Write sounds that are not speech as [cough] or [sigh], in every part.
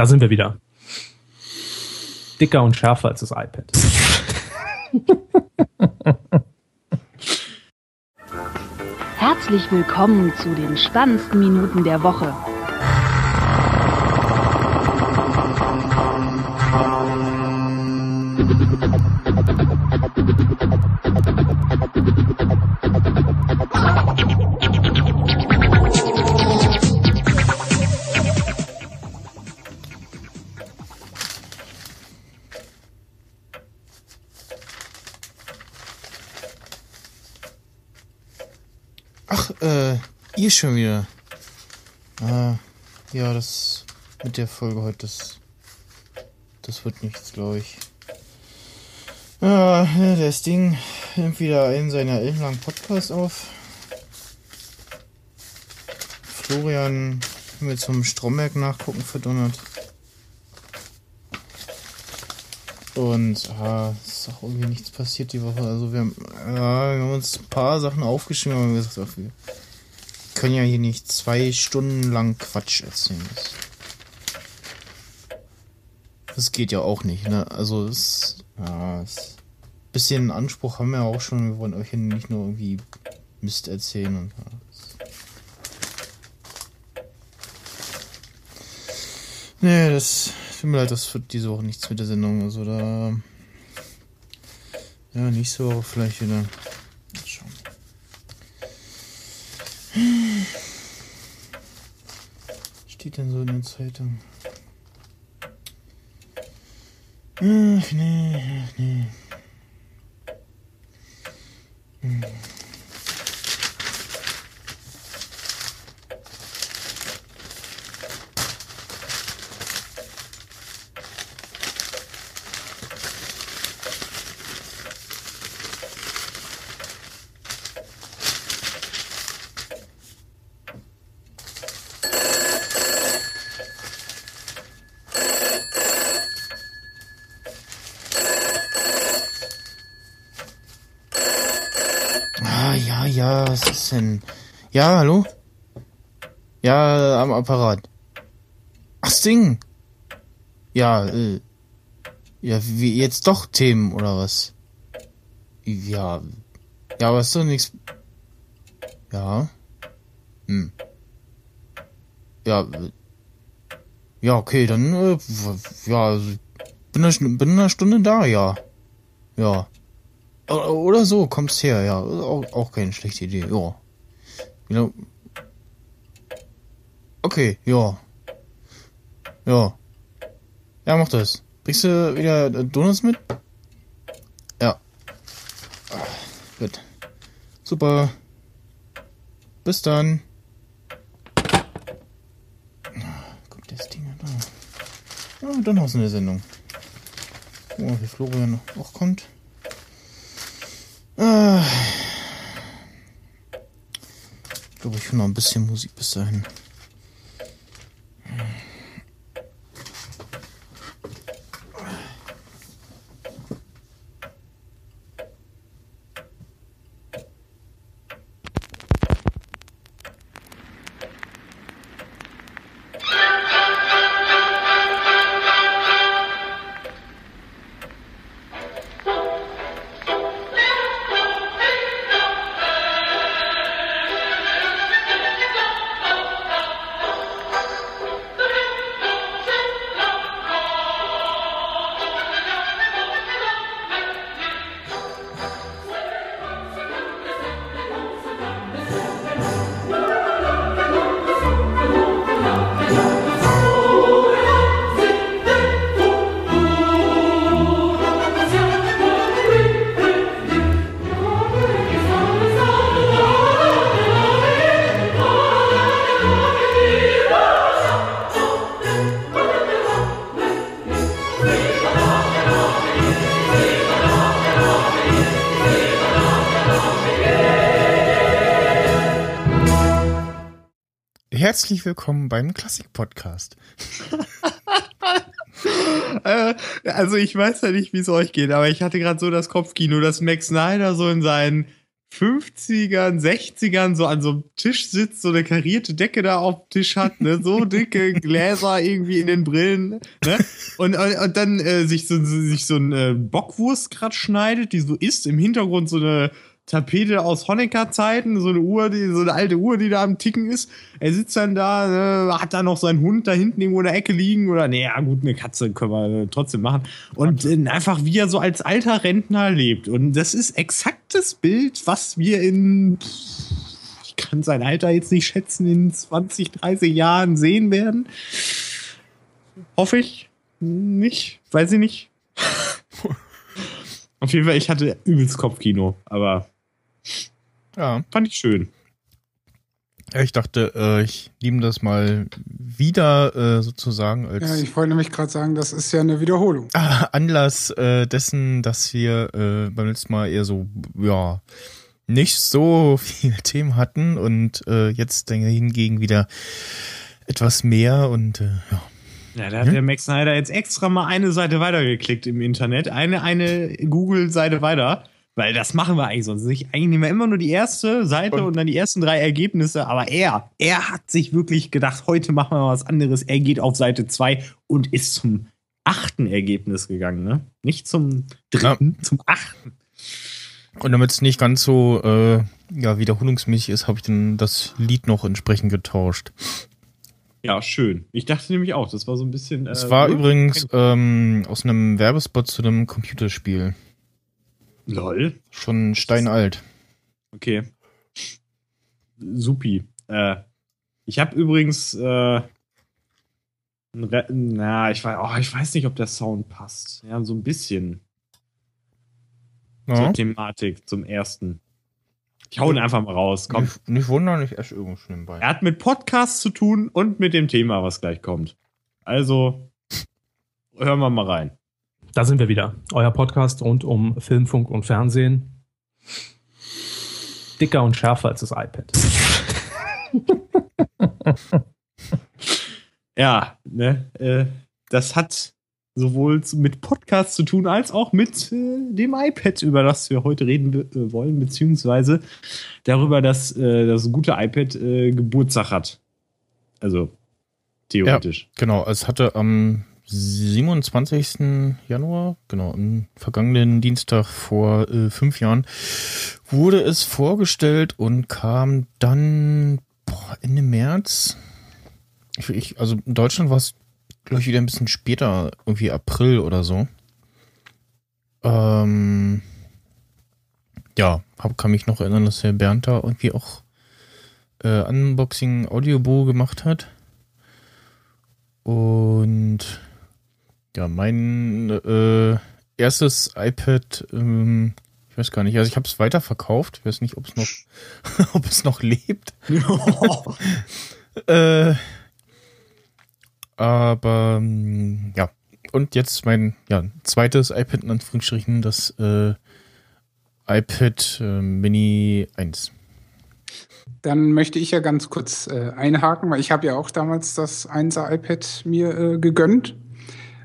Da sind wir wieder. Dicker und schärfer als das iPad. Herzlich willkommen zu den spannendsten Minuten der Woche. Schon wieder. Ah, ja, das mit der Folge heute, das, das wird nichts, glaube ich. Ja, das Ding nimmt wieder einen seiner ellenlangen Podcasts auf. Florian mit zum Stromberg nachgucken verdonnert. Und ah, ist auch irgendwie nichts passiert die Woche. Also wir haben, ja, wir haben uns ein paar Sachen aufgeschrieben, aber wir haben gesagt, ach, wir können ja hier nicht zwei Stunden lang Quatsch erzählen. Das, geht ja auch nicht, ne? Also es, ja, es, bisschen Anspruch haben wir auch schon. Wir wollen euch ja nicht nur irgendwie Mist erzählen und ja, Nee, das tut mir leid, das wird diese Woche nichts mit der Sendung. Also da. Ja, nächste Woche vielleicht wieder. Mal schauen. Steht denn so in der Zeitung? Ach nee, ach nee. Hm. Ah, ja, ja, was ist denn? Ja, hallo? Ja, am Apparat. Ach, Ding. Ja, äh. Ja, wie jetzt doch Themen oder was? Ja. Ja, aber ist doch nichts. Ja. Hm. Ja. äh, Ja, okay, dann, äh, ja, also, bin in einer Stunde da, ja. Ja. Oder so, kommt's her, ja. Auch, auch keine schlechte Idee, ja. Genau. Okay, ja. Ja. Ja, mach das. Bringst du wieder äh, Donuts mit? Ja. Gut. Super. Bis dann. Guck, das Ding da. Ah, dann hast du eine Sendung. Mal, wie Florian auch kommt. Ah. Ich glaube, ich höre noch ein bisschen Musik bis dahin. Herzlich willkommen beim Klassik-Podcast. [laughs] Äh, also ich weiß ja nicht, wie es euch geht, aber ich hatte gerade so das Kopfkino, dass Max Snyder so in seinen 50ern, 60ern so an so einem Tisch sitzt, so eine karierte Decke da auf dem Tisch hat, ne, so [laughs] dicke Gläser irgendwie in den Brillen, ne, und, und, und dann äh, sich so, sich so ein äh, Bockwurst grad schneidet, die so isst, im Hintergrund so eine Tapete aus Honecker-Zeiten, so eine Uhr, die, so eine alte Uhr, die da am Ticken ist. Er sitzt dann da, ne, hat da noch seinen Hund da hinten irgendwo in der Ecke liegen oder, nee, ja gut, eine Katze können wir äh, trotzdem machen. Und äh, einfach, wie er so als alter Rentner lebt. Und das ist exaktes Bild, was wir in, ich kann sein Alter jetzt nicht schätzen, in 20, 30 Jahren sehen werden. Hoffe ich nicht, weiß ich nicht. [laughs] Auf jeden Fall, ich hatte übelst Kopfkino, aber Ja. fand ich schön. Ja, Ich dachte, äh, ich nehme das mal wieder äh, sozusagen als Ja, ich wollte nämlich gerade sagen, das ist ja eine Wiederholung. Ah, Anlass äh, dessen, dass wir äh, beim letzten Mal eher so, ja, nicht so viele [laughs] Themen hatten und äh, jetzt dann hingegen wieder etwas mehr und äh, ja. Ja, da hat der Max Snyder jetzt extra mal eine Seite weitergeklickt im Internet. Eine, eine Google-Seite weiter. Weil das machen wir eigentlich sonst nicht. Eigentlich nehmen wir immer nur die erste Seite und, Und- dann die ersten drei Ergebnisse. Aber er, er hat sich wirklich gedacht, heute machen wir mal was anderes. Er geht auf Seite zwei und ist zum achten Ergebnis gegangen, ne? Nicht zum dritten, zum achten. Und damit es nicht ganz so äh, ja, wiederholungsmäßig ist, habe ich dann das Lied noch entsprechend getauscht. Ja, schön. Ich dachte nämlich auch, das war so ein bisschen. Es äh, war ne? übrigens ähm, aus einem Werbespot zu einem Computerspiel. Lol. Schon steinalt. Okay. Supi. Äh, ich habe übrigens, äh, na, ich weiß, oh, ich weiß nicht, ob der Sound passt. Ja, so ein bisschen Ja. zur Thematik zum ersten. Ich hau ihn einfach mal raus. Komm. Nicht, nicht wundern, ich esse irgendwo schlimm bei. Er hat mit Podcasts zu tun und mit dem Thema, was gleich kommt. Also, hören wir mal rein. Da sind wir wieder. Euer Podcast rund um Film, Funk und Fernsehen. Dicker und schärfer als das iPad. [laughs] Ja, ne, äh, das hat sowohl mit Podcasts zu tun, als auch mit äh, dem iPad, über das wir heute reden be- äh, wollen, beziehungsweise darüber, dass äh, das gute iPad äh, Geburtstag hat. Also, theoretisch. Genau, es hatte am 27. Januar, genau, am vergangenen Dienstag vor äh, fünf Jahren, wurde es vorgestellt und kam dann boah, Ende März. Ich, ich, also in Deutschland war es, glaube ich, wieder ein bisschen später, irgendwie April oder so. Ähm, ja, hab, kann mich noch erinnern, dass der Bernd da irgendwie auch äh, Unboxing Audiobo gemacht hat. Und ja, mein äh, erstes iPad, ähm, ich weiß gar nicht, also ich habe es weiterverkauft. Ich weiß nicht, ob es noch, [laughs] ob es noch lebt. [laughs] Äh, aber ähm, ja, und jetzt mein ja, zweites iPad in Anführungsstrichen, das äh, iPad äh, Mini 1. Dann möchte ich ja ganz kurz äh, einhaken, weil ich habe ja auch damals das 1er iPad mir äh, gegönnt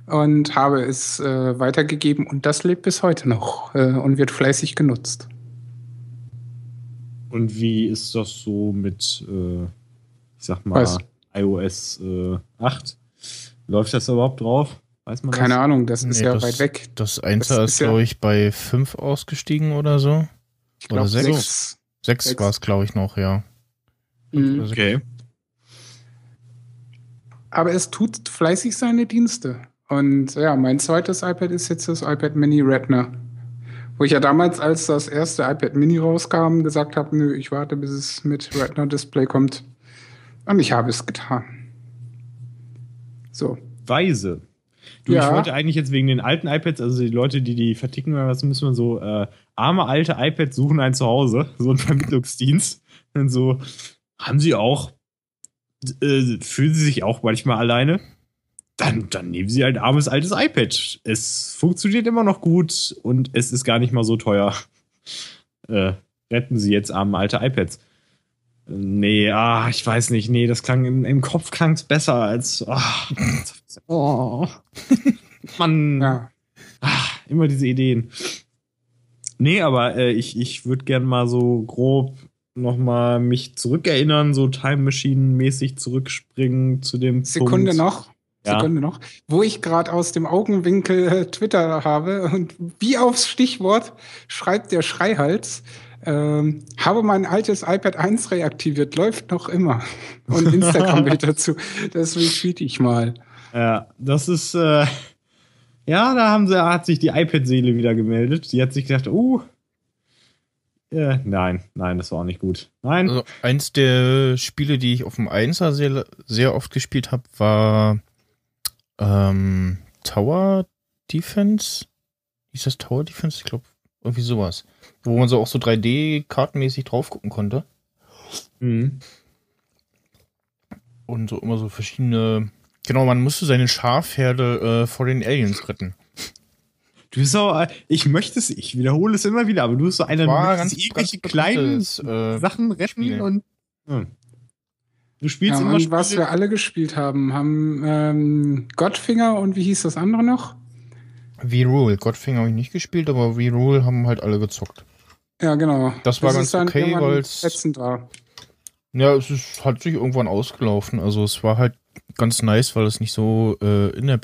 und habe es äh, weitergegeben und das lebt bis heute noch äh, und wird fleißig genutzt. Und wie ist das so mit, äh, ich sag mal, Was? iOS äh, 8? Läuft das überhaupt drauf? Weiß man Keine das? Ahnung, das ist Nee, ja das- weit weg. Das 1er Das ist, ist ja- glaube ich, bei 5 ausgestiegen oder so. Ich Oder sechs? sechs. 6 Sechs. war es, glaube ich, noch, ja. Mhm. Oder. Okay. Aber es tut fleißig seine Dienste. Und ja, mein zweites iPad ist jetzt das iPad Mini Retina. Wo ich ja damals, als das erste iPad Mini rauskam, gesagt habe, nö, ich warte, bis es mit Retina-Display kommt. Und ich habe es getan. So. Weise. Du, Ja. ich wollte eigentlich jetzt wegen den alten iPads, also die Leute, die die verticken oder was, müssen wir so äh, arme alte iPads suchen ein Zuhause, [laughs] so ein Vermittlungsdienst. Dann so, haben sie auch, äh, fühlen sie sich auch manchmal alleine? Dann, dann nehmen sie ein armes altes iPad. Es funktioniert immer noch gut und es ist gar nicht mal so teuer. [laughs] Äh, retten sie jetzt arme alte iPads. Nee, ah, ich weiß nicht. Nee, das klang im, im Kopf klang es besser als. ah. [laughs] oh. [laughs] Mann. Ja. Ah, immer diese Ideen. Nee, aber äh, ich, ich würde gern mal so grob nochmal mich zurückerinnern, so Time Machine-mäßig zurückspringen zu dem Sekunde Punkt. noch. Ja. Sekunde noch. Wo ich gerade aus dem Augenwinkel äh, Twitter habe und wie aufs Stichwort schreibt der Schreihals. Ähm, habe mein altes iPad 1 reaktiviert, läuft noch immer. Und Instagram-Bild [laughs] dazu. Deswegen tweet ich mal. Ja, das ist, äh, ja, da haben sie, hat sich die iPad-Seele wieder gemeldet. Die hat sich gedacht, uh, äh, nein, nein, das war auch nicht gut. Nein. Also eins der Spiele, die ich auf dem 1er sehr, sehr oft gespielt habe, war ähm, Tower Defense. Hieß das Tower Defense? Ich glaube, irgendwie sowas. Wo man so auch so 3D-kartenmäßig drauf gucken konnte. Mhm. Und so immer so verschiedene. Genau, man musste seine Schafherde äh, vor den Aliens retten. Du bist so, äh, ich möchte es, ich wiederhole es immer wieder, aber du bist so einer, ganz- irgendwelche kleinen äh, Sachen retten Spiel. und hm. Du spielst Ja, immer und was Spiele- wir alle gespielt haben, haben ähm, Gottfinger und wie hieß das andere noch? V-Rule. Godfinger habe ich nicht gespielt, aber V-Rule haben halt alle gezockt. Ja, genau. Das war Bis ganz es dann okay, ätzend war. Ja, es ist, hat sich irgendwann ausgelaufen. Also es war halt ganz nice, weil es nicht so äh, in der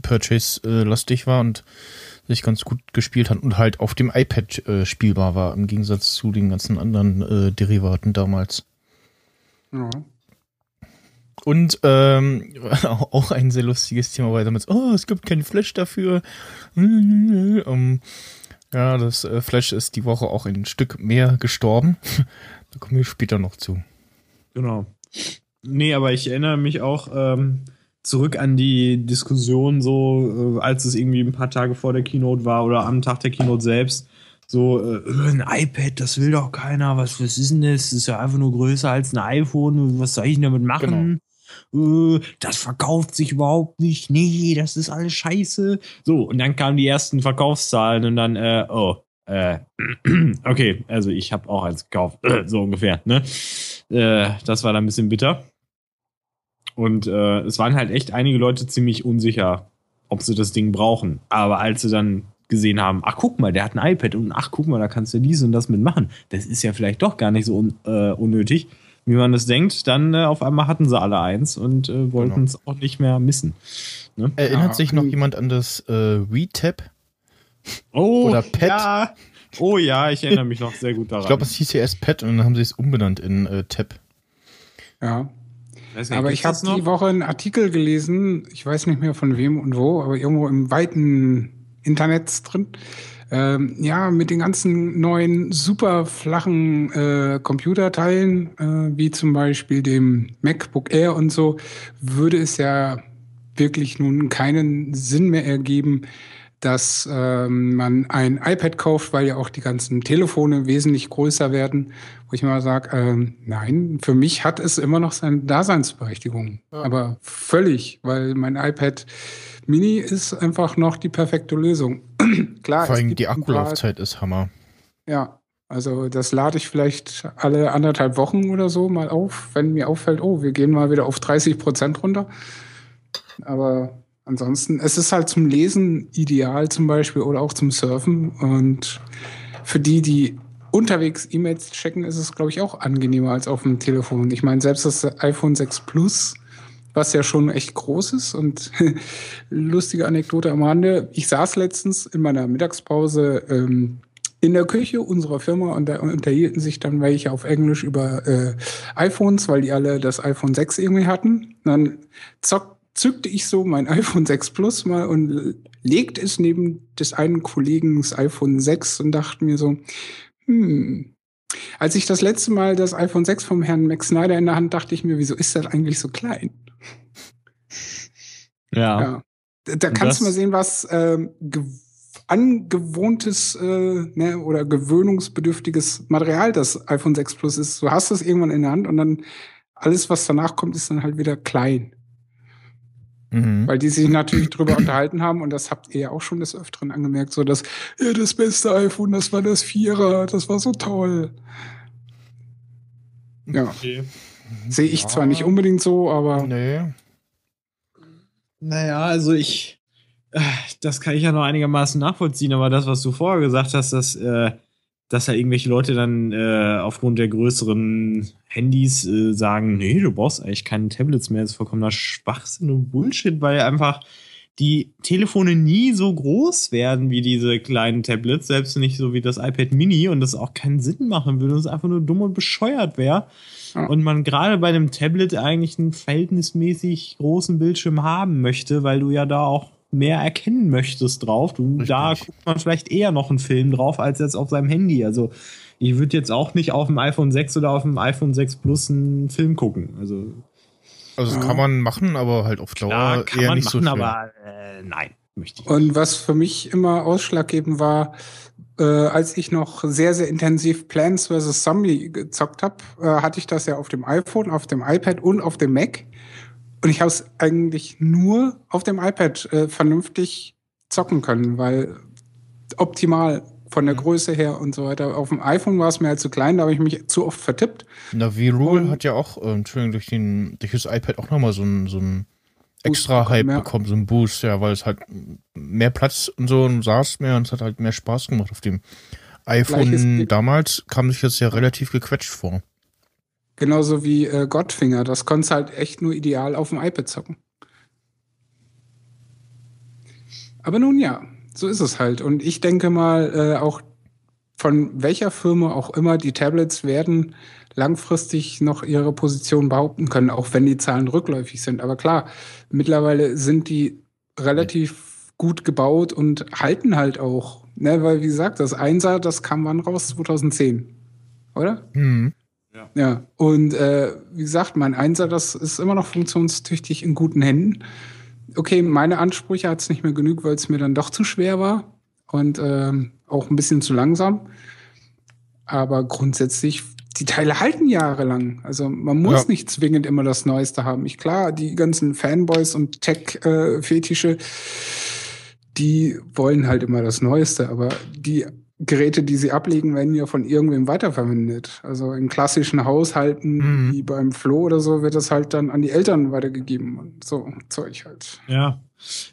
Purchase äh, lastig war und sich ganz gut gespielt hat und halt auf dem iPad äh, spielbar war, im Gegensatz zu den ganzen anderen äh, Derivaten damals. Ja. Und ähm, [laughs] auch ein sehr lustiges Thema war damals, oh, es gibt kein Flash dafür. [laughs] Ähm, ja, das äh, Flash ist die Woche auch ein Stück mehr gestorben. [laughs] da kommen wir später noch zu. Genau. Nee, aber ich erinnere mich auch ähm, zurück an die Diskussion, so äh, als es irgendwie ein paar Tage vor der Keynote war oder am Tag der Keynote selbst. So, äh, ein iPad, das will doch keiner. Was, was ist denn das? Das ist ja einfach nur größer als ein iPhone. Was soll ich denn damit machen? Äh, das verkauft sich überhaupt nicht. Nee, das ist alles scheiße. So, und dann kamen die ersten Verkaufszahlen und dann, äh, oh, äh, [clears throat] okay, also ich habe auch eins gekauft, [clears throat] so ungefähr, ne? Äh, das war dann ein bisschen bitter. Und äh, es waren halt echt einige Leute ziemlich unsicher, ob sie das Ding brauchen. Aber als sie dann gesehen haben, ach guck mal, der hat ein iPad und ach guck mal, da kannst du dies und das mitmachen. Das ist ja vielleicht doch gar nicht so un äh, unnötig, wie man das denkt. Dann äh, auf einmal hatten sie alle eins und äh, wollten Genau. es auch nicht mehr missen. Ne? Erinnert Ja, sich noch jemand an das äh, WeTap? Oh, Oder Pet? Ja. Oh ja, ich erinnere mich noch sehr gut daran. Ich glaube, es hieß ja erst Pet und dann haben sie es umbenannt in äh, Tab. Ja. Weiß nicht, Aber ich habe die Woche einen Artikel gelesen, ich weiß nicht mehr von wem und wo, aber irgendwo im weiten Internet drin. Ähm, ja, mit den ganzen neuen super flachen äh, Computerteilen, äh, wie zum Beispiel dem MacBook Air und so, würde es ja wirklich nun keinen Sinn mehr ergeben, dass ähm, man ein iPad kauft, weil ja auch die ganzen Telefone wesentlich größer werden, wo ich mal sage, ähm, nein, für mich hat es immer noch seine Daseinsberechtigung. Aber völlig, weil mein iPad Mini ist einfach noch die perfekte Lösung. [clears throat] Klar, Vor allem die Akkulaufzeit ist Hammer. ja, also das lade ich vielleicht alle anderthalb Wochen oder so mal auf, wenn mir auffällt, oh, wir gehen mal wieder auf 30 Prozent runter. Aber ansonsten, es ist halt zum Lesen ideal zum Beispiel oder auch zum Surfen. Und für die, die unterwegs E-Mails checken, ist es, glaube ich, auch angenehmer als auf dem Telefon. Ich meine, selbst das iPhone 6 Plus, was ja schon echt groß ist und [laughs] lustige Anekdote am Rande. Ich saß letztens in meiner Mittagspause ähm, in der Küche unserer Firma und da unterhielten sich dann welche auf Englisch über äh, iPhones, weil die alle das iPhone 6 irgendwie hatten. Dann zock, zückte ich so mein [laughs] iPhone 6 Plus mal und legte es neben des einen Kollegen iPhone 6 und dachte mir so, hm, als ich das letzte Mal das iPhone 6 vom Herrn Max Snyder in der Hand dachte ich mir, wieso ist das eigentlich so klein? Ja. Ja. Da, da kannst du das- mal sehen, was ge angewohntes äh, ne, oder gewöhnungsbedürftiges Material das iPhone 6 Plus ist. Du hast es irgendwann in der Hand und dann alles, was danach kommt, ist dann halt wieder klein. Mhm. Weil die sich natürlich drüber [clears throat] unterhalten haben und das habt ihr ja auch schon des Öfteren angemerkt, so dass, ja, das beste iPhone, das war das Vierer, das war so toll. Ja, Okay. sehe ich zwar nicht unbedingt so, aber Nee. Naja, also ich das kann ich ja noch einigermaßen nachvollziehen, aber das, was du vorher gesagt hast, dass, äh, dass ja irgendwelche Leute dann äh, aufgrund der größeren Handys äh, sagen, nee, du brauchst eigentlich keine Tablets mehr, das ist vollkommener Schwachsinn und Bullshit, weil einfach die Telefone nie so groß werden wie diese kleinen Tablets, selbst nicht so wie das iPad Mini und das auch keinen Sinn machen würde und es einfach nur dumm und bescheuert wäre. Ja. Und man gerade bei dem Tablet eigentlich einen verhältnismäßig großen Bildschirm haben möchte, weil du ja da auch mehr erkennen möchtest drauf. Du, da guckt man vielleicht eher noch einen Film drauf als jetzt auf seinem Handy. Also ich würde jetzt auch nicht auf dem iPhone 6 oder auf dem iPhone 6 Plus einen Film gucken. Also Also das Ja. kann man machen, aber halt auf Dauer klar, kann eher man nicht machen, so schön. aber äh, nein, möchte ich. Und was für mich immer ausschlaggebend war, äh, als ich noch sehr, sehr intensiv Plants vs. Zombie gezockt habe, äh, hatte ich das ja auf dem iPhone, auf dem iPad und auf dem Mac. Und ich habe es eigentlich nur auf dem iPad äh, vernünftig zocken können, weil optimal von der Größe her und so weiter. Auf dem iPhone war es mir halt zu klein, da habe ich mich zu oft vertippt. Na, V-Rule hat ja auch, äh, Entschuldigung, durch, den, durch das iPad auch nochmal so ein, so ein extra bekommen, Hype ja. bekommen, so ein Boost, ja, weil es halt mehr Platz und so und saß mehr und es hat halt mehr Spaß gemacht auf dem iPhone. Damals kam sich das ja relativ gequetscht vor. Genauso wie äh, Godfinger. Das konntest halt echt nur ideal auf dem iPad zocken. Aber nun ja, so ist es halt. Und ich denke mal, äh, auch von welcher Firma auch immer, die Tablets werden langfristig noch ihre Position behaupten können, auch wenn die Zahlen rückläufig sind. Aber klar, mittlerweile sind die relativ gut gebaut und halten halt auch. Ne? Weil, wie gesagt, das Einser, das kam wann raus? 2010. Oder? Hm. Ja, und äh, wie gesagt, mein Einser, das ist immer noch funktionstüchtig in guten Händen. Okay, meine Ansprüche hat es nicht mehr genug, weil es mir dann doch zu schwer war und ähm, auch ein bisschen zu langsam. Aber grundsätzlich, die Teile halten jahrelang. Also man muss Ja. nicht zwingend immer das Neueste haben. Ich klar, die ganzen Fanboys und Tech-Fetische, die wollen halt immer das Neueste, aber die Geräte, die sie ablegen, werden ja von irgendwem weiterverwendet. Also in klassischen Haushalten, Mhm. wie beim Flo oder so, wird das halt dann an die Eltern weitergegeben und so Zeug halt. Ja.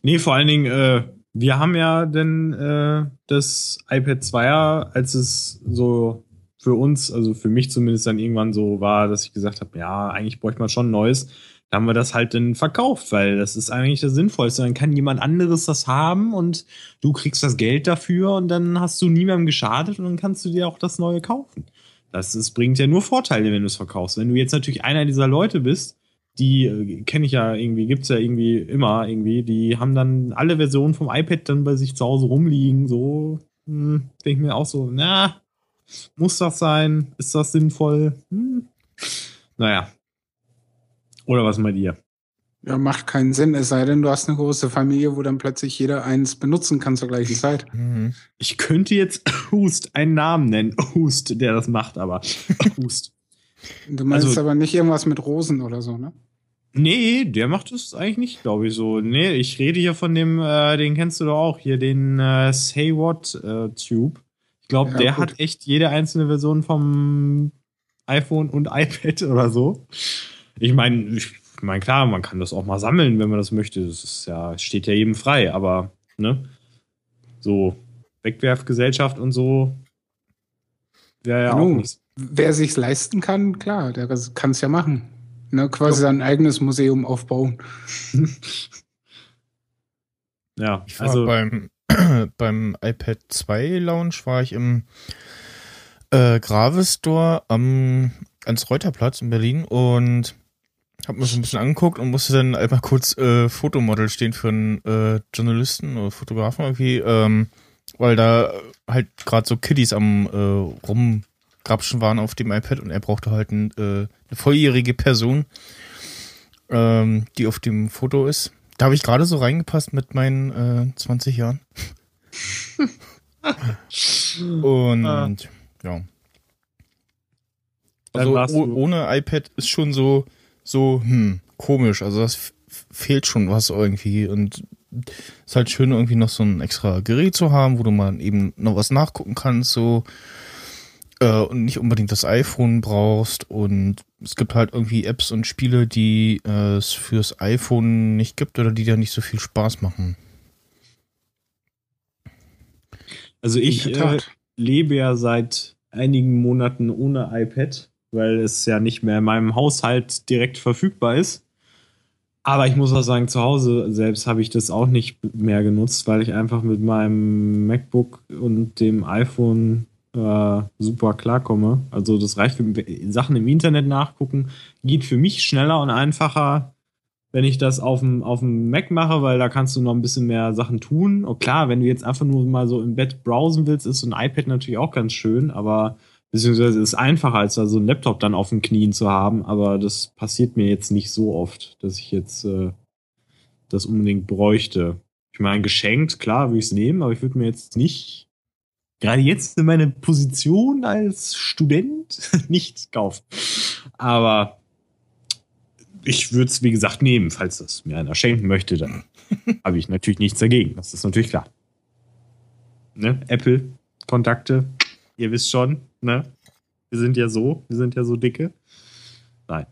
Nee, vor allen Dingen, äh, wir haben ja denn äh, das iPad 2er, als es so für uns, also für mich zumindest dann irgendwann so war, dass ich gesagt habe, ja, eigentlich bräuchte man schon ein neues. Haben wir das halt dann verkauft, weil das ist eigentlich das Sinnvollste. Dann kann jemand anderes das haben und du kriegst das Geld dafür und dann hast du niemandem geschadet und dann kannst du dir auch das neue kaufen. Das ist, bringt ja nur Vorteile, wenn du es verkaufst. Wenn du jetzt natürlich einer dieser Leute bist, die äh, kenne ich ja irgendwie, gibt's ja irgendwie immer irgendwie, die haben dann alle Versionen vom iPad dann bei sich zu Hause rumliegen, so, hm, denke mir auch so, na, muss das sein? Ist das sinnvoll? Hm. Naja. Oder was bei dir? Ja, macht keinen Sinn, es sei denn, du hast eine große Familie, wo dann plötzlich jeder eins benutzen kann zur gleichen Zeit. Mhm. Ich könnte jetzt [laughs] Hust einen Namen nennen, [laughs] Hust, der das macht, aber [laughs] Hust. Du meinst Also- aber nicht irgendwas mit Rosen oder so, ne? Nee, der macht das eigentlich nicht, glaube ich, so. Nee, ich rede hier von dem, äh, den kennst du doch auch, hier, den äh, Say What äh, Tube. Ich glaube, Ja, der gut. hat echt jede einzelne Version vom iPhone und iPad oder so. Ich meine, ich meine, klar, man kann das auch mal sammeln, wenn man das möchte. Das ist ja, steht ja jedem frei, aber, ne? So, Wegwerfgesellschaft und so wäre ja Genau. auch nichts. Wer sich's leisten kann, klar, der kann es ja machen. Ne, quasi sein eigenes Museum aufbauen. [laughs] Ja, Ich war also, beim, [clears throat] beim iPad 2 Launch war ich im äh, Gravis Store am ans Reuterplatz in Berlin und habe mir so ein bisschen angeguckt und musste dann einmal kurz äh, Fotomodel stehen für einen äh, Journalisten oder Fotografen irgendwie, ähm, weil da halt gerade so Kiddies am äh, rumgrapschen waren auf dem iPad und er brauchte halt ein, äh, eine volljährige Person, ähm, die auf dem Foto ist. Da habe ich gerade so reingepasst mit meinen äh, 20 Jahren. [laughs] Und Ah. ja. Also oh, ohne iPad ist schon so, so, hm, komisch. Also das fehlt schon was irgendwie. Und ist halt schön, irgendwie noch so ein extra Gerät zu haben, wo du mal eben noch was nachgucken kannst, so. Äh, und nicht unbedingt das iPhone brauchst. Und es gibt halt irgendwie Apps und Spiele, die äh, es fürs iPhone nicht gibt oder die da nicht so viel Spaß machen. Also ich äh, lebe ja seit einigen Monaten ohne iPad, weil es ja nicht mehr in meinem Haushalt direkt verfügbar ist. Aber ich muss auch sagen, zu Hause selbst habe ich das auch nicht mehr genutzt, weil ich einfach mit meinem MacBook und dem iPhone äh, super klarkomme. Also das reicht für Sachen im Internet nachgucken, geht für mich schneller und einfacher, wenn ich das auf dem, auf dem Mac mache, weil da kannst du noch ein bisschen mehr Sachen tun. Und klar, wenn du jetzt einfach nur mal so im Bett browsen willst, ist so ein iPad natürlich auch ganz schön, aber beziehungsweise ist einfacher, als da so ein Laptop dann auf den Knien zu haben. Aber das passiert mir jetzt nicht so oft, dass ich jetzt äh, das unbedingt bräuchte. Ich meine, geschenkt, klar, würde ich es nehmen, aber ich würde mir jetzt nicht, gerade jetzt in meiner Position als Student, [laughs] nicht kaufen. Aber ich würde es, wie gesagt, nehmen, falls das mir einer schenken möchte, dann [laughs] habe ich natürlich nichts dagegen. Das ist natürlich klar. Ne? Apple, Kontakte, ihr wisst schon, ne? Wir sind ja so, wir sind ja so dicke. Nein.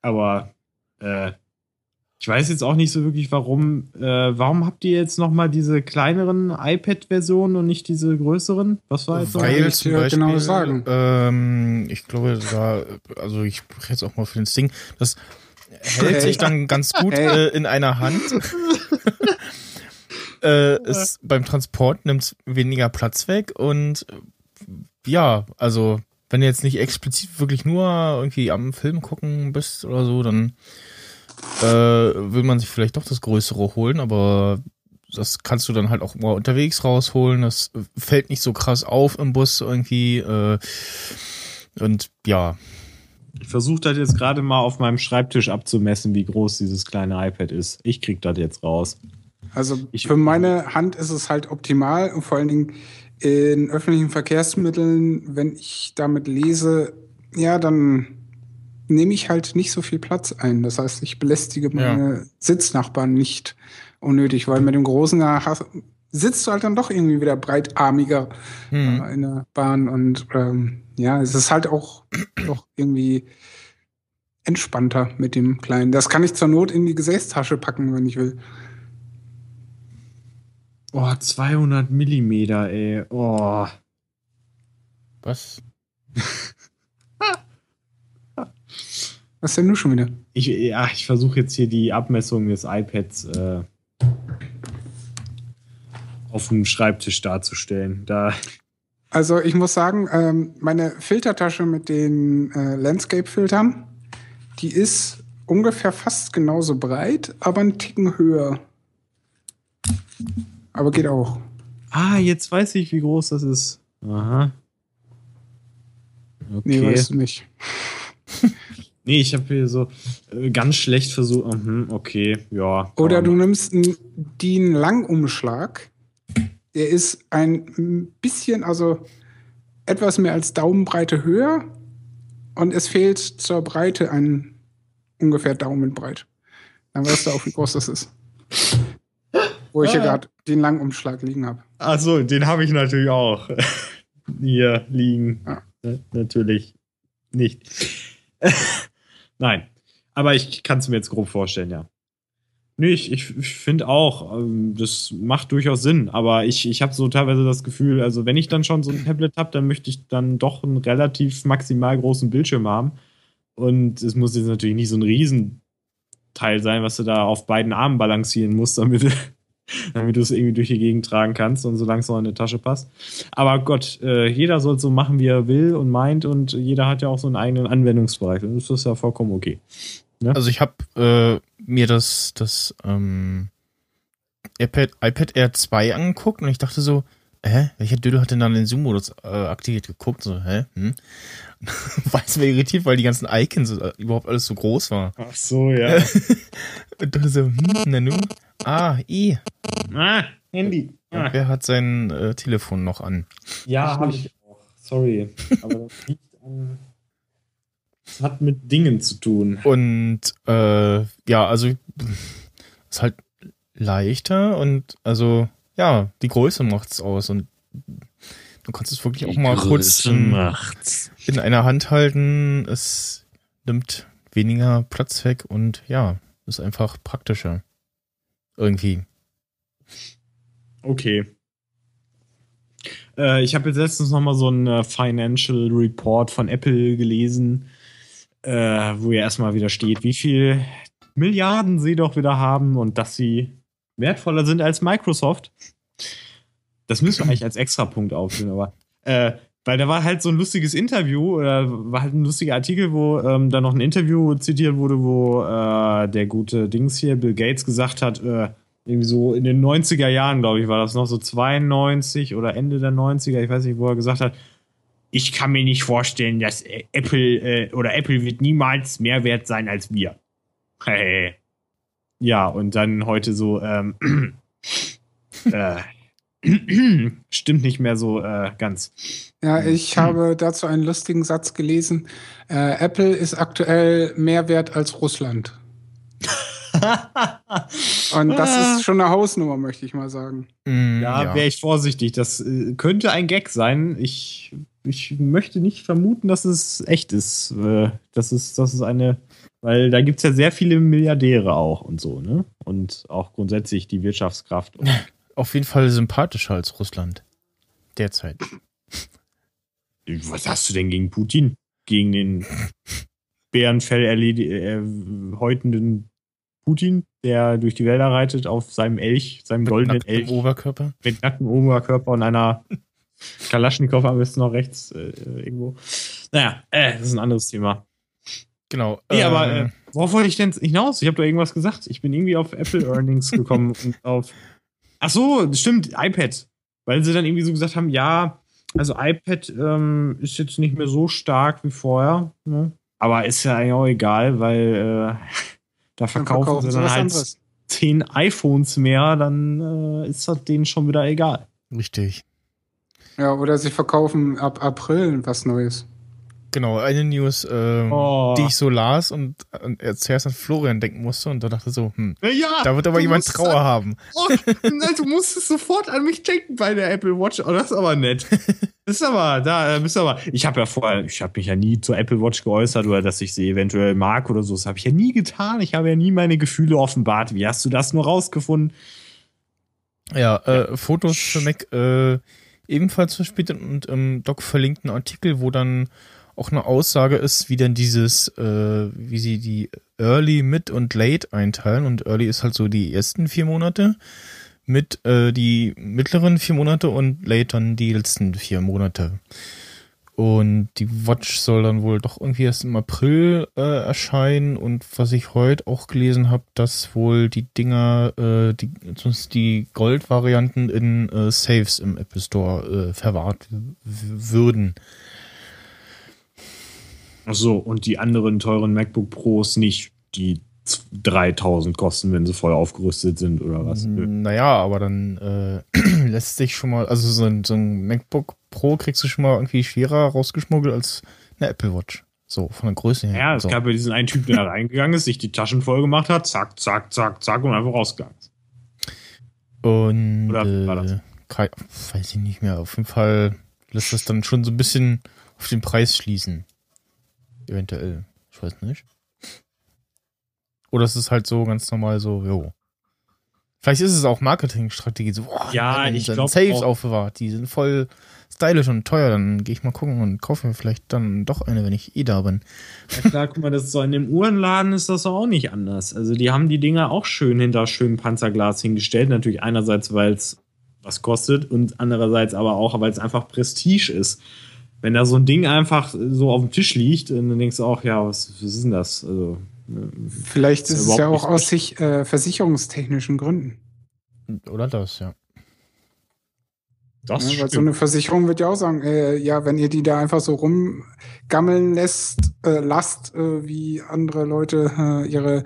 Aber äh, ich weiß jetzt auch nicht so wirklich, warum. Äh, warum habt ihr jetzt noch mal diese kleineren iPad-Versionen und nicht diese größeren? Was war jetzt? noch? Weil- ich zum dir Beispiel, genau sagen. Ähm, ich glaube, da, also ich spreche jetzt auch mal für den Sting, das hält Hey. sich [laughs] dann ganz gut Hey. äh, in einer Hand. [laughs] äh, ist, beim Transport nimmt weniger Platz weg und ja, also wenn du jetzt nicht explizit wirklich nur irgendwie am Film gucken bist oder so, dann äh, will man sich vielleicht doch das Größere holen, aber das kannst du dann halt auch mal unterwegs rausholen. Das fällt nicht so krass auf im Bus irgendwie. Äh, und ja, Ich versuche das jetzt gerade mal auf meinem Schreibtisch abzumessen, wie groß dieses kleine iPad ist. Ich krieg das jetzt raus. Also Ich- für meine Hand ist es halt optimal und vor allen Dingen in öffentlichen Verkehrsmitteln, wenn ich damit lese, ja, dann nehme ich halt nicht so viel Platz ein. Das heißt, ich belästige meine Sitznachbarn nicht unnötig, weil mit dem großen hast- sitzt du halt dann doch irgendwie wieder breitarmiger hm. äh, in der Bahn und ähm, ja, es ist halt auch doch irgendwie entspannter mit dem Kleinen. Das kann ich zur Not in die Gesäßtasche packen, wenn ich will. Oh, 200 Millimeter, ey. Oh. was? [laughs] Was denn du schon wieder? Ich, ja, ich versuche jetzt hier die Abmessung des iPads äh, auf dem Schreibtisch darzustellen. Da, Also ich muss sagen, ähm, meine Filtertasche mit den äh, Landscape-Filtern, die ist ungefähr fast genauso breit, aber einen Ticken höher. Aber geht auch. ah, jetzt weiß ich, wie groß das ist. Aha. Okay. Nee, weißt du nicht. [laughs] Nee, ich habe hier so äh, ganz schlecht versucht. Mhm, okay, ja. Oder du nimmst einen DIN-Langumschlag. Der ist ein bisschen, also etwas mehr als Daumenbreite höher und es fehlt zur Breite ein ungefähr Daumenbreit. Dann weißt du auch, wie groß das ist. [laughs] Wo ich hier Ah. gerade den Langumschlag liegen habe. Ach so, den habe ich natürlich auch [laughs] hier liegen. Ja. Ne, Natürlich nicht. [laughs] Nein, aber ich kann es mir jetzt grob vorstellen, ja. Nö, ich, ich, ich finde auch, ähm, das macht durchaus Sinn, aber ich, ich habe so teilweise das Gefühl, also wenn ich dann schon so ein Tablet habe, dann möchte ich dann doch einen relativ maximal großen Bildschirm haben. Und es muss jetzt natürlich nicht so ein Riesenteil sein, was du da auf beiden Armen balancieren musst, damit, [laughs] damit du es irgendwie durch die Gegend tragen kannst und solange es noch in eine Tasche passt. Aber Gott, äh, jeder soll so machen, wie er will und meint und jeder hat ja auch so einen eigenen Anwendungsbereich und das ist ja vollkommen okay. Also ich habe äh, mir das, das ähm, iPad, iPad Air 2 angeguckt und ich dachte so, hä, welcher Dödel hat denn dann den Zoom-Modus äh, aktiviert geguckt? So, hä? Hm? War es mir irritiert, weil die ganzen Icons äh, überhaupt alles so groß war. Ach so, ja. [laughs] Und dachte so, hm, na nu? Ah, eh. ah, Handy. Und Ah. wer hat sein äh, Telefon noch an? Ja, habe ich auch. Sorry. [laughs] Aber das liegt an. Das hat mit Dingen zu tun. Und äh, ja, also ist halt leichter und also ja, die Größe macht's aus und du kannst es wirklich auch mal kurz in, in einer Hand halten. Es nimmt weniger Platz weg und ja, ist einfach praktischer. Irgendwie. Okay. Äh, ich habe jetzt letztens noch mal so einen äh, Financial Report von Apple gelesen, äh, wo ja erstmal wieder steht, wie viel Milliarden sie doch wieder haben und dass sie wertvoller sind als Microsoft. Das müssen wir eigentlich als Extrapunkt aufführen, aber äh, weil da war halt so ein lustiges Interview oder war halt ein lustiger Artikel, wo ähm, da noch ein Interview zitiert wurde, wo äh, der gute Dings hier, Bill Gates, gesagt hat, äh, irgendwie so in den 90er Jahren, glaube ich, war das noch so 92 oder Ende der 90er, ich weiß nicht, wo er gesagt hat, ich kann mir nicht vorstellen, dass äh, Apple äh, oder Apple wird niemals mehr wert sein als wir. Hey. Ja, und dann heute so, ähm, [clears throat] äh, [clears throat] stimmt nicht mehr so äh, ganz. Ja, ich habe dazu einen lustigen Satz gelesen. Äh, Apple ist aktuell mehr wert als Russland. [laughs] Und das ist schon eine Hausnummer, möchte ich mal sagen. Mm, Ja, wäre ich vorsichtig. Das äh, könnte ein Gag sein. Ich, ich möchte nicht vermuten, dass es echt ist. Äh, das ist, das ist eine, weil da gibt es ja sehr viele Milliardäre auch und so, ne? Und auch grundsätzlich die Wirtschaftskraft. Und [laughs] Auf jeden Fall sympathischer als Russland. Derzeit. was hast du denn gegen Putin? Gegen den Bärenfell äh, häutenden Putin, der durch die Wälder reitet auf seinem Elch, seinem goldenen Nackt im Elch. Oberkörper. mit nacktem Oberkörper und einer Kalaschnikow am besten noch rechts äh, irgendwo. Naja, äh, das ist ein anderes Thema. Genau. Nee, aber ähm, äh, worauf wollte ich denn hinaus? Ich habe da irgendwas gesagt. Ich bin irgendwie auf Apple Earnings gekommen und auf. Ach so, stimmt, iPad. Weil sie dann irgendwie so gesagt haben, ja, also iPad ähm, ist jetzt nicht mehr so stark wie vorher. Ne? Aber ist ja eigentlich auch egal, weil äh, [laughs] da verkaufen, verkaufen sie dann halt anderes. zehn iPhones mehr, dann äh, ist das denen schon wieder egal. richtig. Ja, oder sie verkaufen ab April was Neues. Genau, eine News, ähm, Oh. die ich so las und, und zuerst an Florian denken musste und da dachte so, hm, Ja, da wird aber jemand Trauer an- haben. Oh, nein, du musstest sofort an mich denken bei der Apple Watch. Oh, das ist aber nett. Das [laughs] ist aber, da äh, bist du aber. Ich habe ja vorher, ich habe mich ja nie zur Apple Watch geäußert oder dass ich sie eventuell mag oder so. Das habe ich ja nie getan. Ich habe ja nie meine Gefühle offenbart. Wie hast du das nur rausgefunden? Ja, äh, Fotos für Mac äh, ebenfalls verspätet und im Doc verlinkten Artikel, wo dann auch eine Aussage ist, wie denn dieses, äh, wie sie die Early, Mid und Late einteilen. Und Early ist halt so die ersten vier Monate, Mid äh, die mittleren vier Monate und Late dann die letzten vier Monate. Und die Watch soll dann wohl doch irgendwie erst im April äh, erscheinen. Und was ich heute auch gelesen habe, dass wohl die Dinger, äh, die, die Gold-Varianten in äh, Safes im Apple Store äh, verwahrt würden. Ach so, und die anderen teuren MacBook Pros nicht, die 3000 kosten, wenn sie voll aufgerüstet sind oder was? Naja, aber dann äh, [clears throat] lässt sich schon mal, also so ein, so ein MacBook Pro kriegst du schon mal irgendwie schwerer rausgeschmuggelt als eine Apple Watch. So, von der Größe her. Ja, es so. gab ja diesen einen Typ, der da reingegangen ist, sich die Taschen voll gemacht hat, zack, zack, zack, zack und einfach rausgegangen ist. Und Oder äh, war das? kei- weiß ich nicht mehr. Auf jeden Fall lässt das dann schon so ein bisschen auf den Preis schließen. Eventuell. Ich weiß nicht. Oder es ist halt so ganz normal so, jo. Vielleicht ist es auch Marketingstrategie. So, boah, Ja, ich dann glaub Saves auch. aufbewahrt. Die sind voll stylisch und teuer. Dann gehe ich mal gucken und kaufe mir vielleicht dann doch eine, wenn ich eh da bin. Ja klar, guck mal, das ist so in dem Uhrenladen ist das auch nicht anders. Also die haben die Dinger auch schön hinter schönem Panzerglas hingestellt. Natürlich einerseits, weil es was kostet und andererseits aber auch, weil es einfach Prestige ist. Wenn da so ein Ding einfach so auf dem Tisch liegt, und dann denkst du auch, ja, was, was ist denn das? Also, äh, Vielleicht Ist ist es ja auch aus sich äh, versicherungstechnischen Gründen. Oder das, ja. das Ja, weil so eine Versicherung wird ja auch sagen, äh, ja, wenn ihr die da einfach so rumgammeln lässt, äh, lasst, äh, wie andere Leute äh, ihre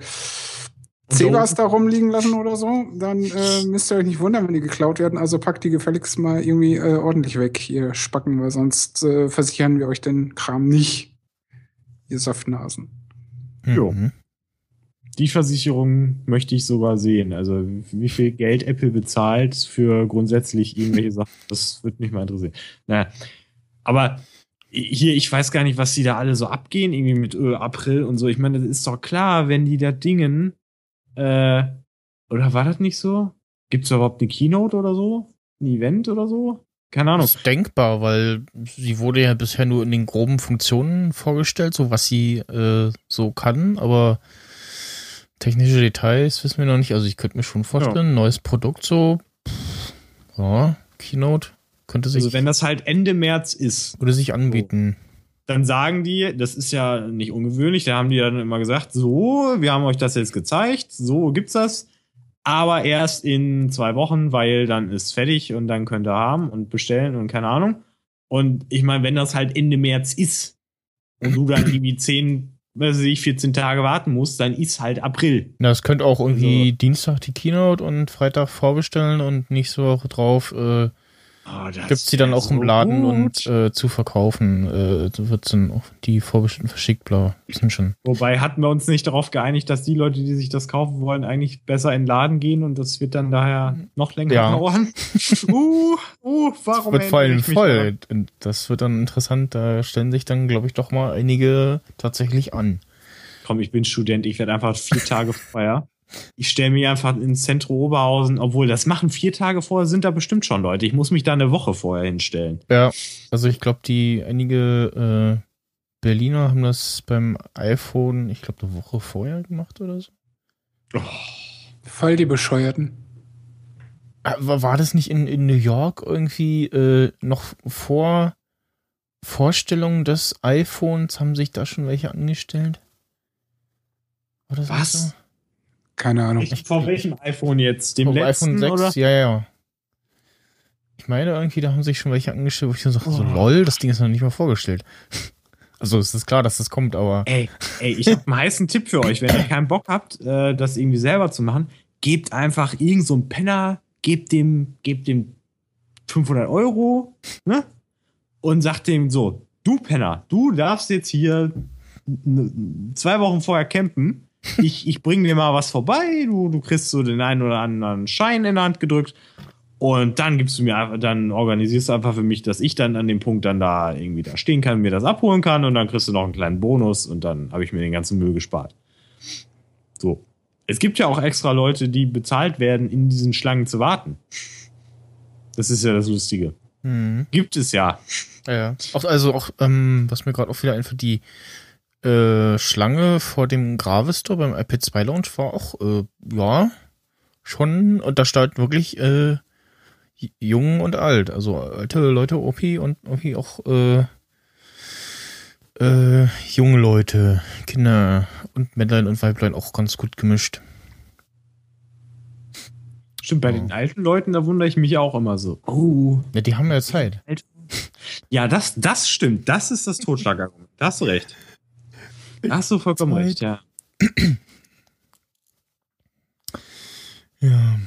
Cebas da rumliegen lassen oder so, dann äh, müsst ihr euch nicht wundern, wenn die geklaut werden. Also packt die gefälligst mal irgendwie äh, ordentlich weg, ihr Spacken, weil sonst äh, versichern wir euch den Kram nicht. Ihr Saftnasen. Jo. Mhm. Die Versicherung möchte ich sogar sehen. Also wie viel Geld Apple bezahlt für grundsätzlich irgendwelche Sachen, das würde mich mal interessieren. Naja, aber hier, ich weiß gar nicht, was die da alle so abgehen, irgendwie mit äh, April und so. Ich meine, das ist doch klar, wenn die da Dingen, äh, oder war das nicht so? Gibt es überhaupt eine Keynote oder so? Ein Event oder so? Keine Ahnung. Das ist denkbar, weil sie wurde ja bisher nur in den groben Funktionen vorgestellt, so was sie äh, so kann, aber technische Details wissen wir noch nicht. Also ich könnte mir schon vorstellen, neues Produkt so, pff, ja, Keynote könnte sich, Also wenn das halt Ende März ist, würde sich anbieten. Dann sagen die, das ist ja nicht ungewöhnlich, da haben die dann immer gesagt, so, wir haben euch das jetzt gezeigt, so gibt's das, aber erst in zwei Wochen, weil dann ist fertig und dann könnt ihr haben und bestellen und keine Ahnung. Und ich meine, wenn das halt Ende März ist und du dann irgendwie 10, weiß ich, 14 Tage warten musst, dann ist halt April. Na, es könnte auch irgendwie Dienstag die Keynote und Freitag vorbestellen und nächste Woche drauf äh, Oh, das gibt's die dann auch im so Laden gut. und äh, zu verkaufen. Äh, so wird's dann auch die vorbestellten verschickt, bla. Wissen schon. Wobei hatten wir uns nicht darauf geeinigt, dass die Leute, die sich das kaufen wollen, eigentlich besser in den Laden gehen und das wird dann daher noch länger Ja. dauern. [laughs] uh, uh, warum wird vor allem voll. Und Das wird dann interessant. Da stellen sich dann, glaube ich, doch mal einige tatsächlich an. Komm, ich bin Student, ich werde einfach vier Tage [laughs] vorher. Ich stelle mich einfach ins Zentrum Oberhausen, obwohl das machen vier Tage vorher sind da bestimmt schon Leute. Ich muss mich da eine Woche vorher hinstellen. Ja, also ich glaube, die einige äh, Berliner haben das beim iPhone, ich glaube, eine Woche vorher gemacht oder so. Voll die Bescheuerten. Aber war das nicht in, in New York irgendwie äh, noch vor Vorstellung des iPhones? Haben sich da schon welche angestellt? Nicht Was? So? Keine Ahnung. Ich, vor welchem iPhone jetzt? Dem Vom letzten iPhone 6? oder? Ja, ja. Ich meine, irgendwie, da haben sich schon welche angestellt, wo ich so sage, so Oh. lol, das Ding ist noch nicht mal vorgestellt. [laughs] Also es ist klar, dass das kommt, aber Ey, ey, ich habe einen heißen Tipp für euch. Wenn ihr keinen Bock habt, äh, das irgendwie selber zu machen, gebt einfach irgend so einen Penner, gebt dem, gebt dem 500 Euro, ne? Und sagt dem so, du Penner, du darfst jetzt hier zwei Wochen vorher campen. Ich, ich bring dir mal was vorbei, du, du kriegst so den einen oder anderen Schein in der Hand gedrückt. Und dann gibst du mir einfach, dann organisierst du einfach für mich, dass ich dann an dem Punkt dann da irgendwie da stehen kann, mir das abholen kann und dann kriegst du noch einen kleinen Bonus und dann habe ich mir den ganzen Müll gespart. So. Es gibt ja auch extra Leute, die bezahlt werden, in diesen Schlangen zu warten. Das ist ja das Lustige. hm, Gibt es ja. ja, ja. Auch, also auch, ähm, was mir gerade auch wieder einfällt, die äh, Schlange vor dem Gravestore beim iPad 2 Launch war auch, äh, ja, schon, und da stand wirklich äh, jung und alt, also alte Leute OP und irgendwie auch äh, äh, junge Leute, Kinder und Männlein und Weiblein auch ganz gut gemischt. Stimmt, bei Ja. den alten Leuten, da wundere ich mich auch immer so. Oh. Ja, die haben ja Zeit. [laughs] Ja, das, das stimmt. Das ist das Totschlagargument. Da hast du recht. Hast du vollkommen Zeit. recht, ja. [clears throat] Ja.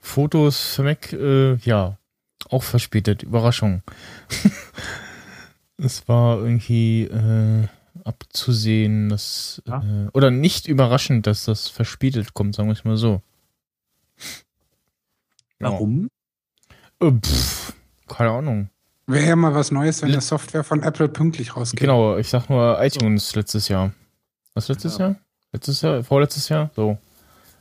Fotos Mac, äh, ja, auch verspätet. Überraschung. [laughs] es war irgendwie äh, abzusehen, dass Ja. äh, oder nicht überraschend, dass das verspätet kommt, sagen wir es mal so. Ja. Warum? Äh, pff, keine Ahnung. Wäre ja mal was Neues, wenn der Software von Apple pünktlich rausgeht. Genau, ich sag nur iTunes letztes Jahr. Was letztes Ja. Jahr? Letztes Jahr? Vorletztes Jahr? So.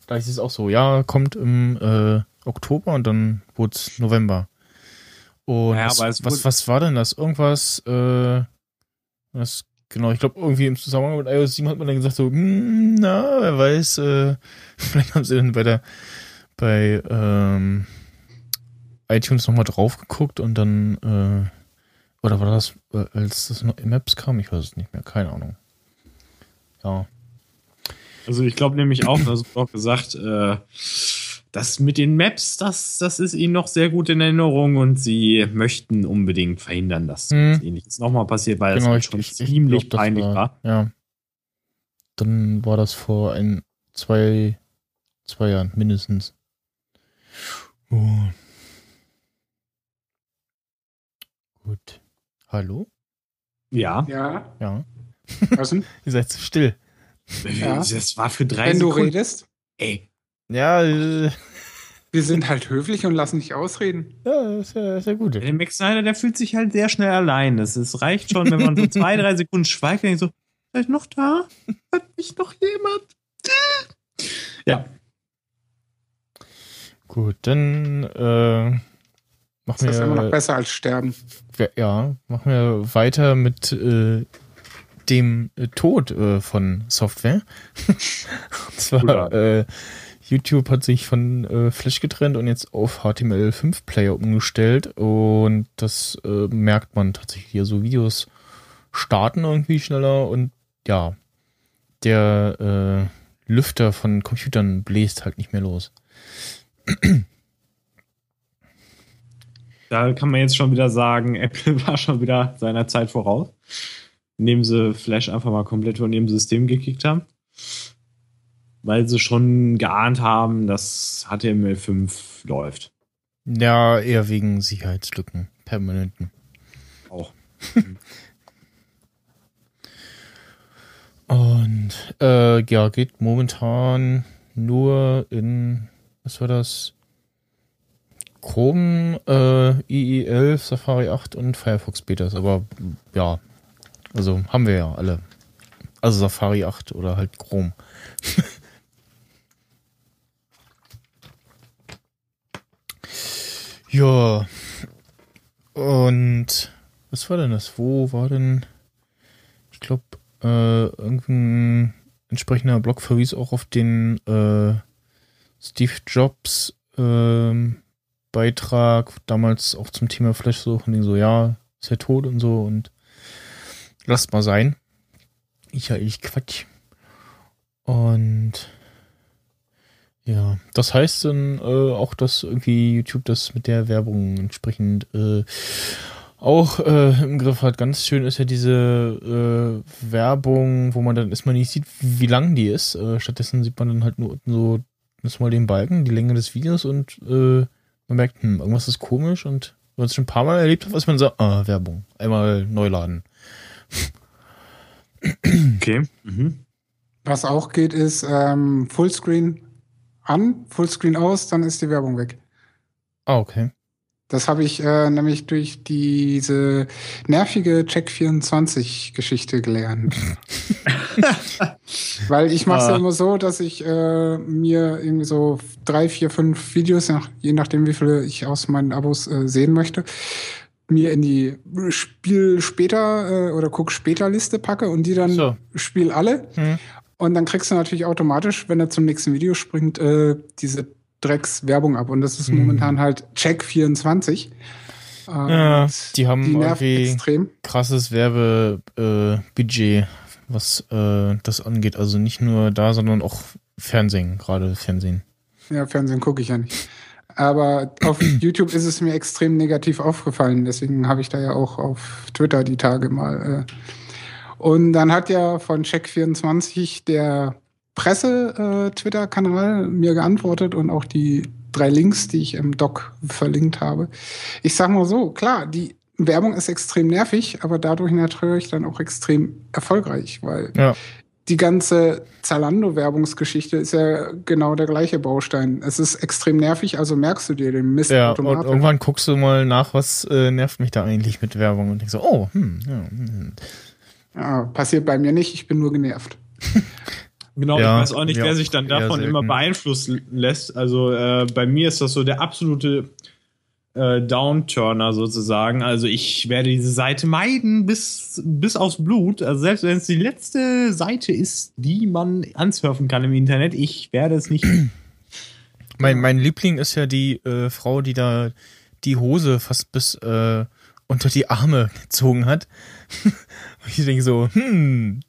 Da ist es auch so, ja, kommt im äh, Oktober und dann wurde es November. Und Ja, was, was, was war denn das? Irgendwas, äh, was, genau, ich glaube, irgendwie im Zusammenhang mit iOS 7 hat man dann gesagt, so, hm, na, wer weiß, äh, [laughs] vielleicht haben sie dann bei der, bei, ähm, iTunes nochmal drauf geguckt und dann, äh, oder war das, als das noch in Maps kam? Ich weiß es nicht mehr, keine Ahnung. Ja. Also ich glaube nämlich auch, das wurde auch gesagt, äh, das mit den Maps, das, das ist ihnen noch sehr gut in Erinnerung und sie möchten unbedingt verhindern, dass Hm. was ähnliches nochmal passiert, weil genau, das ich, schon ich, ich ziemlich glaub, das peinlich war. war. Ja. Dann war das vor ein, zwei, zwei Jahren mindestens. Oh. Gut. Hallo? Ja, Ja, Ja. was [laughs] denn? Ihr seid zu still. Ja. das war für drei Wenn du Sekunden. redest, Ey, Ja, äh, wir sind halt höflich und lassen dich ausreden. ja, ist ja, ist ja gut. der Max Snyder, der fühlt sich halt sehr schnell allein. Das reicht schon, wenn man so zwei, [laughs] drei Sekunden schweigt und denkt so, seid noch da? Hat mich noch jemand? Ja, Gut, dann äh, machen Das ist immer noch wir, besser als sterben. ja, machen wir weiter mit äh, dem äh, Tod äh, von Software. [laughs] und zwar äh, YouTube hat sich von äh, Flash getrennt und jetzt auf HTML5-Player umgestellt und das äh, merkt man tatsächlich hier. So Videos starten irgendwie schneller und ja, der äh, Lüfter von Computern bläst halt nicht mehr los. [clears throat] Da kann man jetzt schon wieder sagen, [laughs] Apple war schon wieder seiner Zeit voraus. Indem sie Flash einfach mal komplett von ihrem System gekickt haben. Weil sie schon geahnt haben, dass HTML5 läuft. Ja, eher wegen Sicherheitslücken, permanenten. Auch. [laughs] Und äh, ja, geht momentan nur in, was war das? Chrome, äh, IE11, Safari 8 und Firefox Betas. Aber ja, also haben wir ja alle. Also Safari 8 oder halt Chrome. [laughs] ja. Und was war denn das? Wo war denn? Ich glaube, äh, irgendein entsprechender Blog verwies auch auf den äh, Steve Jobs ähm, Beitrag, damals auch zum Thema Flash so, und so, ja, ist er tot und so und lasst mal sein. Ich ja ich Quatsch. Und ja, das heißt dann äh, auch, dass irgendwie YouTube das mit der Werbung entsprechend äh, auch äh, im Griff hat. Ganz schön ist ja diese äh, Werbung, wo man dann erstmal nicht sieht, wie lang die ist. Äh, stattdessen sieht man dann halt nur unten so das mal den Balken, die Länge des Videos und äh, man merkt, hm, irgendwas ist komisch und wenn man es schon ein paar Mal erlebt hat, was man sagt, ah, Werbung. Einmal neu laden. Okay. Mhm. Was auch geht, ist ähm, Fullscreen an, Fullscreen aus, dann ist die Werbung weg. Ah, okay. Das habe ich äh, nämlich durch diese nervige Check24-Geschichte gelernt. [laughs] Weil ich mache es ja Ah. immer so, dass ich äh, mir irgendwie so drei, vier, fünf Videos, je nachdem wie viele ich aus meinen Abos äh, sehen möchte, mir in die Spiel später äh, oder guck später Liste packe und die dann So. Spiel alle. Hm. Und dann kriegst du natürlich automatisch, wenn er zum nächsten Video springt, äh, diese Dreckswerbung ab. Und das ist Hm. momentan halt Check24. Äh, Ja, und die haben die irgendwie extrem. krasses Werbebudget, äh, was äh, das angeht. Also nicht nur da, sondern auch Fernsehen, gerade Fernsehen. Ja, Fernsehen gucke ich ja nicht. Aber auf [clears throat] YouTube ist es mir extrem negativ aufgefallen. Deswegen habe ich da ja auch auf Twitter die Tage mal. Äh. Und dann hat ja von Check24 der Presse-Twitter-Kanal mir geantwortet und auch die drei Links, die ich im Doc verlinkt habe. Ich sag mal so, klar, die Werbung ist extrem nervig, aber dadurch natürlich dann auch extrem erfolgreich, weil Ja. die ganze Zalando-Werbungsgeschichte ist ja genau der gleiche Baustein. Es ist extrem nervig, also merkst du dir den Mist Ja, und irgendwann guckst du mal nach, was äh, nervt mich da eigentlich mit Werbung und denkst so, oh, hm, ja, hm. Ja, passiert bei mir nicht, ich bin nur genervt. [laughs] Genau, Ja, ich weiß auch nicht, ja, wer sich dann davon immer beeinflussen lässt. Also äh, bei mir ist das so der absolute äh, Downturner sozusagen. Also ich werde diese Seite meiden bis, bis aufs Blut. Also selbst wenn es die letzte Seite ist, die man ansurfen kann im Internet, ich werde es nicht. [clears throat] Mein, mein Liebling ist ja die äh, Frau, die da die Hose fast bis äh, unter die Arme [laughs] gezogen hat. Und ich denke so, hm,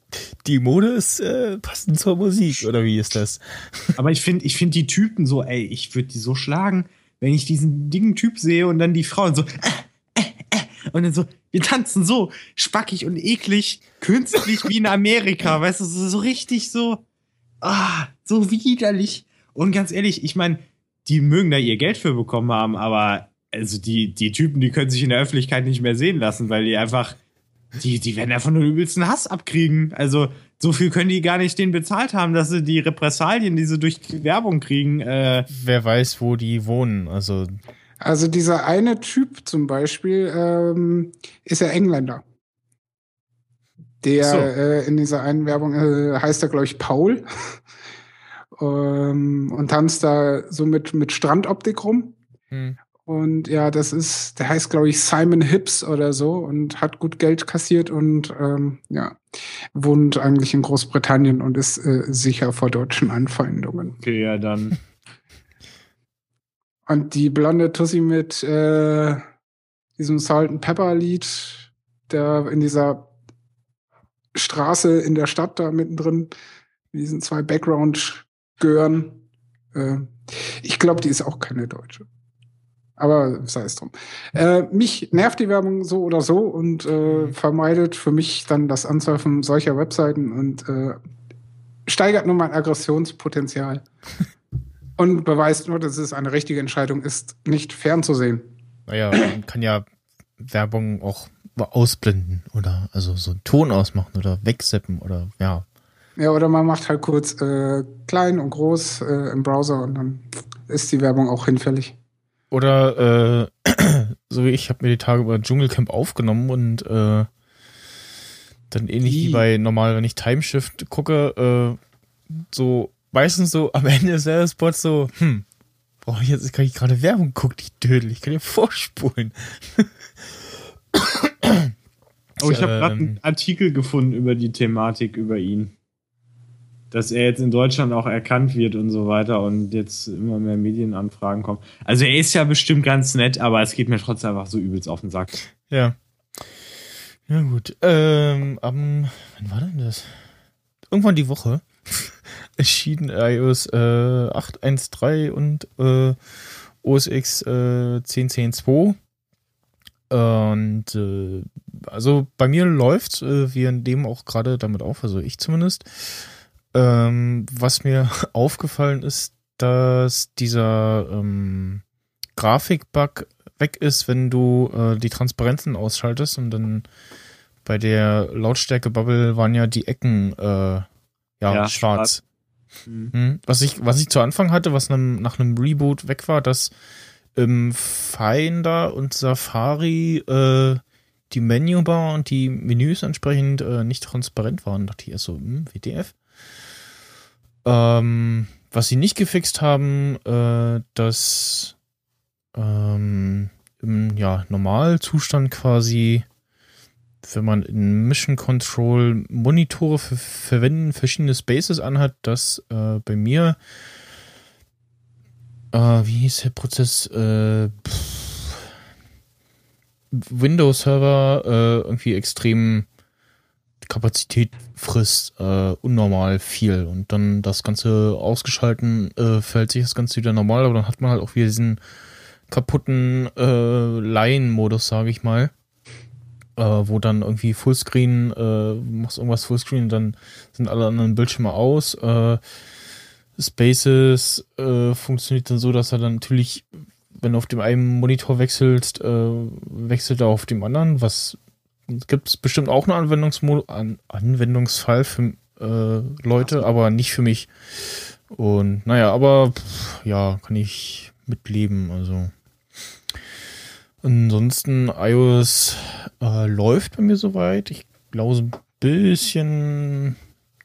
die Mode ist äh, passend zur Musik, oder wie ist das? [laughs] Aber ich finde ich find die Typen so, ey, ich würde die so schlagen, wenn ich diesen dicken Typ sehe und dann die Frauen so, äh, äh, äh, und dann so, wir tanzen so spackig und eklig, künstlich wie in Amerika, [laughs] weißt du, so, so richtig so, ah, so widerlich. Und ganz ehrlich, ich meine, die mögen da ihr Geld für bekommen haben, aber also die, die Typen, die können sich in der Öffentlichkeit nicht mehr sehen lassen, weil die einfach, die, die werden einfach nur den übelsten Hass abkriegen. Also so viel können die gar nicht denen bezahlt haben, dass sie die Repressalien, die sie durch Werbung kriegen, äh, Wer weiß, wo die wohnen. Also, Also dieser eine Typ zum Beispiel ähm, ist ja Engländer. Der So. äh, in dieser einen Werbung äh, heißt er, glaube ich, Paul. [laughs] ähm, und tanzt da so mit, mit Strandoptik rum. Hm. Und ja, das ist, der heißt, glaube ich, Simon Hips oder so und hat gut Geld kassiert und ähm, ja, wohnt eigentlich in Großbritannien und ist äh, sicher vor deutschen Anfeindungen. Okay, ja, dann. [laughs] Und die blonde Tussi mit äh, diesem Salt and Pepper Lied, der in dieser Straße in der Stadt da mittendrin, mit diesen zwei Background-Gören. Äh, ich glaube, die ist auch keine Deutsche. Aber sei es drum. Äh, mich nervt die Werbung so oder so und äh, vermeidet für mich dann das Ansurfen solcher Webseiten und äh, steigert nur mein Aggressionspotenzial. [laughs] und beweist nur, dass es eine richtige Entscheidung ist, nicht fernzusehen. Naja, man kann ja Werbung auch ausblenden oder also so einen Ton ausmachen oder wegseppen oder ja. Ja, oder man macht halt kurz äh, klein und groß äh, im Browser und dann ist die Werbung auch hinfällig. Oder äh, [clears throat] so wie ich habe mir die Tage über Dschungelcamp aufgenommen und äh, dann ähnlich wie bei normal, wenn ich Timeshift gucke, äh, so meistens so am [laughs] Ende des Werbespots so, hm, brauche ich jetzt, kann ich gerade Werbung gucken, die Dödel, ich kann ja vorspulen. Oh, ich habe Ähm. gerade einen Artikel gefunden über die Thematik über ihn. Dass er jetzt in Deutschland auch erkannt wird und so weiter und jetzt immer mehr Medienanfragen kommen. Also er ist ja bestimmt ganz nett, aber es geht mir trotzdem einfach so übelst auf den Sack. Ja. Ja, gut. Ähm, am, wann war denn das? Irgendwann die Woche [laughs] erschienen iOS äh, 8.1.3 und äh, OS X äh, 10.10.2. Und äh, also bei mir läuft äh, wir nehmen auch gerade damit auf, also ich zumindest. Ähm, was mir [laughs] aufgefallen ist, dass dieser ähm, Grafikbug weg ist, wenn du äh, die Transparenzen ausschaltest und dann bei der Lautstärke-Bubble waren ja die Ecken äh, ja, Ja, schwarz. Hm. Hm. Was ich, was ich zu Anfang hatte, was nam- nach einem Reboot weg war, dass im Finder und Safari äh, die Menübar und die Menüs entsprechend äh, nicht transparent waren. Da dachte ich erst so, hm, WTF. Ähm, was sie nicht gefixt haben, äh, dass ähm, im ja, Normalzustand quasi, wenn man in Mission Control Monitore für, verwenden, verschiedene Spaces anhat, dass äh, bei mir äh, wie hieß der Prozess? Äh, Windows-Server äh, irgendwie extrem Kapazität frisst, äh, unnormal viel. Und dann das Ganze ausgeschalten, äh, verhält sich das Ganze wieder normal, aber dann hat man halt auch wieder diesen kaputten äh, Laien-Modus, sage ich mal. Äh, wo dann irgendwie Fullscreen, äh, machst irgendwas Fullscreen, dann sind alle anderen Bildschirme aus. Äh, Spaces äh, funktioniert dann so, dass er dann natürlich, wenn du auf dem einen Monitor wechselst, äh, wechselt er auf dem anderen. Was gibt es bestimmt auch einen Anwendungsmo An Anwendungsfall für äh, Leute, aber nicht für mich. Und naja, aber pff, ja, kann ich mitleben. Also ansonsten iOS äh, läuft bei mir soweit. Ich glaube so ein bisschen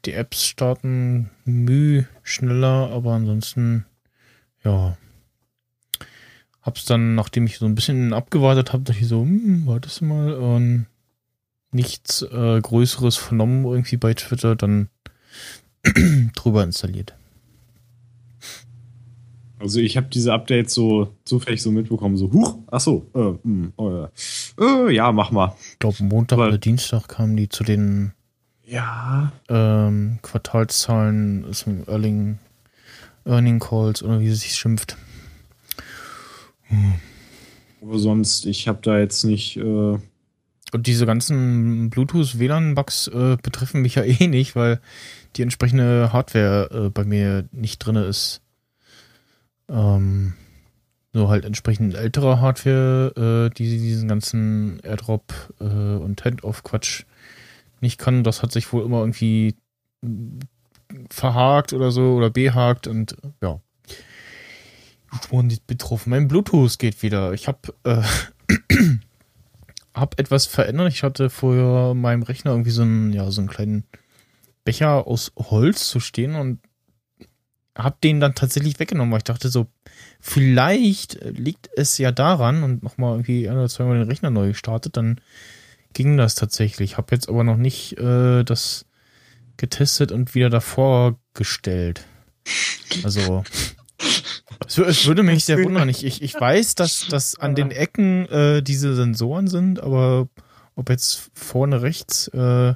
die Apps starten müh schneller, aber ansonsten, ja. Hab's dann, nachdem ich so ein bisschen abgewartet habe, dachte ich so, hm, wartest du mal, und nichts äh, Größeres vernommen irgendwie bei Twitter, dann [clears throat] drüber installiert. Also ich habe diese Updates so zufällig so mitbekommen, so, huch, ach so, äh, hm, oh, ja. Äh, ja, mach mal. Ich glaube, Montag Aber- oder Dienstag kamen die zu den Ja, ähm, Quartalszahlen, also Earning, Earning Calls oder wie es sich schimpft. aber sonst, ich habe da jetzt nicht, äh, Und diese ganzen Bluetooth-WLAN-Bugs äh, betreffen mich ja [laughs] eh nicht, weil die entsprechende Hardware äh, bei mir nicht drin ist. Ähm, so halt entsprechend ältere Hardware, äh, die diesen ganzen Airdrop äh, und Handoff-Quatsch nicht kann. Das hat sich wohl immer irgendwie mm, verhakt oder so oder behakt und ja. Ich wurde betroffen. Mein Bluetooth geht wieder. Ich habe äh, [clears throat] hab etwas verändert. Ich hatte in meinem Rechner irgendwie so einen, ja, so einen kleinen Becher aus Holz zu stehen und habe den dann tatsächlich weggenommen, weil ich dachte so, vielleicht liegt es ja daran und nochmal irgendwie ein oder zweimal den Rechner neu gestartet, dann ging das tatsächlich. Habe jetzt aber noch nicht äh, das getestet und wieder davor gestellt. Also es, wür- es würde mich sehr wundern. Ich, ich, ich weiß, dass, dass an den Ecken äh, diese Sensoren sind, aber ob jetzt vorne rechts äh,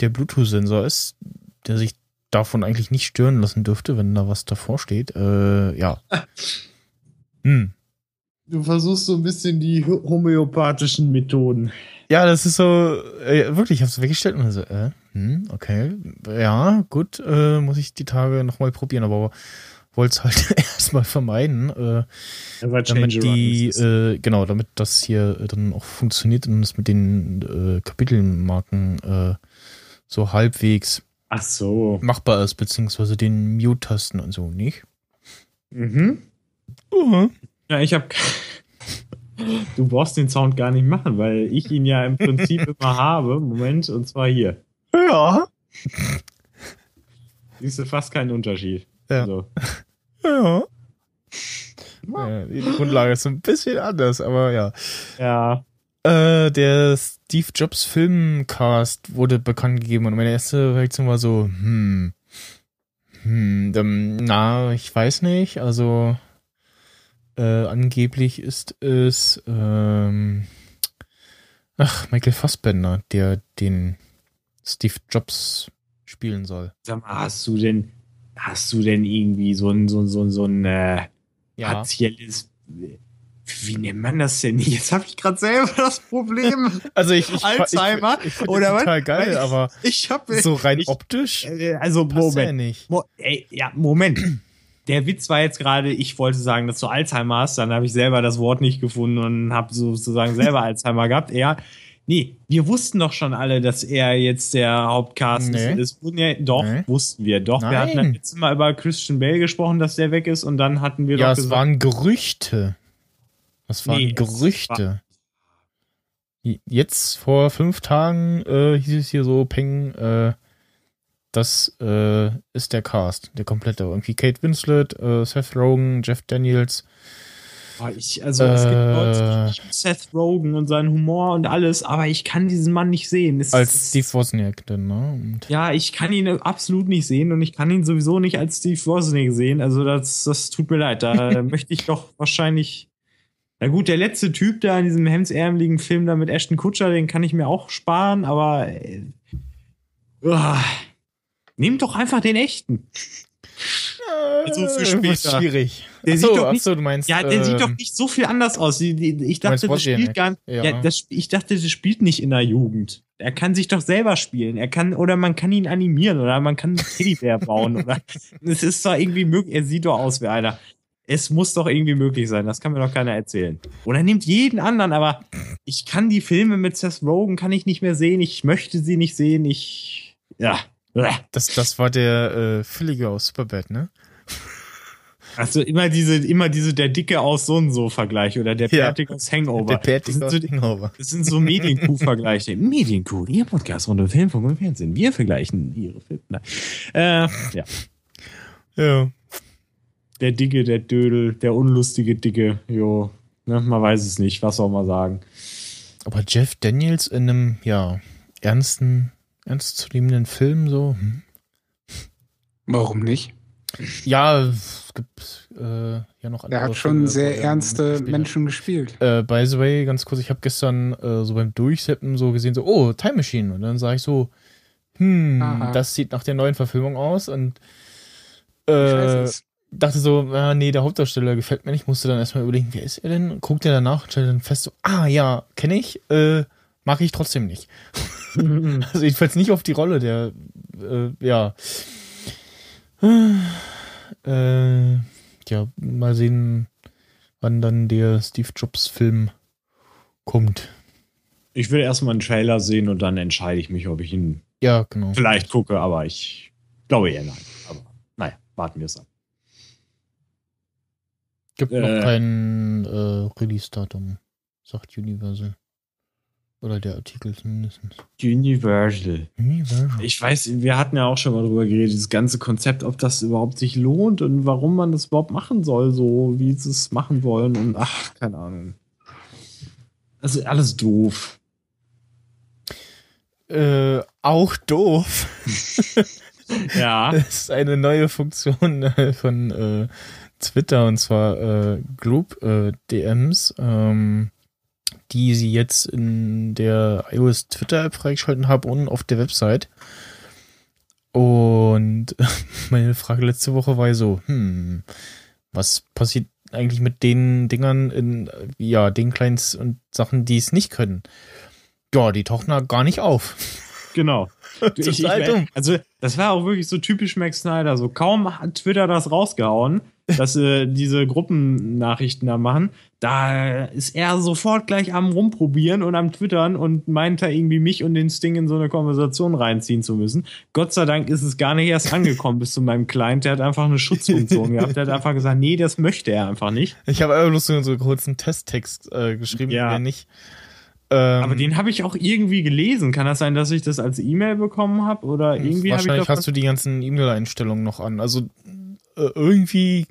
der Bluetooth-Sensor ist, der sich davon eigentlich nicht stören lassen dürfte, wenn da was davor steht. Äh, ja. Hm. Du versuchst so ein bisschen die ho- homöopathischen Methoden. Ja, das ist so, äh, wirklich, ich hab's weggestellt und so, äh, hm, okay. Ja, gut, äh, muss ich die Tage nochmal probieren, aber wollte es halt [laughs] erstmal vermeiden, äh, damit die, äh, genau, damit das hier äh, dann auch funktioniert und es mit den äh, Kapitelmarken äh, so halbwegs Ach so. machbar ist, beziehungsweise den Mute-Tasten und so, nicht? Mhm. Mhm. Ja, ich habe. [laughs] Du brauchst den Sound gar nicht machen, weil ich ihn ja im Prinzip [laughs] immer habe. Moment, und zwar hier. Ja. Siehst du fast keinen Unterschied. Ja. So. [laughs] Ja. ja. Die Grundlage ist ein bisschen anders, aber ja. Ja. Äh, der Steve Jobs Filmcast wurde bekannt gegeben und meine erste Reaktion war so, hm, hm, ähm, na, ich weiß nicht, also äh, angeblich ist es ähm, ach, Michael Fassbender, der den Steve Jobs spielen soll. Sag mal, hast du denn, hast du denn irgendwie so ein, so ein, so ein, so ein äh, partielles. Wie nennt man das denn? Jetzt habe ich gerade selber das Problem. [laughs] Also ich, ich Alzheimer? ich, ich, ich Oder was? total geil, aber Ich habe so rein optisch äh, Also passt ja Moment. nicht. Mo ey, ja, Moment. Der Witz war jetzt gerade, ich wollte sagen, dass du Alzheimer hast, dann habe ich selber das Wort nicht gefunden und habe sozusagen selber [laughs] Alzheimer gehabt. Ja, nee, wir wussten doch schon alle, dass er jetzt der Hauptcast Nee. ist. Es ja, doch, Nee. wussten wir. Doch, wir Nein. hatten dann letztes Mal über Christian Bale gesprochen, dass der weg ist und dann hatten wir Ja, doch es gesagt, waren Gerüchte. Das waren Nee, es Gerüchte. Jetzt vor fünf Tagen äh, hieß es hier so, Peng, äh, das äh, ist der Cast, der komplette. Irgendwie Kate Winslet, äh, Seth Rogen, Jeff Daniels. Boah, ich, also es gibt Äh. Leute, die lieben Seth Rogen und seinen Humor und alles, aber ich kann diesen Mann nicht sehen. Es Als ist- Steve Wozniak dann, ne? Und Ja, ich kann ihn absolut nicht sehen und ich kann ihn sowieso nicht als Steve Wozniak sehen. Also das, das tut mir leid. Da [laughs] möchte ich doch wahrscheinlich. Na gut, der letzte Typ da in diesem hemsärmeligen Film da mit Ashton Kutscher, den kann ich mir auch sparen, aber äh, uah, nehmt doch einfach den echten. Also für Äh, später. [laughs] schwierig. Der Achso, sieht doch nicht- achso, du meinst. Ja, der sieht doch ähm, nicht so viel anders aus. Ich dachte, das spielt Wozniak? gar nicht. Ja. Ja. das, ich dachte, das spielt nicht in der Jugend. Er kann sich doch selber spielen. Er kann, oder man kann ihn animieren oder man kann einen Teddybär [laughs] bauen oder. Es ist doch irgendwie möglich. Er sieht doch aus wie einer. Es muss doch irgendwie möglich sein. Das kann mir doch keiner erzählen. Oder nimmt jeden anderen, aber ich kann die Filme mit Seth Rogen kann ich nicht mehr sehen. Ich möchte sie nicht sehen. Ich, ja. Das, das war der äh, Füllige aus Superbad, ne? Also immer diese, immer diese der Dicke aus so und so Vergleich oder der Ja. Fertig aus Hangover. Der das, sind so, Hangover. das sind so Medienkuh-Vergleiche. [laughs] Medienkuh, ihr Podcast rund um Filmfunk und Fernsehen. Wir vergleichen ihre Filme. Nein. Äh, ja. Ja. Der Dicke, der Dödel, der unlustige Dicke. Jo. Ne, man weiß es nicht. Was soll man sagen? Aber Jeff Daniels in einem, ja, ernsten, ernstzunehmenden Film so. Hm. Warum nicht? Ja, es gibt äh, ja noch Der andere hat schon sehr er ernste hat. Menschen gespielt. Äh, by the way, ganz kurz, ich habe gestern äh, so beim Durchseppen so gesehen, so, oh, Time Machine. Und dann sage ich so, hm, Aha. das sieht nach der neuen Verfilmung aus. Und äh, dachte so, ah, nee, der Hauptdarsteller gefällt mir nicht. Musste dann erstmal überlegen, wer ist er denn? Guckt er danach und stellt dann fest, so, ah, ja, kenne ich, äh, mag ich trotzdem nicht. [laughs] also jedenfalls nicht auf die Rolle, der, äh, ja. Äh, ja, mal sehen, wann dann der Steve Jobs Film kommt. Ich will erstmal einen Trailer sehen und dann entscheide ich mich, ob ich ihn Ja, genau. vielleicht gucke, aber ich glaube eher nein. Aber naja, warten wir es ab. Gibt Äh. noch kein äh, Release-Datum, sagt Universal. Oder der Artikel zumindest. Universal. Universal. Ich weiß, wir hatten ja auch schon mal drüber geredet, das ganze Konzept, ob das überhaupt sich lohnt und warum man das überhaupt machen soll, so wie sie es machen wollen und ach, keine Ahnung. Also alles doof. Äh, auch doof. [laughs] Ja. [laughs] Das ist eine neue Funktion äh, von äh, Twitter und zwar äh, Group äh, DMs, ähm, die sie jetzt in der iOS Twitter App freigeschalten haben und auf der Website. Und [laughs] meine Frage letzte Woche war so, hm, was passiert eigentlich mit den Dingern in, ja, den Clients und Sachen, die es nicht können? Ja, die tauchen da gar nicht auf. Genau. [laughs] Du, ich, ich. Also, das war auch wirklich so typisch Max Snyder. So kaum hat Twitter das rausgehauen, dass äh, diese Gruppennachrichten da machen. Da ist er sofort gleich am Rumprobieren und am Twittern und meint da irgendwie mich und den Sting in so eine Konversation reinziehen zu müssen. Gott sei Dank ist es gar nicht erst angekommen bis zu meinem Client. Der hat einfach eine Schutzfunktion gehabt. Der hat einfach gesagt, nee, das möchte er einfach nicht. Ich habe einfach bloß so einen kurzen Testtext äh, geschrieben, Ja. ja. nicht. Ähm, Aber den habe ich auch irgendwie gelesen. Kann das sein, dass ich das als E-Mail bekommen habe? Oder irgendwie habe ich Wahrscheinlich das hast du die ganzen E-Mail-Einstellungen noch an. Also irgendwie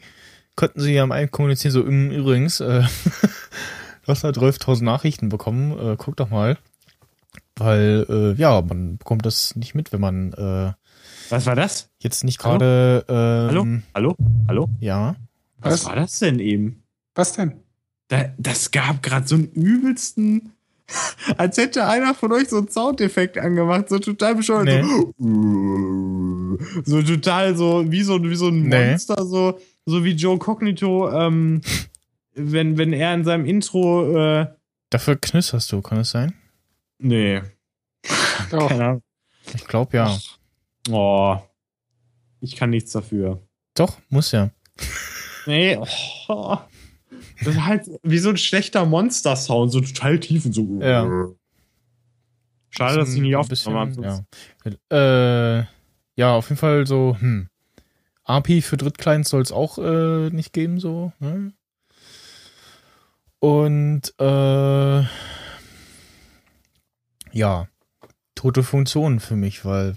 konnten sie ja am einen kommunizieren, so im, übrigens, äh, [laughs] du hast halt 12.000 Nachrichten bekommen, äh, guck doch mal. Weil, äh, ja, man bekommt das nicht mit, wenn man äh, Was war das? jetzt nicht Hallo? gerade, Hallo? ähm, Hallo? Hallo? ja, Was, Was? war das denn eben? Was denn? Da, das gab gerade so einen übelsten, als hätte einer von euch so einen Soundeffekt angemacht, so total bescheuert. Nee. So, so total so, wie so, wie so ein Nee. Monster, so, so wie Joe Cognito, ähm, wenn, wenn er in seinem Intro, äh, dafür knisterst du, kann es sein? nee, [laughs] Doch. keine Ahnung. Ich glaube ja. Oh, ich kann nichts dafür. Doch, muss ja. Nee, [laughs] oh. Das ist halt wie so ein schlechter Monster-Sound, so total tief und so. Ja. Schade, dass ich nicht Ein aufgenommen bisschen, habe. ja. Äh, ja, auf jeden Fall so, hm. API für Drittclients soll es auch äh, nicht geben, so. Ne? Und äh, ja, tote Funktion für mich, weil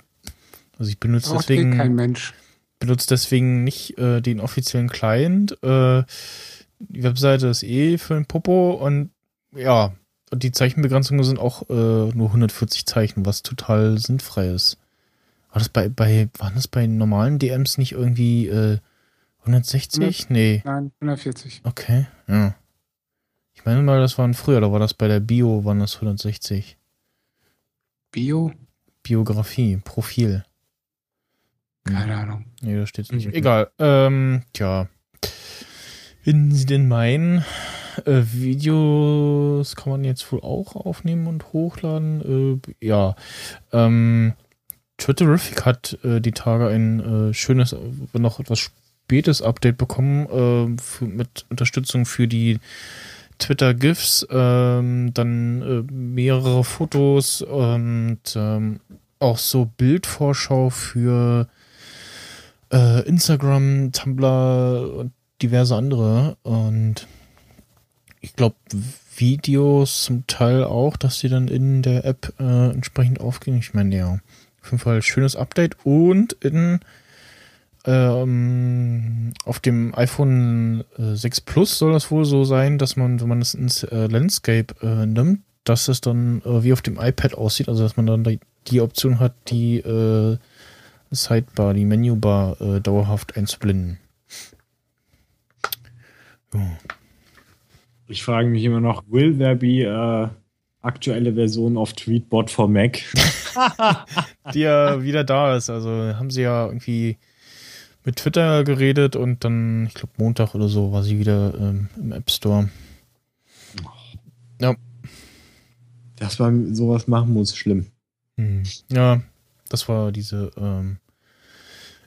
also ich benutze Braucht eh deswegen kein Mensch. benutze deswegen nicht äh, den offiziellen Client. Äh, die Webseite ist eh für ein Popo und ja, und die Zeichenbegrenzungen sind auch äh, nur 140 Zeichen, was total sinnfrei ist. War das bei, bei, waren das bei normalen DMs nicht irgendwie äh, 160? Nee. Nein, 140. Okay, ja. Ich meine mal, das waren früher, da war das bei der Bio, waren das 160. Bio? Biografie, Profil. Keine Ahnung. Nee, da steht's nicht. Mhm. Egal. Ähm, tja. Wenn Sie denn meinen, äh, Videos kann man jetzt wohl auch aufnehmen und hochladen? Äh, ja. Ähm, Twitterific hat äh, die Tage ein äh, schönes, noch etwas spätes Update bekommen äh, für, mit Unterstützung für die Twitter GIFs, ähm, dann äh, mehrere Fotos und ähm, auch so Bildvorschau für Instagram, Tumblr und diverse andere. Und ich glaube, Videos zum Teil auch, dass die dann in der App äh, entsprechend aufgehen. Ich meine, ja, auf jeden Fall schönes Update. Und in ähm, auf dem iPhone äh, 6 Plus soll das wohl so sein, dass man, wenn man es ins äh, Landscape äh, nimmt, dass es dann äh, wie auf dem iPad aussieht, also dass man dann die, die Option hat, die äh, Sidebar, die Menübar äh, dauerhaft einzublenden. Ja. Ich frage mich immer noch, will there be äh, aktuelle Version of Tweetbot for Mac? [laughs] Die ja wieder da ist. Also haben sie ja irgendwie mit Twitter geredet und dann, ich glaube, Montag oder so war sie wieder ähm, im App Store. Dass man sowas machen muss, schlimm. Hm. Ja, das war diese, ähm,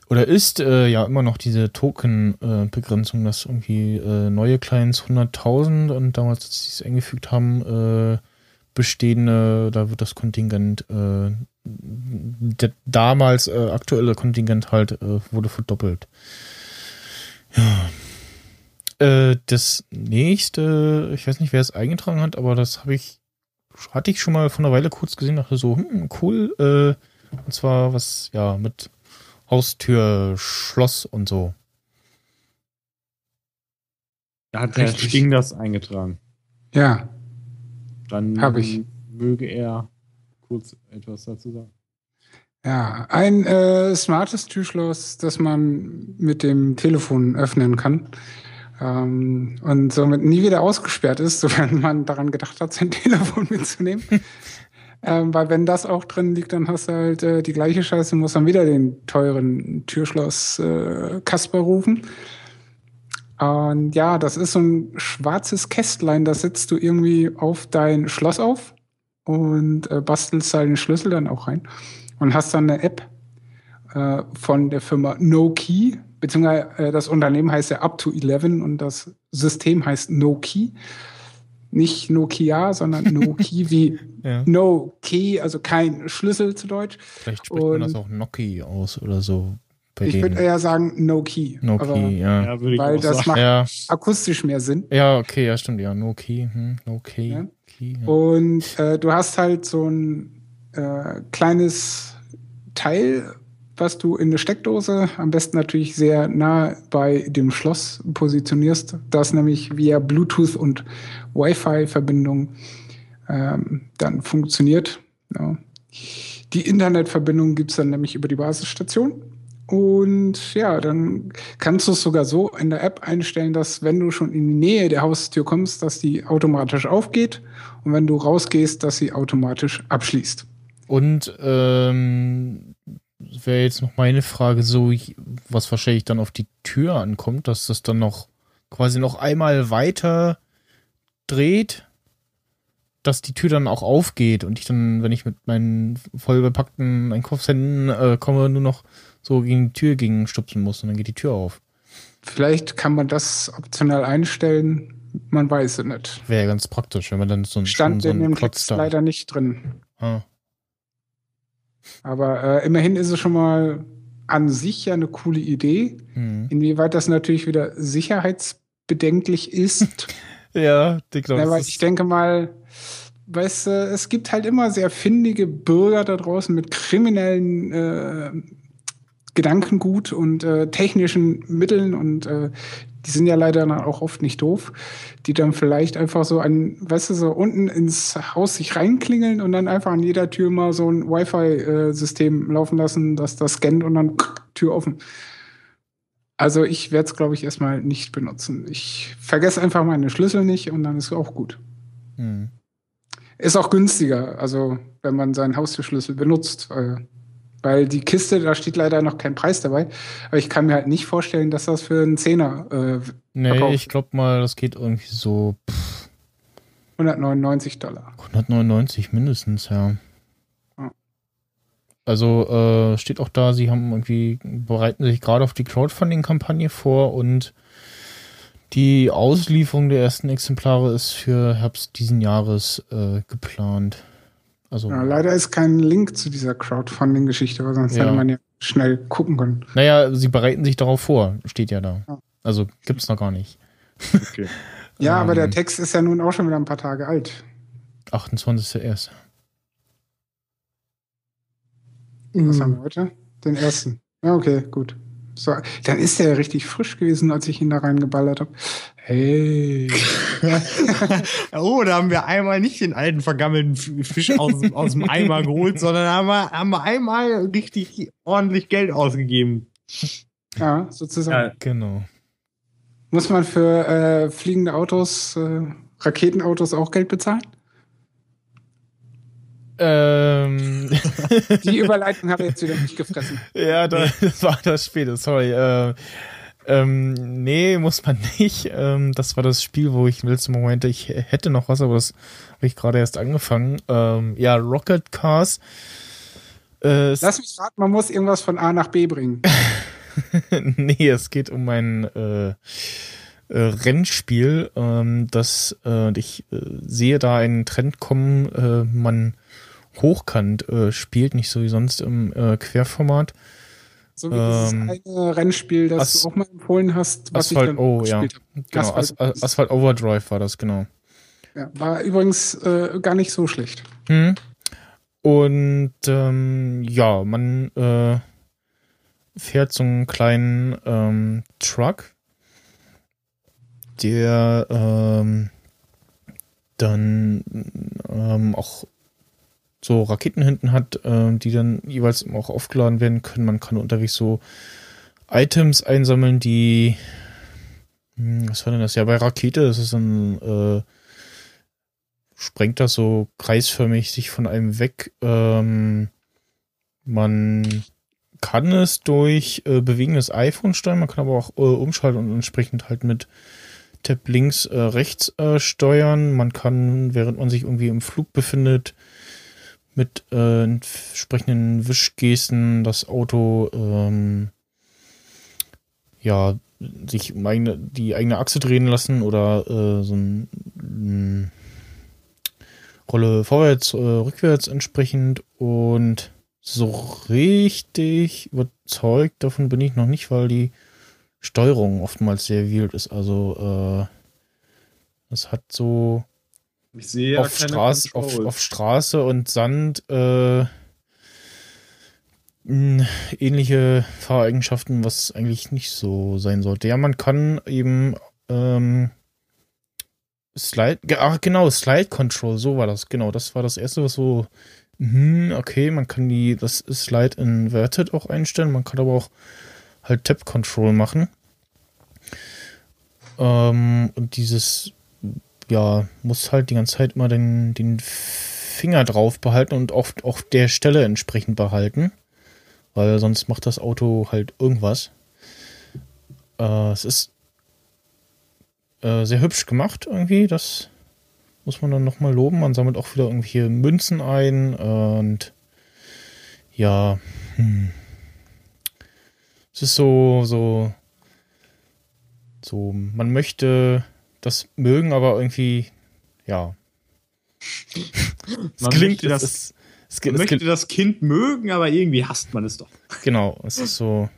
oder ist äh, ja immer noch diese Token-Begrenzung, dass irgendwie äh, neue Clients 100.000 und damals, als sie es eingefügt haben, äh, bestehende, da wird das Kontingent, äh, der damals äh, aktuelle Kontingent halt äh, wurde verdoppelt. Ja. Äh, das nächste, ich weiß nicht, wer es eingetragen hat, aber das habe ich hatte ich schon mal von einer Weile kurz gesehen, dachte so, hm, cool. Äh, und zwar was, ja, mit Haustür, Schloss und so. Da hat Herr Richtig. Sting das eingetragen. Ja, Dann Hab ich. möge er kurz etwas dazu sagen. ja. Ein äh, smartes Türschloss, das man mit dem Telefon öffnen kann. Ähm, und somit nie wieder ausgesperrt ist, [laughs] sofern man daran gedacht hat, sein Telefon mitzunehmen. Ähm, weil wenn das auch drin liegt, dann hast du halt äh, die gleiche Scheiße, musst dann wieder den teuren Türschloss äh, Kasper rufen. Und ja, das ist so ein schwarzes Kästlein, das setzt du irgendwie auf dein Schloss auf und äh, bastelst da den Schlüssel dann auch rein und hast dann eine App äh, von der Firma NoKey, beziehungsweise äh, das Unternehmen heißt ja Up to 11 und das System heißt NoKey. Nicht Nokia, sondern [laughs] wie Ja. No Key, also kein Schlüssel zu Deutsch. Vielleicht spricht man das Und- auch Noki aus oder so. Bei Ich würde eher sagen No Key. aber Noki, ja. Ja, würde ich weil das sagen. macht Ja, akustisch mehr Sinn. ja, okay, ja, stimmt, ja. Noki, hm, Noki. Ja. Key, ja. Und äh, du hast halt so ein äh, kleines Teil, was du in eine Steckdose, am besten natürlich sehr nah bei dem Schloss positionierst, das nämlich via Bluetooth und Wi-Fi-Verbindung ähm, dann funktioniert. Ja. Die Internetverbindung gibt's dann nämlich über die Basisstation. Und ja, dann kannst du es sogar so in der App einstellen, dass wenn du schon in die Nähe der Haustür kommst, dass die automatisch aufgeht und wenn du rausgehst, dass sie automatisch abschließt. Und ähm, wäre jetzt noch meine Frage, so was wahrscheinlich dann auf die Tür ankommt, dass das dann noch quasi noch einmal weiter dreht, dass die Tür dann auch aufgeht und ich dann, wenn ich mit meinen voll bepackten Einkaufshänden äh, komme, nur noch so gegen die Tür gegen stupsen muss und dann geht die Tür auf. Vielleicht kann man das optional einstellen, man weiß es nicht. Wäre ja ganz praktisch, wenn man dann so, ein- Stand so in einen dem Klotz leider nicht drin. Ah, Aber äh, immerhin ist es schon mal an sich ja eine coole Idee. hm. Inwieweit das natürlich wieder sicherheitsbedenklich ist. [laughs] Ja, ich glaube, das ich denke mal, weißt du, es gibt halt immer sehr findige Bürger da draußen mit kriminellen äh, Gedankengut und äh, technischen Mitteln und äh, die sind ja leider dann auch oft nicht doof, die dann vielleicht einfach so an, weißt du, so unten ins Haus sich reinklingeln und dann einfach an jeder Tür mal so ein Wi-Fi-System laufen lassen, dass das scannt und dann Tür offen. Also ich werde es, glaube ich, erstmal nicht benutzen. Ich vergesse einfach meine Schlüssel nicht und dann ist auch gut. hm. Ist auch günstiger, also wenn man seinen Haustürschlüssel benutzt. Äh, weil die Kiste, da steht leider noch kein Preis dabei. Aber ich kann mir halt nicht vorstellen, dass das für einen Zehner äh, Nee, verkauft. ich glaube mal, das geht irgendwie so pff, 199 Dollar. 199 mindestens, ja. Ja. Also äh, steht auch da, sie haben irgendwie bereiten sich gerade auf die Crowdfunding-Kampagne vor und die Auslieferung der ersten Exemplare ist für Herbst diesen Jahres äh, geplant. Also, Ja, leider ist kein Link zu dieser Crowdfunding-Geschichte, weil sonst Ja. hätte man ja schnell gucken können. naja, sie bereiten sich darauf vor, steht ja da. Ja. Also gibt's noch gar nicht. Okay. [laughs] Ja, aber der Ähm. Text ist ja nun auch schon wieder ein paar Tage alt. 28.01. Was haben wir heute? Den ersten. Ja, okay, gut. So, dann ist der ja richtig frisch gewesen, als ich ihn da reingeballert habe. Hey. [laughs] oh, da haben wir einmal nicht den alten vergammelten Fisch aus, dem- aus dem Eimer geholt, sondern haben wir, haben wir einmal richtig ordentlich Geld ausgegeben. Ja, sozusagen. Genau. Muss man für äh, fliegende Autos, äh, Raketenautos auch Geld bezahlen? Ähm, Die Überleitung habe ich jetzt wieder nicht gefressen. [laughs] Ja, da, das war das Spiel, sorry. Äh, ähm, nee, muss man [laughs] nicht. Ähm, das war das Spiel, wo ich im letzten Moment, ich hätte noch was, aber das habe ich gerade erst angefangen. Ähm, ja, Rocket Cars. Äh, Lass mich raten, man muss irgendwas von A nach B bringen. [laughs] nee, es geht um ein äh, äh, Rennspiel, ähm, das äh, ich äh, sehe da einen Trend kommen, man hochkant spielt, nicht so wie sonst im Querformat. So wie dieses Ähm, eine Rennspiel, das As- du auch mal empfohlen hast, was Asphalt, ich dann oh, ja. habe. Genau, Asphalt. Asphalt, Asphalt Overdrive war das, genau. Ja, war übrigens äh, gar nicht so schlecht. Hm. Und ähm, ja, man äh, fährt so einen kleinen ähm, Truck, der ähm, dann ähm, auch so Raketen hinten hat, äh, die dann jeweils auch aufgeladen werden können. Man kann unterwegs so Items einsammeln, die hm, was war denn das? Ja, bei Rakete ist es ein äh, sprengt das so kreisförmig sich von einem weg. Ähm, man kann es durch äh, Bewegen des iPhone steuern, man kann aber auch äh, umschalten und entsprechend halt mit Tab links, äh, rechts äh, steuern. Man kann, während man sich irgendwie im Flug befindet, mit äh, entsprechenden Wischgesten das Auto ähm, ja sich um eigene, die eigene Achse drehen lassen oder äh, so ein, ein Rolle vorwärts, äh, rückwärts entsprechend und so richtig überzeugt davon bin ich noch nicht, weil die Steuerung oftmals sehr wild ist. Also äh, es hat so Ich sehe auf, Straße, auf, auf Straße und Sand äh, mh, ähnliche Fahreigenschaften, was eigentlich nicht so sein sollte. Ja, man kann eben ähm, Slide, ach genau, Slide Control, so war das, genau, das war das erste, was so, hm, okay, man kann die, das Slide Inverted auch einstellen, man kann aber auch halt Tab Control machen. Ähm, und dieses, ja, muss halt die ganze Zeit immer den, den Finger drauf behalten und auf, auf der Stelle entsprechend behalten, weil sonst macht das Auto halt irgendwas. Äh, es ist äh, sehr hübsch gemacht irgendwie. Das muss man dann nochmal loben. Man sammelt auch wieder irgendwelche Münzen ein und ja, hm. es ist so, so, so, man möchte das mögen, aber irgendwie, ja. [laughs] Es klingt, möchte das- es, Man es, möchte geht- das Kind mögen, aber irgendwie hasst man es doch. Genau, es ist so.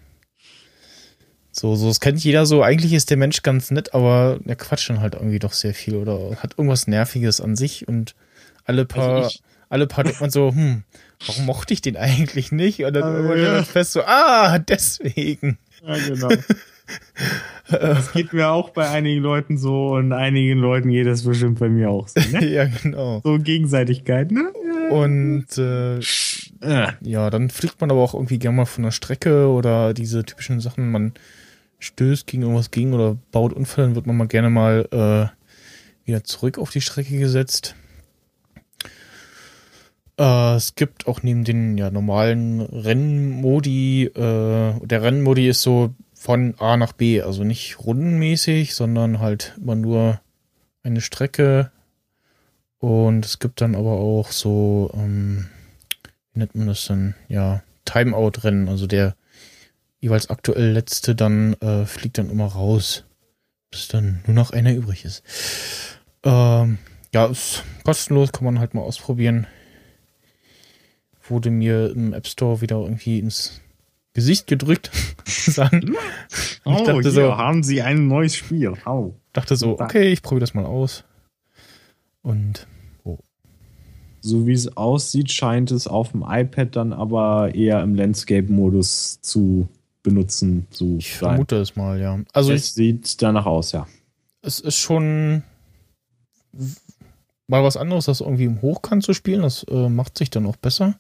So, so, es kennt jeder so. Eigentlich ist der Mensch ganz nett, aber er quatscht dann halt irgendwie doch sehr viel oder hat irgendwas Nerviges an sich und alle paar, Also alle paar denkt man so, hm, warum mochte ich den eigentlich nicht? Und dann irgendwann ja. fest so, ah, deswegen. Ja, genau. [laughs] Das geht mir auch bei einigen Leuten so und einigen Leuten geht das bestimmt bei mir auch so. Ne? [laughs] ja, genau. So Gegenseitigkeit, ne? Und äh, Äh. ja, dann fliegt man aber auch irgendwie gerne mal von der Strecke oder diese typischen Sachen, man stößt gegen irgendwas gegen oder baut Unfälle, dann wird man mal gerne mal äh, wieder zurück auf die Strecke gesetzt. Äh, es gibt auch neben den ja, normalen Rennmodi, äh, der Rennmodi ist so von A nach B, also nicht rundenmäßig, sondern halt immer nur eine Strecke. Und es gibt dann aber auch so, ähm, wie nennt man das denn? Ja, Timeout-Rennen. Also der jeweils aktuell letzte dann äh, fliegt dann immer raus, bis dann nur noch einer übrig ist. Ähm, ja, ist kostenlos, kann man halt mal ausprobieren. Wurde mir im App Store wieder irgendwie ins Gesicht gedrückt. [laughs] Dann Oh, dachte hier so- haben sie ein neues Spiel. Au. dachte so, okay, ich probiere das mal aus. Und So wie es aussieht, scheint es auf dem iPad dann aber eher im Landscape-Modus zu benutzen zu ich sein. vermute es mal, ja. Also ich, es sieht danach aus, ja. es ist schon mal was anderes, das irgendwie im Hochkant zu spielen. Das äh, macht sich dann auch besser.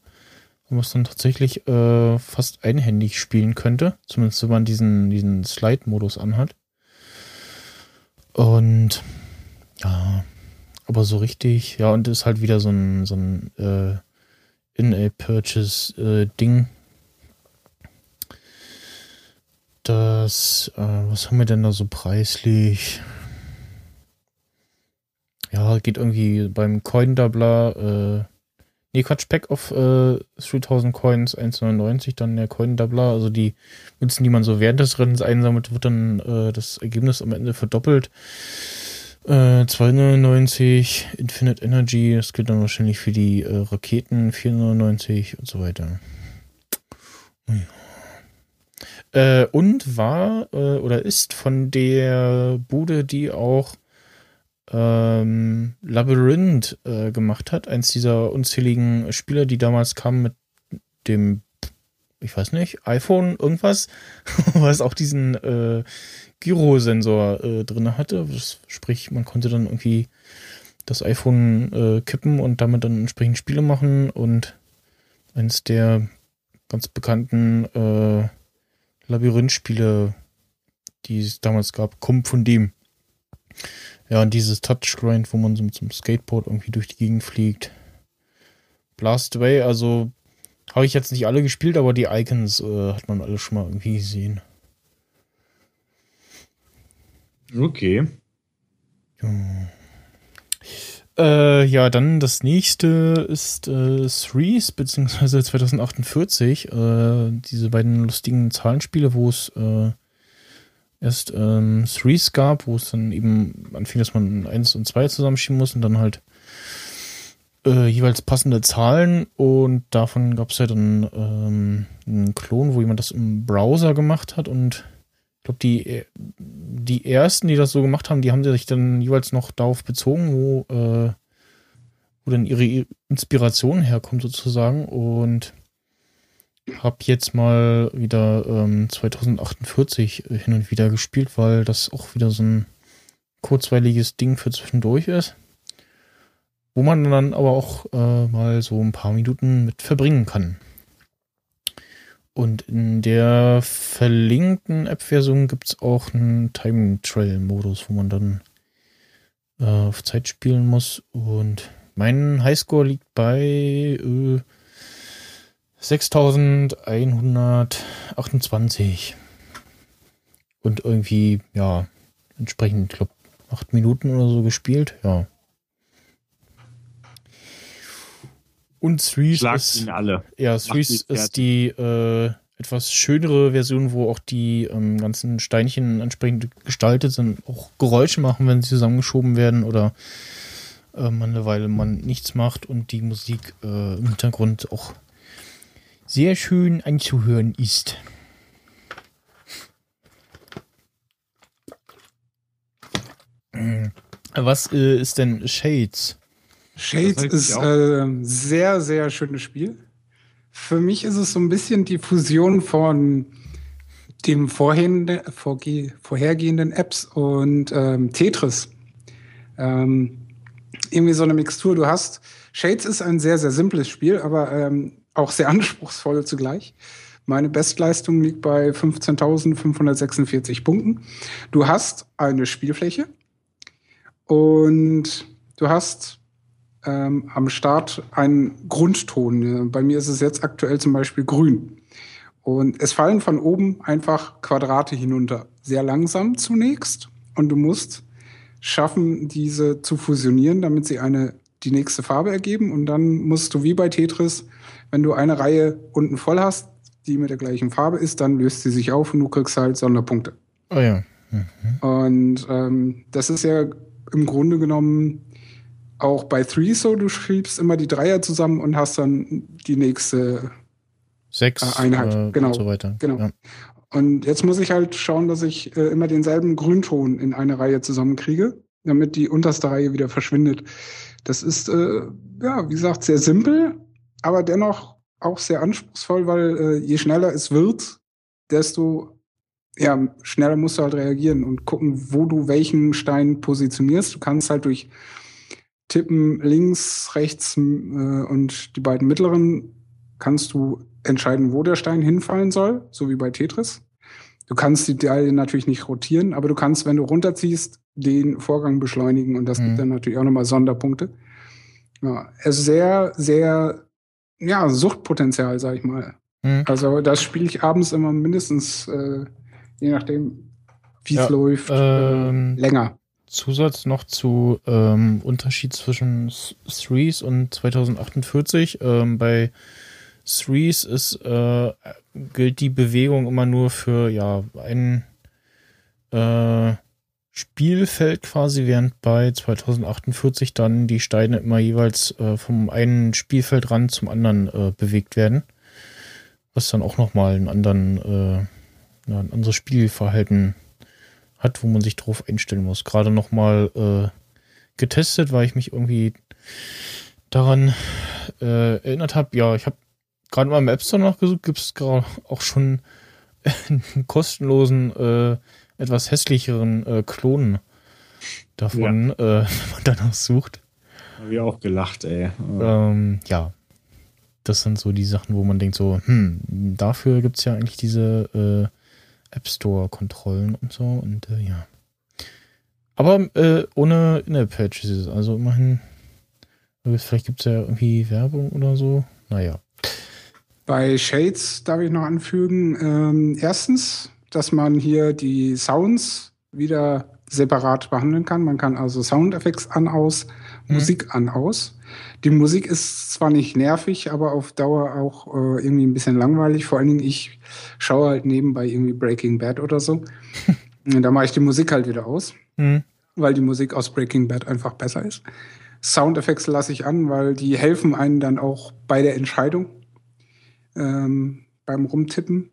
Wenn man es dann tatsächlich äh, fast einhändig spielen könnte. Zumindest wenn man diesen, diesen Slide-Modus anhat. Und ja, aber so richtig, ja, und ist halt wieder so ein, so ein äh, In-App-Purchase-Ding. Das, äh, was haben wir denn da so preislich? Ja, geht irgendwie beim Coin-Doubler, äh, nee, Quatsch, Pack of äh, 3000 Coins, 1,99, dann der Coin-Doubler, also die Münzen, die man so während des Rennens einsammelt, wird dann äh, das Ergebnis am Ende verdoppelt. Äh, 2,99, Infinite Energy, das gilt dann wahrscheinlich für die äh, Raketen, 4,99 und so weiter. Äh, und war äh, oder ist von der Bude, die auch ähm, Labyrinth äh, gemacht hat. Eins dieser unzähligen Spieler, die damals kamen mit dem, ich weiß nicht, iPhone irgendwas, [laughs] was auch diesen äh, Gyrosensor äh, drin hatte. Das, sprich, man konnte dann irgendwie das iPhone äh, kippen und damit dann entsprechend Spiele machen und eins der ganz bekannten äh, Labyrinth-Spiele, die es damals gab, kommt von dem. Ja, und dieses Touchscreen, wo man so mit so einem Skateboard irgendwie durch die Gegend fliegt. Blast Away, also habe ich jetzt nicht alle gespielt, aber die Icons äh, hat man alle schon mal irgendwie gesehen. Okay. Ja. Äh, ja, dann das nächste ist äh, Threes, beziehungsweise 2048. Äh, diese beiden lustigen Zahlenspiele, wo es äh, erst ähm, Threes gab, wo es dann eben anfing, dass man eins und zwei zusammenschieben muss und dann halt äh, jeweils passende Zahlen. Und davon gab es ja dann ähm, einen Klon, wo jemand das im Browser gemacht hat. Und ich glaube, die, die ersten, die das so gemacht haben, die haben sich dann jeweils noch darauf bezogen, wo, äh, wo dann ihre Inspiration herkommt sozusagen. Und habe jetzt mal wieder ähm, 2048 hin und wieder gespielt, weil das auch wieder so ein kurzweiliges Ding für zwischendurch ist, wo man dann aber auch äh, mal so ein paar Minuten mit verbringen kann. Und in der verlinkten App-Version gibt es auch einen Time-Trail-Modus, wo man dann äh, auf Zeit spielen muss. Und mein Highscore liegt bei äh, 6128. Und irgendwie, ja, entsprechend, ich glaube, acht Minuten oder so gespielt, ja. Und Threes ist, alle. ja, Threes die ist die äh, etwas schönere Version, wo auch die ähm, ganzen Steinchen entsprechend gestaltet sind, auch Geräusche machen, wenn sie zusammengeschoben werden oder äh, man eine Weile man nichts macht und die Musik äh, im Hintergrund auch sehr schön anzuhören ist. Was äh, ist denn Shades? Shades ist ein sehr, sehr schönes Spiel. Für mich ist es so ein bisschen die Fusion von dem vorge- vorhergehenden Apps und ähm, Tetris. Ähm, irgendwie so eine Mixtur. Du hast, Shades ist ein sehr, sehr simples Spiel, aber ähm, auch sehr [laughs] anspruchsvoll zugleich. Meine Bestleistung liegt bei 15.546 Punkten. Du hast eine Spielfläche und du hast ähm, am Start einen Grundton. Bei mir ist es jetzt aktuell zum Beispiel grün. Und es fallen von oben einfach Quadrate hinunter. Sehr langsam zunächst. Und du musst schaffen, diese zu fusionieren, damit sie eine, die nächste Farbe ergeben. Und dann musst du wie bei Tetris, wenn du eine Reihe unten voll hast, die mit der gleichen Farbe ist, dann löst sie sich auf und du kriegst halt Sonderpunkte. Oh ja. Und ähm, das ist ja im Grunde genommen auch bei Three so, du schriebst immer die Dreier zusammen und hast dann die nächste. Sechs Äh, Einheit, äh, genau, und so weiter. genau. Ja. Und jetzt muss ich halt schauen, dass ich äh, immer denselben Grünton in eine Reihe zusammenkriege, damit die unterste Reihe wieder verschwindet. Das ist, äh, ja, wie gesagt, sehr simpel, aber dennoch auch sehr anspruchsvoll, weil äh, je schneller es wird, desto ja, schneller musst du halt reagieren und gucken, wo du welchen Stein positionierst. Du kannst halt durch Tippen links, rechts äh, und die beiden mittleren kannst du entscheiden, wo der Stein hinfallen soll, so wie bei Tetris. Du kannst die Teile natürlich nicht rotieren, aber du kannst, wenn du runterziehst, den Vorgang beschleunigen und das Mhm. gibt dann natürlich auch nochmal Sonderpunkte. Ja, es ist sehr, sehr, ja, Suchtpotenzial, sag ich mal. Mhm. Also das spiele ich abends immer mindestens, äh, je nachdem, wie es Ja, läuft, ähm, äh, länger. Zusatz noch zu ähm, Unterschied zwischen Threes und 2048. Ähm, bei Threes ist, äh, gilt die Bewegung immer nur für ja ein äh, Spielfeld quasi, während bei 2048 dann die Steine immer jeweils äh, vom einen Spielfeldrand zum anderen äh, bewegt werden. Was dann auch nochmal einen anderen, äh, ja, ein anderes Spielverhalten hat, wo man sich drauf einstellen muss. Gerade nochmal äh, getestet, weil ich mich irgendwie daran äh, erinnert habe. Ja, ich habe gerade mal im App Store nachgesucht, gibt es gerade auch schon [laughs] einen kostenlosen, äh, etwas hässlicheren äh, Klon davon, äh, [laughs] wenn man danach sucht. Hab ich auch gelacht, ey. Ähm, ja. Das sind so die Sachen, wo man denkt, so, hm, dafür gibt es ja eigentlich diese äh, App Store-Kontrollen und so und äh, ja. Aber äh, ohne In-App-Purchases, also immerhin, vielleicht gibt es ja irgendwie Werbung oder so. Naja. Bei Shades darf ich noch anfügen, ähm, erstens, dass man hier die Sounds wieder separat behandeln kann. Man kann also Soundeffekte an, aus, Mhm. Musik an, aus. Die Musik ist zwar nicht nervig, aber auf Dauer auch äh, irgendwie ein bisschen langweilig. Vor allen Dingen, ich schaue halt nebenbei irgendwie Breaking Bad oder so. [laughs] Und da mache ich die Musik halt wieder aus, Hm. weil die Musik aus Breaking Bad einfach besser ist. Soundeffekte lasse ich an, weil die helfen einem dann auch bei der Entscheidung ähm, beim Rumtippen.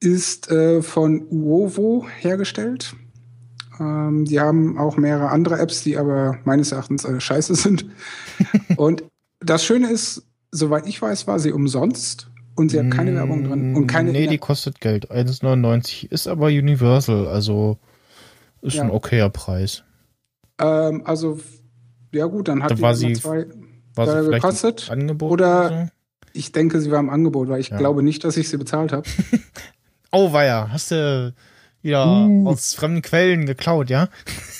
Ist äh, von Uovo hergestellt. Ähm, die haben auch mehrere andere Apps, die aber meines Erachtens äh, scheiße sind. [laughs] und das Schöne ist, soweit ich weiß, war sie umsonst und sie hat keine Werbung drin und keine. Nee, die kostet Geld. 1,99 ist aber Universal, also ist Ja. ein okayer Preis. ähm, also ja gut, dann hat Da die war sie zwei. War Äh, sie vielleicht gekostet? Angebot Oder- oder? Ich denke, sie war im Angebot, weil ich Ja. glaube nicht, dass ich sie bezahlt habe. [laughs] Oh, weia, hast du wieder Uh. aus fremden Quellen geklaut, ja?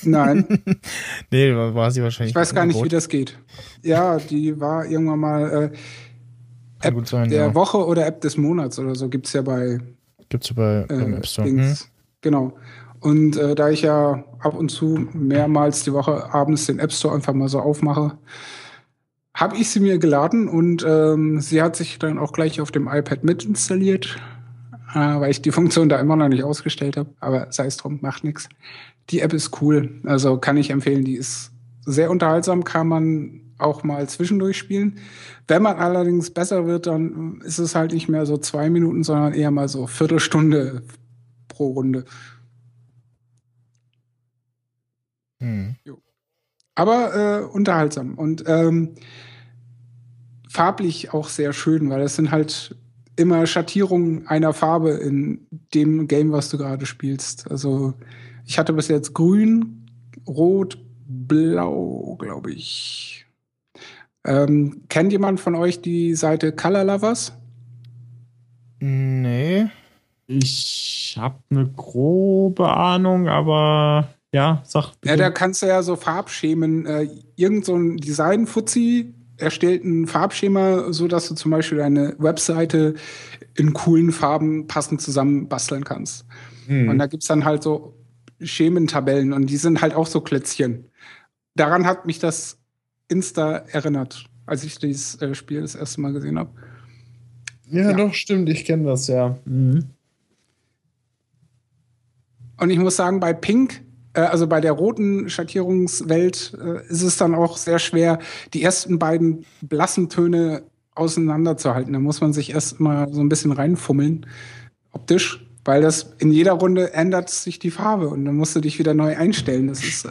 Nein, [laughs] Nee, war war sie wahrscheinlich ich weiß gar nicht, wie das geht. Ja, die war irgendwann mal äh, gut sein, der ja. Woche oder App des Monats oder so gibt's ja bei Gibt's bei beim äh, App Store. Hm? Genau. Und äh, da ich ja ab und zu mehrmals die Woche abends den App Store einfach mal so aufmache, habe ich sie mir geladen und ähm, sie hat sich dann auch gleich auf dem iPad mit installiert, äh, weil ich die Funktion da immer noch nicht ausgestellt habe. Aber sei es drum, macht nichts. Die App ist cool, also kann ich empfehlen. Die ist sehr unterhaltsam, kann man auch mal zwischendurch spielen. Wenn man allerdings besser wird, dann ist es halt nicht mehr so zwei Minuten, sondern eher mal so Viertelstunde pro Runde. Hm. Aber äh, unterhaltsam und ähm, farblich auch sehr schön, weil es sind halt immer Schattierungen einer Farbe in dem Game, was du gerade spielst. Also ich hatte bis jetzt grün, rot, blau, glaube ich. Ähm, kennt jemand von euch die Seite Color Lovers? Nee. Ich habe eine grobe Ahnung, aber ja, sag bitte. Ja, da kannst du ja so Farbschemen, äh, irgend so ein Design-Fuzzi erstellt ein Farbschema, so dass du zum Beispiel deine Webseite in coolen Farben passend zusammen basteln kannst. Hm. Und da gibt's dann halt so Schementabellen und die sind halt auch so Klötzchen. Daran hat mich das Insta erinnert, als ich dieses äh, Spiel das erste Mal gesehen habe. ja, ja. doch, stimmt, ich kenne das ja. Mhm. Und ich muss sagen, bei Pink, also bei der roten Schattierungswelt, äh, ist es dann auch sehr schwer, die ersten beiden blassen Töne auseinanderzuhalten. Da muss man sich erst mal so ein bisschen reinfummeln, optisch, weil das in jeder Runde ändert sich die Farbe und dann musst du dich wieder neu einstellen. Das ist äh,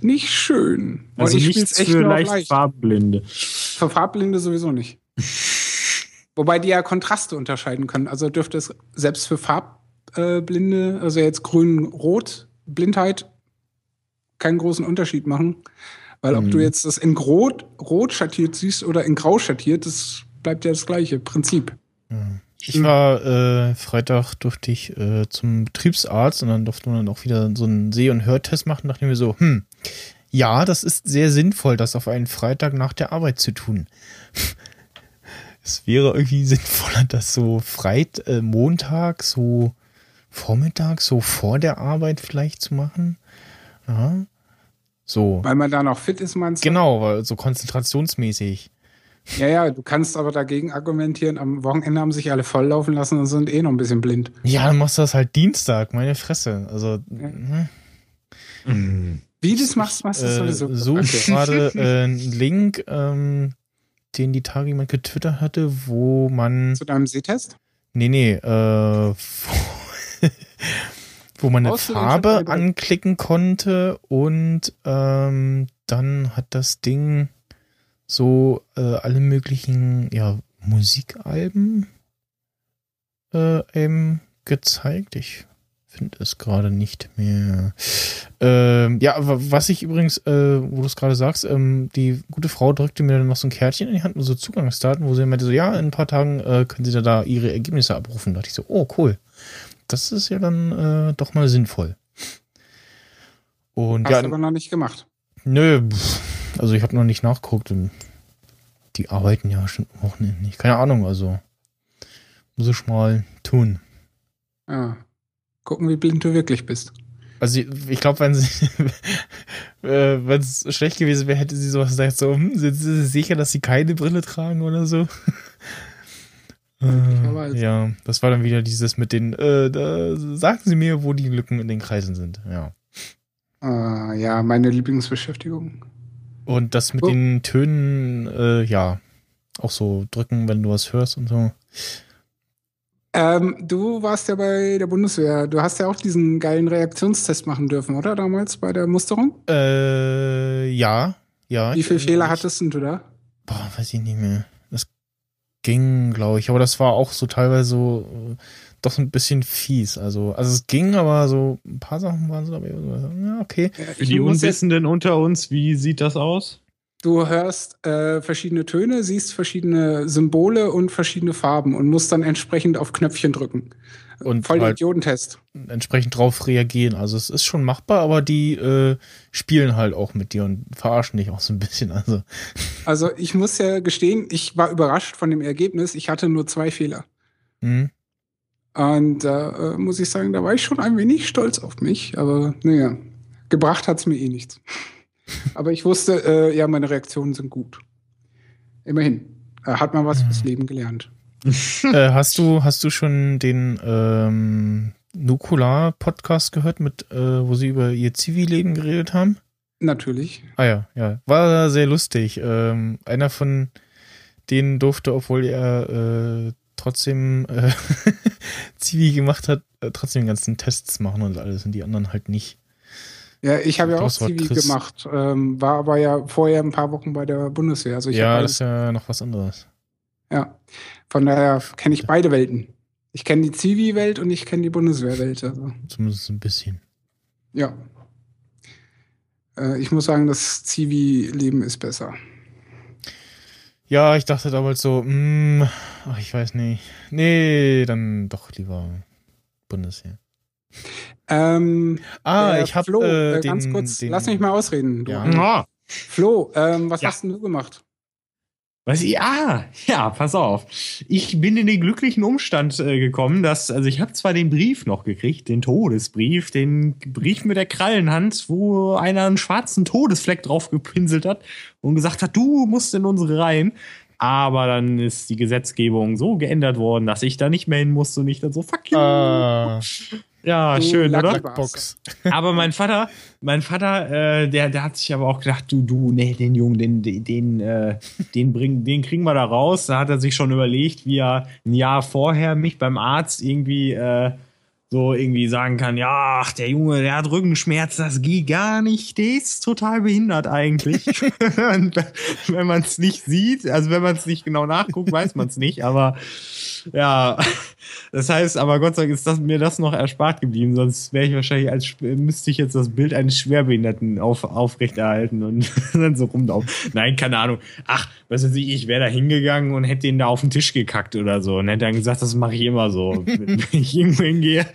nicht schön. Und Also ich nichts echt für auf leicht Farbblinde. Für Farbblinde sowieso nicht. [laughs] Wobei die ja Kontraste unterscheiden können. Also dürfte es selbst für Farbblinde, also jetzt grün-rot, Blindheit, keinen großen Unterschied machen. Weil ob Mhm. du jetzt das in Rot, Rot schattiert siehst oder in Grau schattiert, das bleibt ja das gleiche Prinzip. Ich war äh, Freitag durfte ich äh, zum Betriebsarzt und dann durfte man dann auch wieder so einen Seh- und Hörtest machen. Dachte mir so, hm, ja, das ist sehr sinnvoll, das auf einen Freitag nach der Arbeit zu tun. [laughs] es wäre irgendwie sinnvoller, das so Freit äh, Montag, so Vormittag, so vor der Arbeit vielleicht zu machen. Ja. So. Weil man da noch fit ist, meinst du? Genau, weil so konzentrationsmäßig. Ja, ja, du kannst aber dagegen argumentieren, am Wochenende haben sich alle volllaufen lassen und sind eh noch ein bisschen blind. Ja, dann machst du das halt Dienstag, meine Fresse. Also, Ja. hm. Wie du das machst, machst du äh, sowieso. suche Okay. gerade [laughs] äh, einen Link, ähm, den die Tage jemand getwittert hatte, wo man. Zu deinem Sehtest? Nee, nee, äh, [laughs] wo, man eine Farbe anklicken konnte und ähm, dann hat das Ding so äh, alle möglichen ja, Musikalben äh, eben gezeigt. Ich finde es gerade nicht mehr. Ähm, ja, wa- was ich übrigens, äh, wo du es gerade sagst, ähm, die gute Frau drückte mir dann noch so ein Kärtchen in die Hand, nur so Zugangsdaten, wo sie meinte so, ja, in ein paar Tagen äh, können sie da, da ihre Ergebnisse abrufen. Da dachte ich so, oh, cool. Das ist ja dann äh, doch mal sinnvoll. Und Hast ja, du aber noch nicht gemacht. Nö, also ich habe noch nicht nachgeguckt. und Die arbeiten ja am Wochenende nicht. Keine Ahnung, also muss ich mal tun. Ja. Gucken, wie blind du wirklich bist. Also ich, ich glaube, wenn sie [laughs] äh, wenn es schlecht gewesen wäre, hätte sie sowas gesagt, so, hm, sind sie sicher, dass sie keine Brille tragen oder so? [laughs] Äh, ja, das war dann wieder dieses mit den, äh, da sagen sie mir, wo die Lücken in den Kreisen sind. Ja. Äh, ja, meine Lieblingsbeschäftigung. Und das mit Oh. den Tönen, äh, ja, auch so drücken, wenn du was hörst und so. Ähm, du warst ja bei der Bundeswehr. Du hast ja auch diesen geilen Reaktionstest machen dürfen, oder? Damals bei der Musterung? Äh, ja, ja. Wie viele Fehler hattest denn du da? Boah, weiß ich nicht mehr. Ging, glaube ich, aber das war auch so teilweise so äh, doch so ein bisschen fies. Also, also es ging, aber so ein paar Sachen waren so dabei. so, Ja, okay. Für die Unwissenden unter uns, wie sieht das aus? Du hörst äh, verschiedene Töne, siehst verschiedene Symbole und verschiedene Farben und musst dann entsprechend auf Knöpfchen drücken. Und Voll halt Idiotentest. entsprechend drauf reagieren. Also es ist schon machbar, aber die äh, spielen halt auch mit dir und verarschen dich auch so ein bisschen. Also Also ich muss ja gestehen, ich war überrascht von dem Ergebnis. Ich hatte nur zwei Fehler. hm. Und da äh, muss ich sagen, da war ich schon ein wenig stolz auf mich. Aber naja, gebracht hat's mir eh nichts. [laughs] aber ich wusste, äh, ja, meine Reaktionen sind gut. Immerhin. Äh, hat man was fürs Leben gelernt. [laughs] äh, hast du hast du schon den ähm, Nukular-Podcast gehört, mit äh, wo sie über ihr Zivileben geredet haben? Natürlich. Ah ja, ja. War sehr lustig. Ähm, einer von denen durfte, obwohl er äh, trotzdem äh, [laughs] Zivi gemacht hat, äh, trotzdem die ganzen Tests machen und alles und die anderen halt nicht. Ja, ich habe ja auch Zivi Chris. gemacht, ähm, war aber ja vorher ein paar Wochen bei der Bundeswehr. Also ja, das ist ja noch was anderes. Ja, von daher kenne ich beide Welten. Ich kenne die Zivi-Welt und ich kenne die Bundeswehr-Welt. Also, Zumindest ein bisschen. ja. Äh, ich muss sagen, das Zivi-Leben ist besser. Ja, ich dachte damals so, mh, ach, ich weiß nicht. Nee, dann doch lieber Bundesheer. Ähm, Ah, äh, ich habe Flo, äh, äh, den, ganz kurz, den, lass mich mal ausreden. Du. Ja. Ah, Flo, ähm, was Ja. hast denn du gemacht? Was ich, ah, ja, pass auf. Ich bin in den glücklichen Umstand äh, gekommen, dass, also ich habe zwar den Brief noch gekriegt, den Todesbrief, den Brief mit der Krallenhand, wo einer einen schwarzen Todesfleck drauf gepinselt hat und gesagt hat, du musst in unsere Reihen. Aber dann ist die Gesetzgebung so geändert worden, dass ich da nicht mehr hin musste und ich dann so, fuck you. Ah, ja, Du schön, oder? Box. [laughs] aber mein Vater, mein Vater, äh, der, der hat sich aber auch gedacht, du, du, nee, den Jungen, den, den, den, äh, den bringen, den kriegen wir da raus. Da hat er sich schon überlegt, wie er ein Jahr vorher mich beim Arzt irgendwie äh, so irgendwie sagen kann, ja, ach, der Junge, der hat Rückenschmerz, das geht gar nicht, der ist total behindert eigentlich. [laughs] [laughs] Wenn man es nicht sieht, also wenn man es nicht genau nachguckt, weiß man es nicht, aber ja, das heißt, aber Gott sei Dank ist das, mir das noch erspart geblieben, sonst wäre ich wahrscheinlich als müsste ich jetzt das Bild eines Schwerbehinderten auf, aufrechterhalten und [laughs] dann so rumlaufen. Nein, keine Ahnung. Ach, was weiß ich, ich wäre da hingegangen und hätte den da auf den Tisch gekackt oder so und hätte dann gesagt, das mache ich immer so, [laughs] wenn ich irgendwo hingehe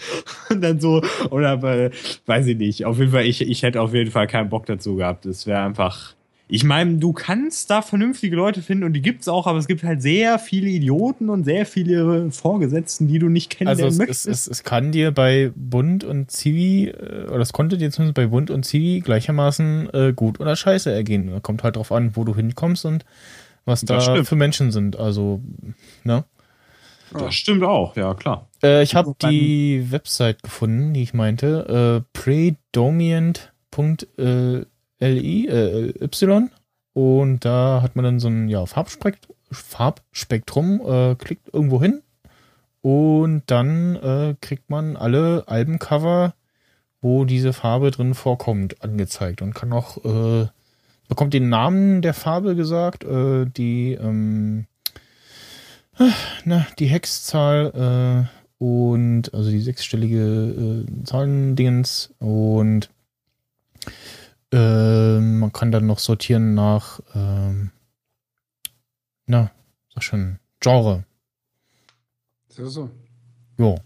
und dann so, oder äh, weiß ich nicht. Auf jeden Fall, ich, ich hätte auf jeden Fall keinen Bock dazu gehabt. Es wäre einfach. Ich meine, du kannst da vernünftige Leute finden und die gibt's auch, aber es gibt halt sehr viele Idioten und sehr viele Vorgesetzten, die du nicht Also kennenlernen es, es, möchtest. es, es kann dir bei Bund und Zivi, äh, oder es konnte dir zumindest bei Bund und Zivi gleichermaßen äh, gut oder scheiße ergehen. Da Kommt halt drauf an, wo du hinkommst und was da Das stimmt. für Menschen sind. Also, ne? das stimmt auch, ja klar. Äh, ich habe die Website gefunden, die ich meinte. Äh, predominant.li, äh, y. Und da hat man dann so ein ja, Farbspekt Farbspektrum, äh, klickt irgendwo hin. Und dann äh, kriegt man alle Albencover, wo diese Farbe drin vorkommt, angezeigt. Und kann auch äh, bekommt den Namen der Farbe gesagt, äh, die, ähm, äh, na, die Hexzahl äh, und also die sechsstellige äh, Zahlendingens. Und äh, man kann dann noch sortieren nach, ähm, na, sag schon, Genre. So, so. Jo.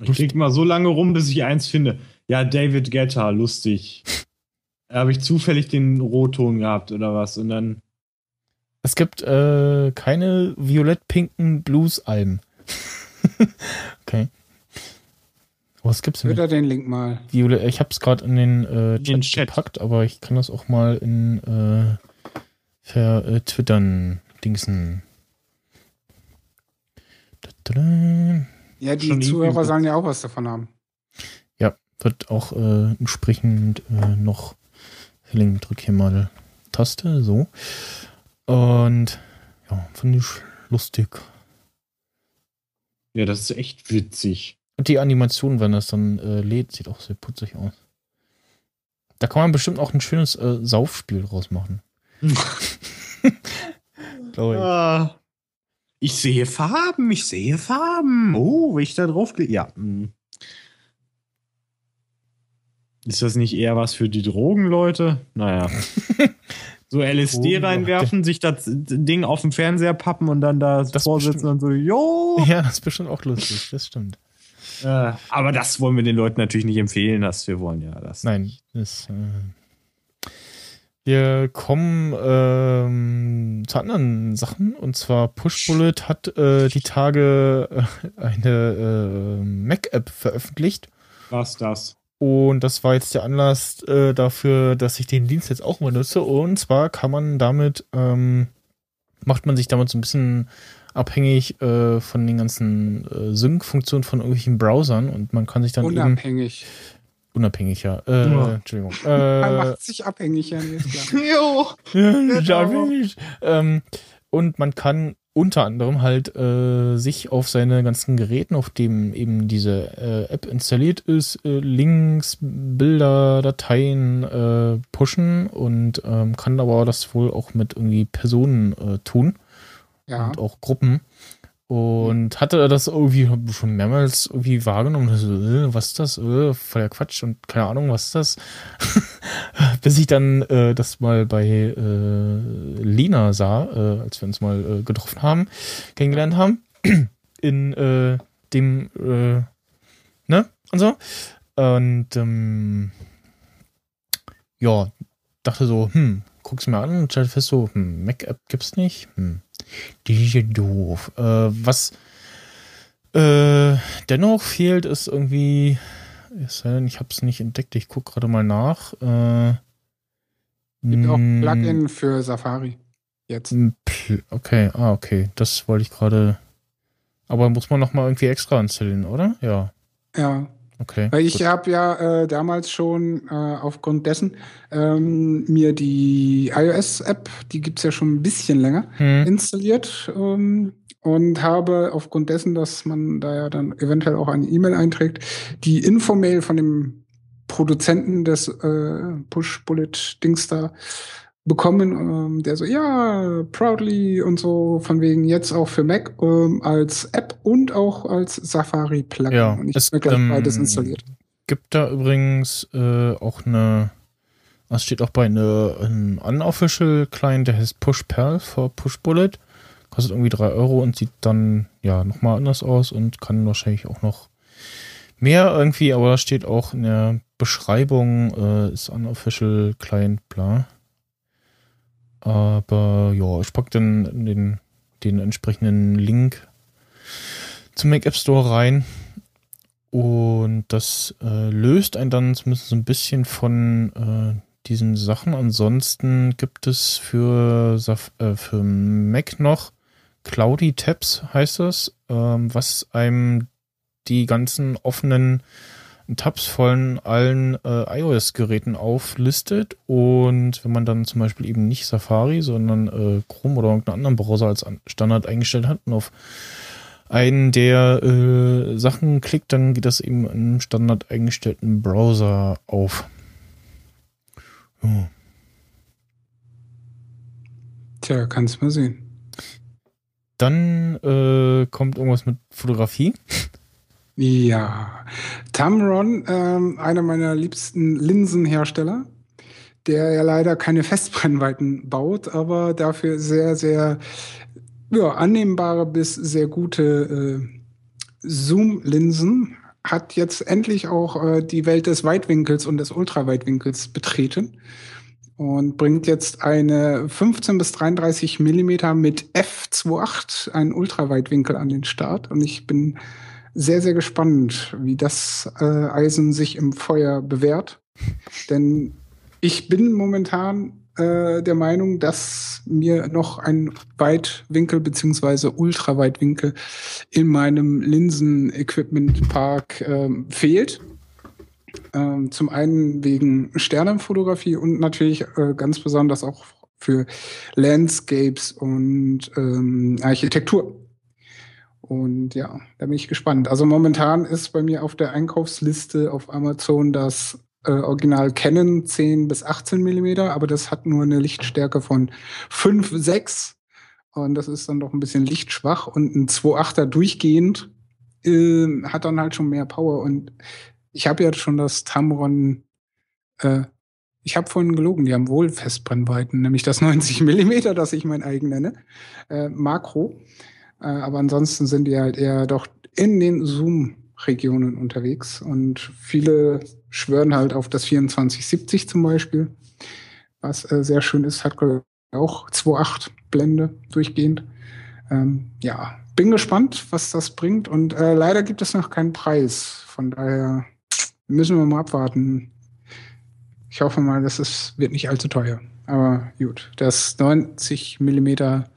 Ich krieg mal so lange rum, bis ich eins finde. Ja, David Guetta, lustig. [laughs] Da habe ich zufällig den Rotton gehabt oder was und dann. Es gibt äh, keine violett-pinken Blues-Alben. [laughs] okay. Was gibt's denn? Twitter den Link mal. Violett, ich hab's gerade in den äh, den Chat, Chat. gepackt, aber ich kann das auch mal in äh, vertwittern, Dingsen. Da, da, da. Ja, die Schon Zuhörer sollen ja auch was davon haben. Wird auch äh, entsprechend äh, noch verlinkt. Drück hier mal Taste, so. Und ja, finde ich lustig. Ja, das ist echt witzig. Und die Animation, wenn das dann äh, lädt, sieht auch sehr putzig aus. Da kann man bestimmt auch ein schönes äh, Saufspiel draus machen. [laughs] Glaube ich. Ah. Ich sehe Farben, ich sehe Farben. Oh, wenn ich da drauf klicke. Ja. hm. Ist das nicht eher was für die Drogenleute? Naja. [laughs] So LSD Drogenleute. reinwerfen, sich das Ding auf den Fernseher pappen und dann da Das vorsitzen und so, jo. Ja, das ist bestimmt auch lustig, das stimmt. Äh, aber das wollen wir den Leuten natürlich nicht empfehlen, dass wir wollen ja das. Nein, das. Äh, wir kommen ähm, zu anderen Sachen. Und zwar Pushbullet hat äh, die Tage äh, eine äh, Mac-App veröffentlicht. Was das? Und das war jetzt der Anlass äh, dafür, dass ich den Dienst jetzt auch mal nutze. Und zwar kann man damit, ähm, macht man sich damit so ein bisschen abhängig äh, von den ganzen äh, Sync-Funktionen von irgendwelchen Browsern und man kann sich dann eben Unabhängig. unabhängig, ja. Äh, Ja. Entschuldigung. [laughs] Man Äh, macht sich abhängig, ja, nee, ist klar. [laughs] Jo. ja, darf ich. ähm, und man kann unter anderem halt äh, sich auf seine ganzen Geräten, auf dem eben diese äh, App installiert ist, äh, Links, Bilder, Dateien äh, pushen und ähm, kann aber das wohl auch mit irgendwie Personen äh, tun Ja. und auch Gruppen. Und hatte das irgendwie schon mehrmals irgendwie wahrgenommen. Also, äh, was ist das? Äh, voll Quatsch und keine Ahnung, was ist das? [laughs] Bis ich dann äh, das mal bei äh, Lina sah, äh, als wir uns mal äh, getroffen haben, kennengelernt haben. [clears throat] In dem, ne? Und so. Und ähm, ja, dachte so, hm, guck's mir an und stellte fest so, hm, Mac-App gibt's nicht. Hm. Die ja doof. Äh, was äh, dennoch fehlt, ist irgendwie, ich habe es nicht entdeckt, ich gucke gerade mal nach. Äh, Gibt auch Plugin für Safari. Jetzt. Okay, ah, okay, das wollte ich gerade. Aber muss man noch mal irgendwie extra installieren, oder? Ja, Ja. Okay. Weil ich habe ja äh, damals schon äh, aufgrund dessen ähm, mir die iOS-App, die gibt's ja schon ein bisschen länger, Hm, installiert ähm, und habe aufgrund dessen, dass man da ja dann eventuell auch eine E-Mail einträgt, die Infomail von dem Produzenten des äh, Push-Bullet-Dings da bekommen, ähm, der so, ja, proudly und so, von wegen jetzt auch für Mac ähm, als App und auch als Safari-Plugin. Ja, und ich habe gleich ähm, beides installiert. gibt da übrigens äh, auch eine, das steht auch bei eine, einem unofficial Client, der heißt PushPerl für PushBullet. Kostet irgendwie 3 Euro und sieht dann ja nochmal anders aus und kann wahrscheinlich auch noch mehr irgendwie, aber da steht auch in der Beschreibung, äh, ist unofficial Client, bla. Aber ja, ich pack dann den, den entsprechenden Link zum Mac App Store rein. Und das äh, löst einen dann zumindest so ein bisschen von äh, diesen Sachen. Ansonsten gibt es für, äh, für Mac noch Cloudy Tabs, heißt das, ähm, was einem die ganzen offenen Tabs von allen äh, iOS-Geräten auflistet. Und wenn man dann zum Beispiel eben nicht Safari, sondern äh, Chrome oder irgendeinen anderen Browser als An- Standard eingestellt hat und auf einen der äh, Sachen klickt, dann geht das eben im standard eingestellten Browser auf. Ja. Tja, kannst mal sehen. Dann äh, kommt irgendwas mit Fotografie. Ja, Tamron, ähm, einer meiner liebsten Linsenhersteller, der ja leider keine Festbrennweiten baut, aber dafür sehr, sehr ja, annehmbare bis sehr gute äh, Zoom-Linsen, hat jetzt endlich auch äh, die Welt des Weitwinkels und des Ultraweitwinkels betreten und bringt jetzt eine 15 bis 33 Millimeter mit f2.8, einen Ultraweitwinkel an den Start. Und ich bin sehr, sehr gespannt, wie das äh, Eisen sich im Feuer bewährt. Denn ich bin momentan äh, der Meinung, dass mir noch ein Weitwinkel beziehungsweise Ultraweitwinkel in meinem Linsen-Equipment-Park äh, fehlt. Ähm, zum einen wegen Sternenfotografie und natürlich äh, ganz besonders auch für Landscapes und ähm, Architektur. Und ja, da bin ich gespannt. Also momentan ist bei mir auf der Einkaufsliste auf Amazon das äh, Original Canon 10 bis 18 Millimeter, aber das hat nur eine Lichtstärke von 5, 6. Und das ist dann doch ein bisschen lichtschwach. Und ein 2.8er durchgehend äh, hat dann halt schon mehr Power. Und ich habe ja schon das Tamron, äh, ich habe vorhin gelogen, die haben wohl Festbrennweiten, nämlich das 90 Millimeter, das ich mein eigen nenne, äh, Makro. Äh, aber ansonsten sind die halt eher doch in den Zoom-Regionen unterwegs. Und viele schwören halt auf das 2470 zum Beispiel, was äh, sehr schön ist, hat auch 2.8 Blende durchgehend. Ähm, ja, bin gespannt, was das bringt. Und äh, leider gibt es noch keinen Preis. Von daher müssen wir mal abwarten. Ich hoffe mal, dass es wird nicht allzu teuer. Aber gut, das 90 Millimeter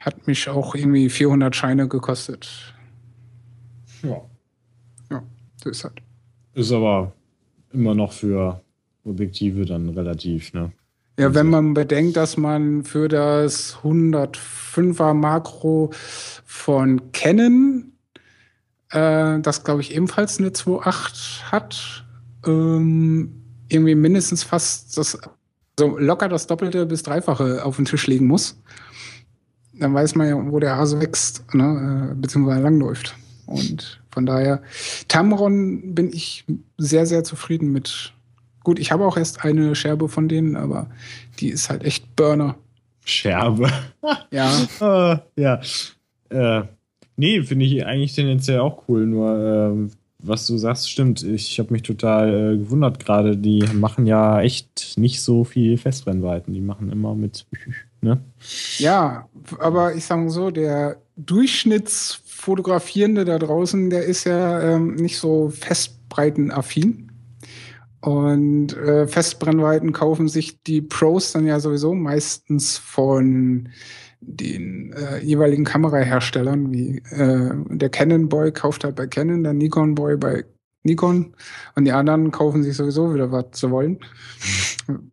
hat mich auch irgendwie 400 Scheine gekostet. Ja. Ja, so ist halt. Ist aber immer noch für Objektive dann relativ, ne? Ja, wenn man bedenkt, dass man für das 105er Makro von Canon, äh, das glaube ich ebenfalls eine 2.8 hat, ähm, irgendwie mindestens fast das, also locker das Doppelte bis Dreifache auf den Tisch legen muss, dann weiß man ja, wo der Hase wächst, ne, äh, beziehungsweise langläuft. Und von daher, Tamron bin ich sehr, sehr zufrieden mit. Gut, ich habe auch erst eine Scherbe von denen, aber die ist halt echt Burner. Scherbe. [laughs] Ja. äh, [laughs] ja. Äh, nee, finde ich eigentlich tendenziell auch cool. Nur, äh, was du sagst, stimmt. Ich habe mich total äh, gewundert gerade. Die machen ja echt nicht so viel Festbrennweiten. Die machen immer mit. Ne? Ja, aber ich sage so, der Durchschnittsfotografierende da draußen, der ist ja ähm, nicht so festbreitenaffin. Und äh, Festbrennweiten kaufen sich die Pros dann ja sowieso meistens von den äh, jeweiligen Kameraherstellern, wie äh, der Canon Boy kauft halt bei Canon, der Nikon Boy bei Nikon und die anderen kaufen sich sowieso wieder, was sie wollen.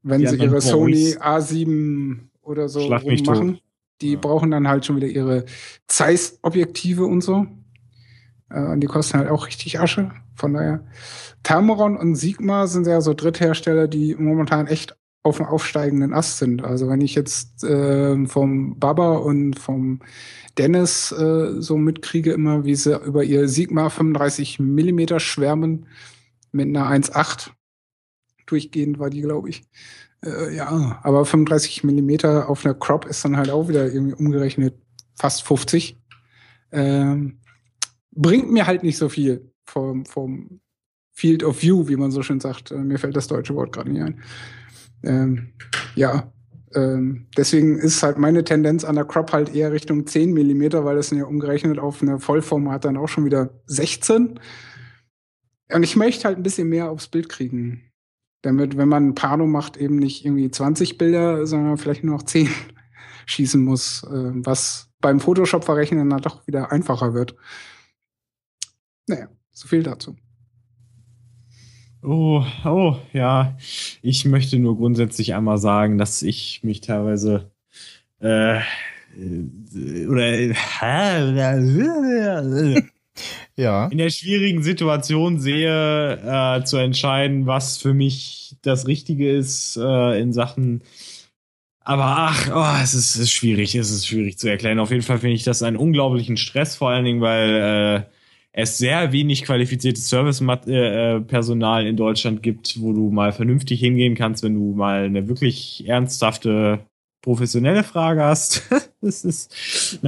Wenn Die sie ihre Boys. Sony A7 oder so machen, die Ja. brauchen dann halt schon wieder ihre Zeiss-Objektive und so. Äh, und die kosten halt auch richtig Asche. Von daher, Tamron und Sigma sind ja so Dritthersteller, die momentan echt auf dem aufsteigenden Ast sind. Also wenn ich jetzt ähm, vom Baba und vom Dennis äh, so mitkriege immer, wie sie über ihr Sigma 35 Millimeter schwärmen mit einer 1.8. Durchgehend war die, glaube ich. Äh, ja, aber 35 Millimeter auf einer Crop ist dann halt auch wieder irgendwie umgerechnet fast 50. Ähm, bringt mir halt nicht so viel vom, vom Field of View, wie man so schön sagt. Äh, mir fällt das deutsche Wort gerade nicht ein. Ähm, ja, ähm, deswegen ist halt meine Tendenz an der Crop halt eher Richtung 10 Millimeter, weil das sind ja umgerechnet auf eine Vollformat dann auch schon wieder 16. Und ich möchte halt ein bisschen mehr aufs Bild kriegen. Damit, wenn man ein Pano macht, eben nicht irgendwie 20 Bilder, sondern vielleicht nur noch 10 [laughs] schießen muss, äh, was beim Photoshop verrechnen dann doch wieder einfacher wird. Naja, so viel dazu. Oh, oh, ja. Ich möchte nur grundsätzlich einmal sagen, dass ich mich teilweise äh, äh, oder äh, Ja. in der schwierigen Situation sehe, äh, zu entscheiden, was für mich das Richtige ist äh, in Sachen Aber ach, oh, es, ist, es ist schwierig, es ist schwierig zu erklären. Auf jeden Fall finde ich das einen unglaublichen Stress, vor allen Dingen, weil äh, es sehr wenig qualifiziertes Servicepersonal in Deutschland gibt, wo du mal vernünftig hingehen kannst, wenn du mal eine wirklich ernsthafte professionelle Frage hast. [laughs] das ist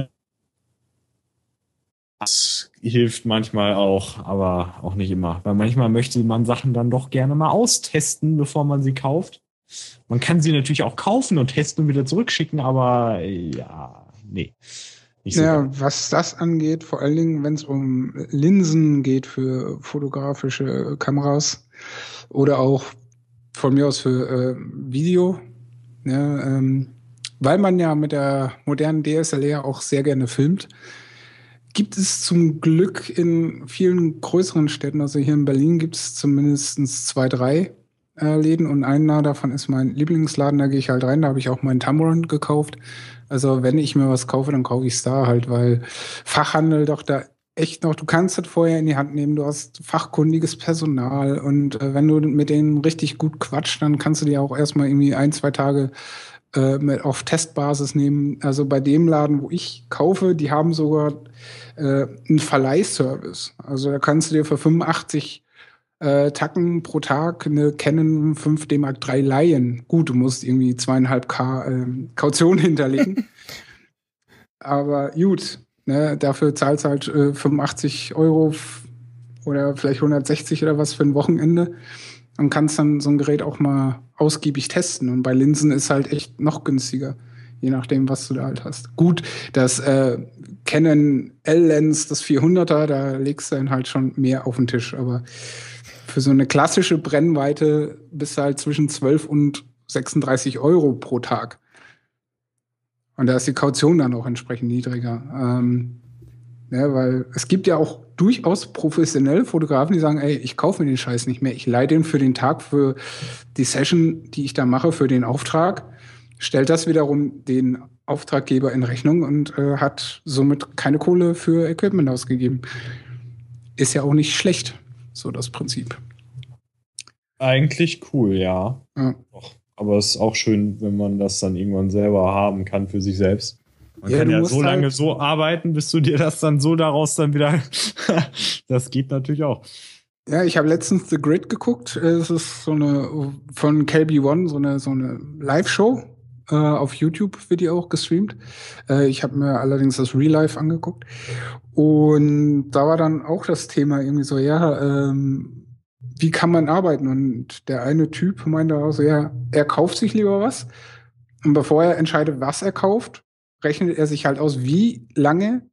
das hilft manchmal auch, aber auch nicht immer. Weil manchmal möchte man Sachen dann doch gerne mal austesten, bevor man sie kauft. Man kann sie natürlich auch kaufen und testen und wieder zurückschicken, aber ja, nee. So ja, gut. was das angeht, vor allen Dingen, wenn es um Linsen geht für fotografische Kameras oder auch von mir aus für äh, Video, ja, ähm, weil man ja mit der modernen DSLR auch sehr gerne filmt, gibt es zum Glück in vielen größeren Städten, also hier in Berlin gibt es zumindest zwei, drei äh, Läden und einer davon ist mein Lieblingsladen, da gehe ich halt rein, da habe ich auch meinen Tamron gekauft. Also wenn ich mir was kaufe, dann kaufe ich es da halt, weil Fachhandel doch da echt noch, du kannst das vorher in die Hand nehmen, du hast fachkundiges Personal und äh, wenn du mit denen richtig gut quatscht, dann kannst du dir auch erstmal irgendwie ein, zwei Tage äh, auf Testbasis nehmen. Also bei dem Laden, wo ich kaufe, die haben sogar äh, einen Verleihservice. Also da kannst du dir für 85 äh, Tacken pro Tag eine Canon 5D Mark III leihen. Gut, du musst irgendwie zweieinhalb K äh, Kaution [laughs] hinterlegen. Aber gut, ne, dafür zahlst du halt äh, 85 Euro oder vielleicht 160 oder was für ein Wochenende und kannst dann so ein Gerät auch mal ausgiebig testen. Und bei Linsen ist halt echt noch günstiger, je nachdem, was du da halt hast. Gut, das äh, Canon L-Lens, das 400er, da legst du dann halt schon mehr auf den Tisch. Aber für so eine klassische Brennweite bist du halt zwischen 12 und 36 Euro pro Tag. Und da ist die Kaution dann auch entsprechend niedriger. Ähm, ja, weil es gibt ja auch durchaus professionelle Fotografen, die sagen, ey, ich kaufe mir den Scheiß nicht mehr. Ich leih den für den Tag, für die Session, die ich da mache, für den Auftrag, stellt das wiederum den Auftraggeber in Rechnung und äh, hat somit keine Kohle für Equipment ausgegeben. Ist ja auch nicht schlecht, so das Prinzip. Eigentlich cool, ja. ja. Aber es ist auch schön, wenn man das dann irgendwann selber haben kann für sich selbst. Man ja, kann ja so lange halt so arbeiten, bis du dir das dann so daraus dann wieder. [laughs] das geht natürlich auch. Ja, ich habe letztens The Grid geguckt. Es ist so eine von KB One, so eine, so eine Live-Show. Äh, auf YouTube wird die auch gestreamt. Äh, ich habe mir allerdings das Real Life angeguckt. Und da war dann auch das Thema irgendwie so, ja, ähm, wie kann man arbeiten? Und der eine Typ meinte auch so, ja, er kauft sich lieber was. Und bevor er entscheidet, was er kauft, rechnet er sich halt aus, wie lange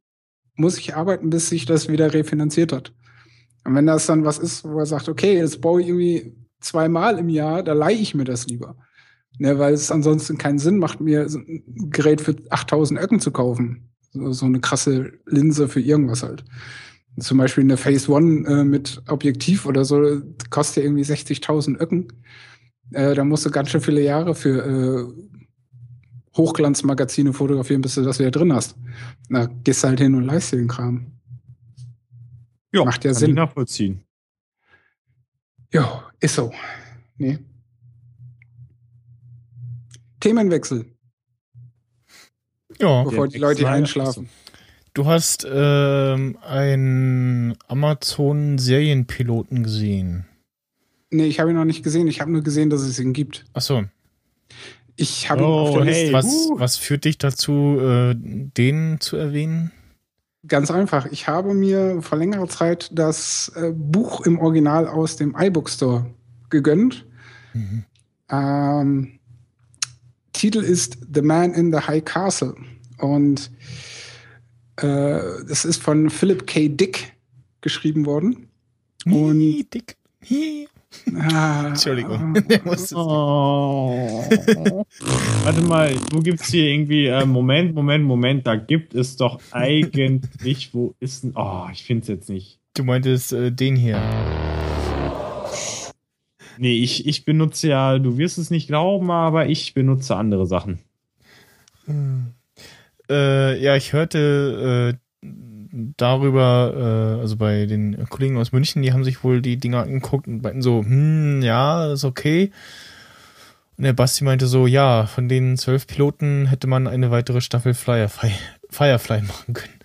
muss ich arbeiten, bis sich das wieder refinanziert hat. Und wenn das dann was ist, wo er sagt, okay, jetzt baue ich irgendwie zweimal im Jahr, da leihe ich mir das lieber. Ne, weil es ansonsten keinen Sinn macht, mir so ein Gerät für 8000 Öcken zu kaufen. So, so, eine krasse Linse für irgendwas halt. Zum Beispiel eine Phase One äh, mit Objektiv oder so, kostet ja irgendwie 60.000 Öcken. Äh, da musst du ganz schön viele Jahre für äh, Hochglanzmagazine fotografieren, bis du das wieder drin hast. Na, gehst halt hin und leist dir den Kram. Ja, Macht ja Sinn. nachvollziehen. Ja, ist so. Nee. Themenwechsel. Ja. Bevor die Leute einschlafen. Du hast ähm, einen Amazon-Serienpiloten gesehen. Nee, ich habe ihn noch nicht gesehen. Ich habe nur gesehen, dass es ihn gibt. Ach so. Ich habe oh, hey, was, uh. was führt dich dazu, äh, den zu erwähnen? Ganz einfach. Ich habe mir vor längerer Zeit das äh, Buch im Original aus dem iBook Store gegönnt. Mhm. Ähm, Titel ist The Man in the High Castle. Und äh, das ist von Philip K. Dick geschrieben worden. Und Dick. Ah, Entschuldigung. [laughs] oh. Warte mal, wo gibt's hier irgendwie, äh, Moment, Moment, Moment, da gibt es doch eigentlich, wo ist denn, oh, ich find's jetzt nicht. Du meintest äh, den hier. Nee, ich, ich benutze ja, du wirst es nicht glauben, aber ich benutze andere Sachen. Hm. Äh, ja, ich hörte äh, darüber, äh, also bei den Kollegen aus München, die haben sich wohl die Dinger angeguckt und meinten so, hm, ja, ist okay. Und der Basti meinte so, ja, von den zwölf Piloten hätte man eine weitere Staffel Firefly, Firefly machen können.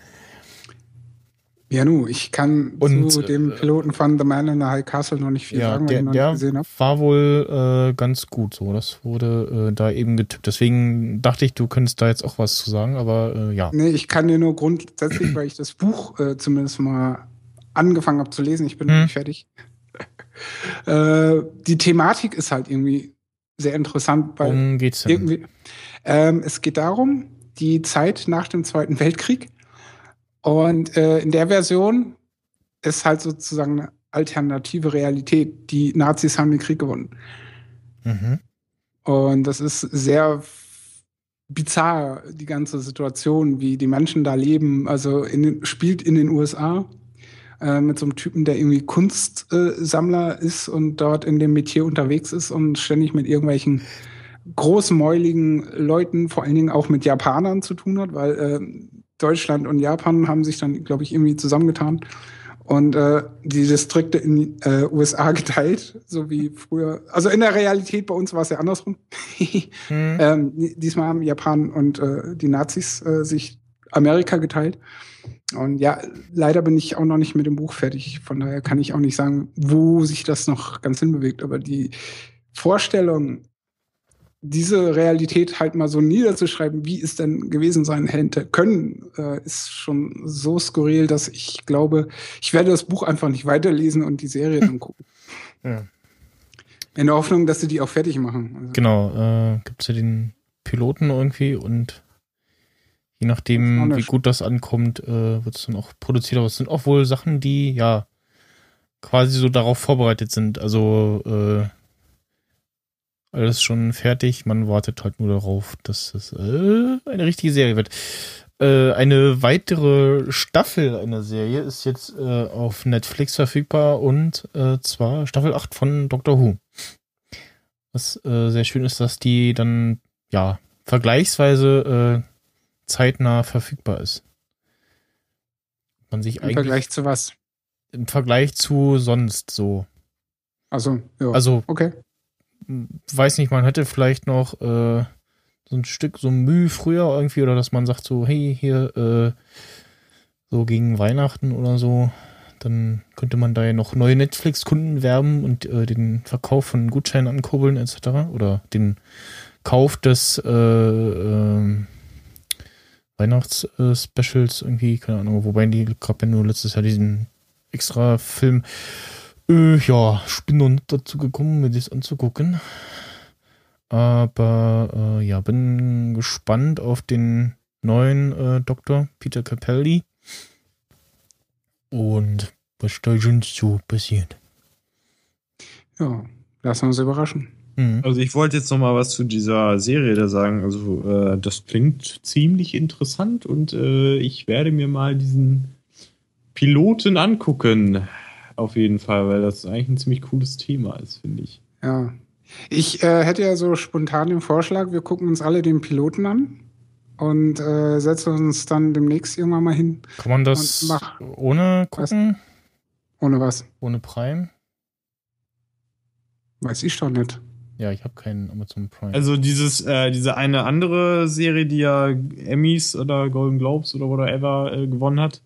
Ja, nu, ich kann Und, zu dem äh, Piloten von The Man in the High Castle noch nicht viel Ja, sagen, weil der, ich noch der nicht gesehen habe. war wohl äh, ganz gut so. Das wurde äh, da eben getippt. Deswegen dachte ich, du könntest da jetzt auch was zu sagen, aber äh, ja. Nee, ich kann dir nur grundsätzlich, weil ich das Buch äh, zumindest mal angefangen habe zu lesen, ich bin noch Hm. nicht fertig. [laughs] äh, die Thematik ist halt irgendwie sehr interessant, weil Worum geht's denn? irgendwie, ähm, es geht darum, die Zeit nach dem Zweiten Weltkrieg. Und äh, in der Version ist halt sozusagen eine alternative Realität. Die Nazis haben den Krieg gewonnen. Mhm. Und das ist sehr bizarr, die ganze Situation, wie die Menschen da leben. Also in spielt in den USA äh, mit so einem Typen, der irgendwie Kunstsammler ist und dort in dem Metier unterwegs ist und ständig mit irgendwelchen großmäuligen Leuten, vor allen Dingen auch mit Japanern zu tun hat, weil äh, Deutschland und Japan haben sich dann, glaube ich, irgendwie zusammengetan und äh, die Distrikte in die äh, USA [laughs] geteilt, so wie früher. Also in der Realität bei uns war es ja andersrum. [laughs] Hm. ähm, diesmal haben Japan und äh, die Nazis äh, sich Amerika geteilt. Und ja, leider bin ich auch noch nicht mit dem Buch fertig. Von daher kann ich auch nicht sagen, wo sich das noch ganz hinbewegt. Aber die Vorstellung, diese Realität halt mal so niederzuschreiben, wie es denn gewesen sein hätte können, äh, ist schon so skurril, dass ich glaube, ich werde das Buch einfach nicht weiterlesen und die Serie dann [laughs] gucken. Ja. In der Hoffnung, dass sie die auch fertig machen. Also, Genau, äh, gibt's ja den Piloten irgendwie und je nachdem, wie gut das ankommt, äh, wird es dann auch produziert. Aber es sind auch wohl Sachen, die ja quasi so darauf vorbereitet sind. Also äh, alles schon fertig. Man wartet halt nur darauf, dass es äh, eine richtige Serie wird. Äh, eine weitere Staffel einer Serie ist jetzt äh, auf Netflix verfügbar und äh, zwar Staffel 8 von Doctor Who. Was äh, sehr schön ist, dass die dann ja vergleichsweise zeitnah verfügbar ist. Man sich Im eigentlich Vergleich zu was? im Vergleich zu sonst so. Also, ja. Also okay. Weiß nicht, man hätte vielleicht noch äh, so ein Stück so Mühe früher irgendwie oder dass man sagt so, hey, hier äh, so gegen Weihnachten oder so, dann könnte man da ja noch neue Netflix-Kunden werben und äh, den Verkauf von Gutscheinen ankurbeln etc. oder den Kauf des äh, ähm, Weihnachts-Specials irgendwie, keine Ahnung, wobei die ja nur letztes Jahr diesen extra Film. Äh, ja, ich bin noch nicht dazu gekommen, mir das anzugucken. Aber äh, ja, bin gespannt auf den neuen äh, Doktor, Peter Capaldi. Und was da sonst so passiert. Ja, lassen wir uns überraschen. Mhm. Also ich wollte jetzt noch mal was zu dieser Serie da sagen. Also äh, das klingt ziemlich interessant und äh, ich werde mir mal diesen Piloten angucken. Auf jeden Fall, weil das eigentlich ein ziemlich cooles Thema ist, finde ich. Ja. Ich äh, hätte ja so spontan den Vorschlag, wir gucken uns alle den Piloten an und äh, setzen uns dann demnächst irgendwann mal hin. Kann man das ohne gucken? Ohne was? Ohne Prime? Weiß ich doch nicht. Ja, ich habe keinen Amazon Prime. Also dieses, äh, diese eine andere Serie, die ja Emmys oder Golden Globes oder whatever äh, gewonnen hat,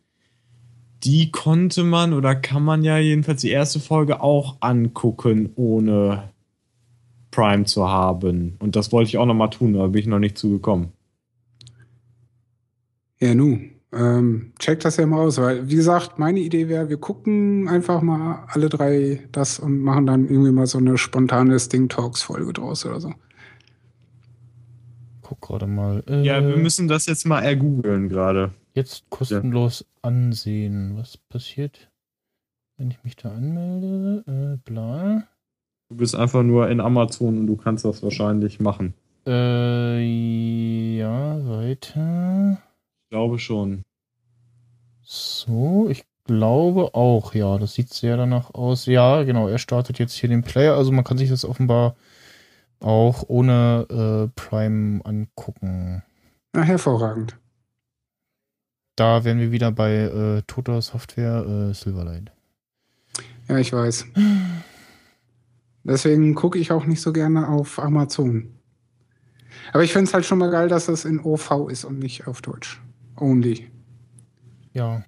die konnte man oder kann man ja jedenfalls die erste Folge auch angucken, ohne Prime zu haben. Und das wollte ich auch noch mal tun, aber bin ich noch nicht zugekommen. Ja, nu. Ähm, check das ja mal aus, weil, wie gesagt, meine Idee wäre, wir gucken einfach mal alle drei das und machen dann irgendwie mal so eine spontane Sting Talks Folge draus oder so. Guck gerade mal. Äh, Ja, wir müssen das jetzt mal ergoogeln gerade. Jetzt kostenlos ansehen. Was passiert, wenn ich mich da anmelde? Äh, bla. Du bist einfach nur in Amazon und du kannst das wahrscheinlich machen. Äh, ja, weiter. Ich glaube schon. So, ich glaube auch, ja. Das sieht sehr danach aus. Ja, genau, er startet jetzt hier den Player. Also man kann sich das offenbar auch ohne äh, Prime angucken. Na, hervorragend. Da wären wir wieder bei äh, toter Software äh, Silverlight. Ja, ich weiß. Deswegen gucke ich auch nicht so gerne auf Amazon. Aber ich finde es halt schon mal geil, dass es in OV ist und nicht auf Deutsch. Only. Ja,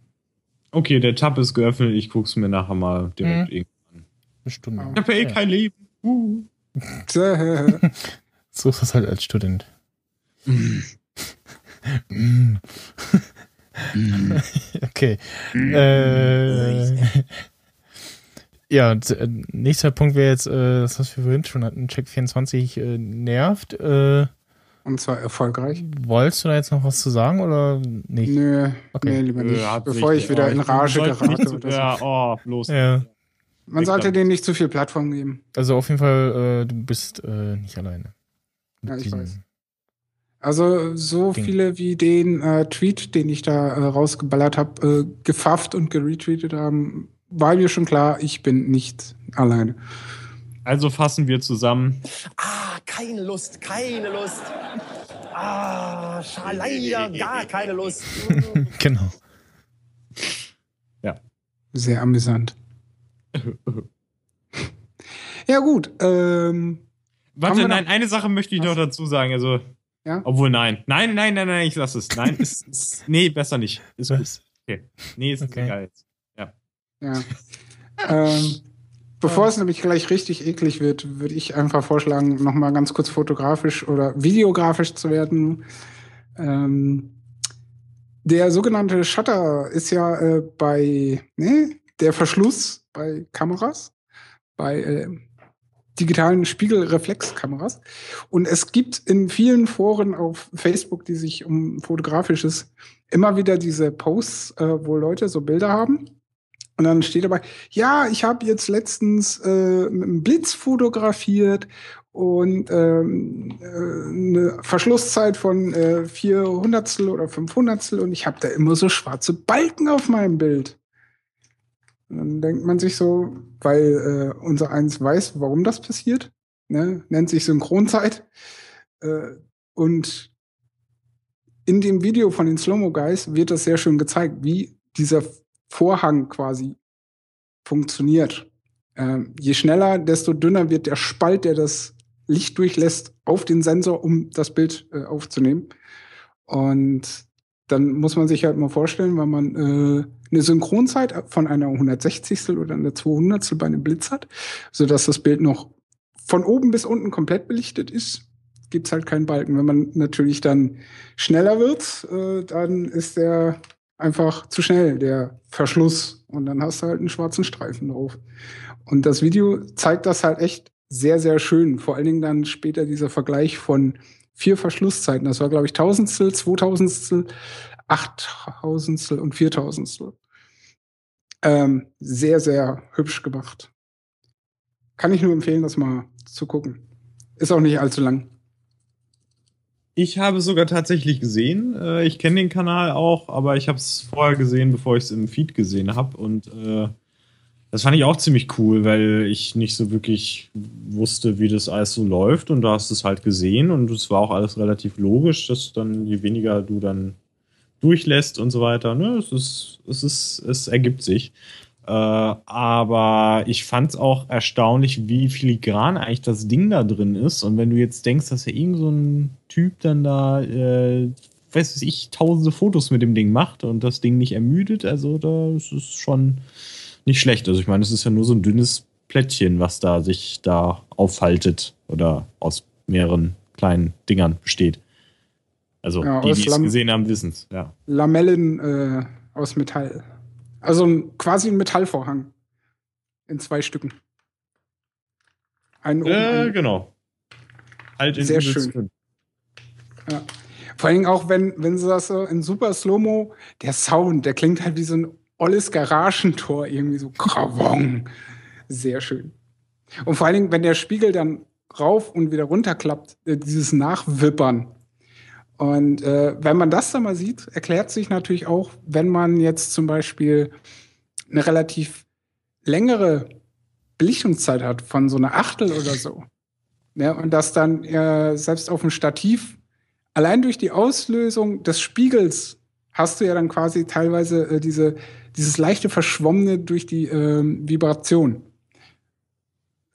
Okay, der Tab ist geöffnet. Ich guck's mir nachher mal direkt Mhm. irgendwann. eine Stunde. Ja. Ich habe ja eh Ja. kein Leben. Uh. [laughs] So ist das halt als Student. [laughs] Mm. [laughs] okay. Äh, ja, und, äh, nächster Punkt wäre jetzt, äh, das, was wir vorhin schon hatten, Check 24 äh, nervt. Äh, und zwar erfolgreich. wolltest du da jetzt noch was zu sagen oder nicht? Nö, Okay. nee, lieber nicht. Hat Bevor ich wieder oh, in Rage gerate oder so. Ja, oh, bloß. Ja. Man sollte denen nicht zu viel Plattform geben. Also auf jeden Fall, äh, du bist äh, nicht alleine. Ja, ich weiß. Also so Ding. viele wie den äh, Tweet, den ich da äh, rausgeballert habe, äh, gefafft und geretweetet haben, war mir schon klar, ich bin nicht alleine. Also fassen wir zusammen. Ah, keine Lust, keine Lust. Ah, leider gar keine Lust. [laughs] Genau. Sehr amüsant. [laughs] ja gut, ähm, Warte, nein, eine Sache möchte ich noch dazu sagen. Also, Ja? obwohl nein. Nein, nein, nein, nein, ich lass es. Nein, [laughs] ist, ist, nee, besser nicht. Ist gut. Okay. Nee, ist Okay. egal jetzt. ja. ähm, bevor es nämlich gleich richtig eklig wird, würde ich einfach vorschlagen, nochmal ganz kurz fotografisch oder videografisch zu werden. Ähm, der sogenannte Shutter ist ja äh, bei, ne, der Verschluss bei Kameras, bei äh, digitalen Spiegelreflexkameras. Und es gibt in vielen Foren auf Facebook, die sich um fotografisches, immer wieder diese Posts, äh, wo Leute so Bilder haben. Und dann steht dabei, ja, ich habe jetzt letztens äh, mit einem Blitz fotografiert und ähm, äh, eine Verschlusszeit von äh, vier Hundertstel oder fünf Hundertstel und ich habe da immer so schwarze Balken auf meinem Bild. Dann denkt man sich so, weil äh, unser eins weiß, warum das passiert, ne? nennt sich Synchronzeit. Äh, und in dem Video von den Slow-Mo Guys wird das sehr schön gezeigt, wie dieser Vorhang quasi funktioniert. Ähm, je schneller, desto dünner wird der Spalt, der das Licht durchlässt, auf den Sensor, um das Bild äh, aufzunehmen. Und dann muss man sich halt mal vorstellen, wenn man äh, eine Synchronzeit von einer 160. oder einer 200. bei einem Blitz hat, sodass das Bild noch von oben bis unten komplett belichtet ist, gibt's halt keinen Balken. Wenn man natürlich dann schneller wird, äh, dann ist der einfach zu schnell, der Verschluss. Und dann hast du halt einen schwarzen Streifen drauf. Und das Video zeigt das halt echt sehr, sehr schön. Vor allen Dingen dann später dieser Vergleich von vier Verschlusszeiten. Das war, glaube ich, Tausendstel, Zweitausendstel, Achttausendstel und Viertausendstel. Ähm, sehr, sehr hübsch gemacht. Kann ich nur empfehlen, das mal zu gucken. Ist auch nicht allzu lang. Ich habe es sogar tatsächlich gesehen. Äh, Ich kenne den Kanal auch, aber ich habe es vorher gesehen, bevor ich es im Feed gesehen habe. Und äh, das fand ich auch ziemlich cool, weil ich nicht so wirklich wusste, wie das alles so läuft. Und da hast du es halt gesehen und es war auch alles relativ logisch, dass dann je weniger du dann durchlässt und so weiter, ne, es ist, es ist, es ergibt sich. Äh, aber ich fand es auch erstaunlich, wie filigran eigentlich das Ding da drin ist. Und wenn du jetzt denkst, dass ja irgend so ein Typ dann da, äh, weiß ich, tausende Fotos mit dem Ding macht und das Ding nicht ermüdet, also da ist es schon nicht schlecht. Also ich meine, es ist ja nur so ein dünnes Plättchen, was da sich da aufhaltet oder aus mehreren kleinen Dingern besteht. Also Ja, die, die es gesehen haben, wissen es, ja. Lamellen äh, aus Metall. Also ein, quasi ein Metallvorhang. In zwei Stücken. Einen oben, Äh, einen genau. Halt in Sehr schön. Ja. Vor allem auch, wenn, wenn sie das so in super Slow-Mo, der Sound, der klingt halt wie so ein olles Garagentor, irgendwie so krawong. Sehr schön. Und vor allen Dingen, wenn der Spiegel dann rauf und wieder runterklappt, äh, dieses Nachwippern. Und äh, wenn man das dann mal sieht, erklärt sich natürlich auch, wenn man jetzt zum Beispiel eine relativ längere Belichtungszeit hat von so einer Achtel oder so. Ja, und das dann äh, selbst auf dem Stativ allein durch die Auslösung des Spiegels hast du ja dann quasi teilweise äh, diese, dieses leichte Verschwommene durch die ähm, Vibration.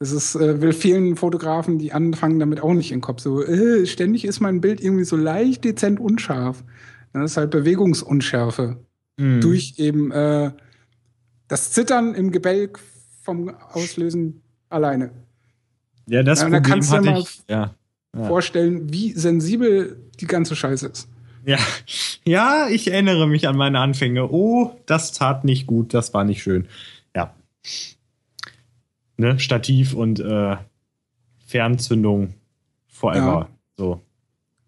Das ist, äh, will vielen Fotografen, die anfangen damit auch nicht in den Kopf. So, äh, ständig ist mein Bild irgendwie so leicht dezent unscharf. Das ist halt Bewegungsunschärfe. Mhm. Durch eben äh, das Zittern im Gebälk vom Auslösen alleine. Ja, das Ja, da kannst du hatte mal ich. Ja. Ja. Vorstellen, wie sensibel die ganze Scheiße ist. ja. Ja, ich erinnere mich an meine Anfänge. Oh, das tat nicht gut, das war nicht schön. Ja. Ne, Stativ und äh, Fernzündung forever. So.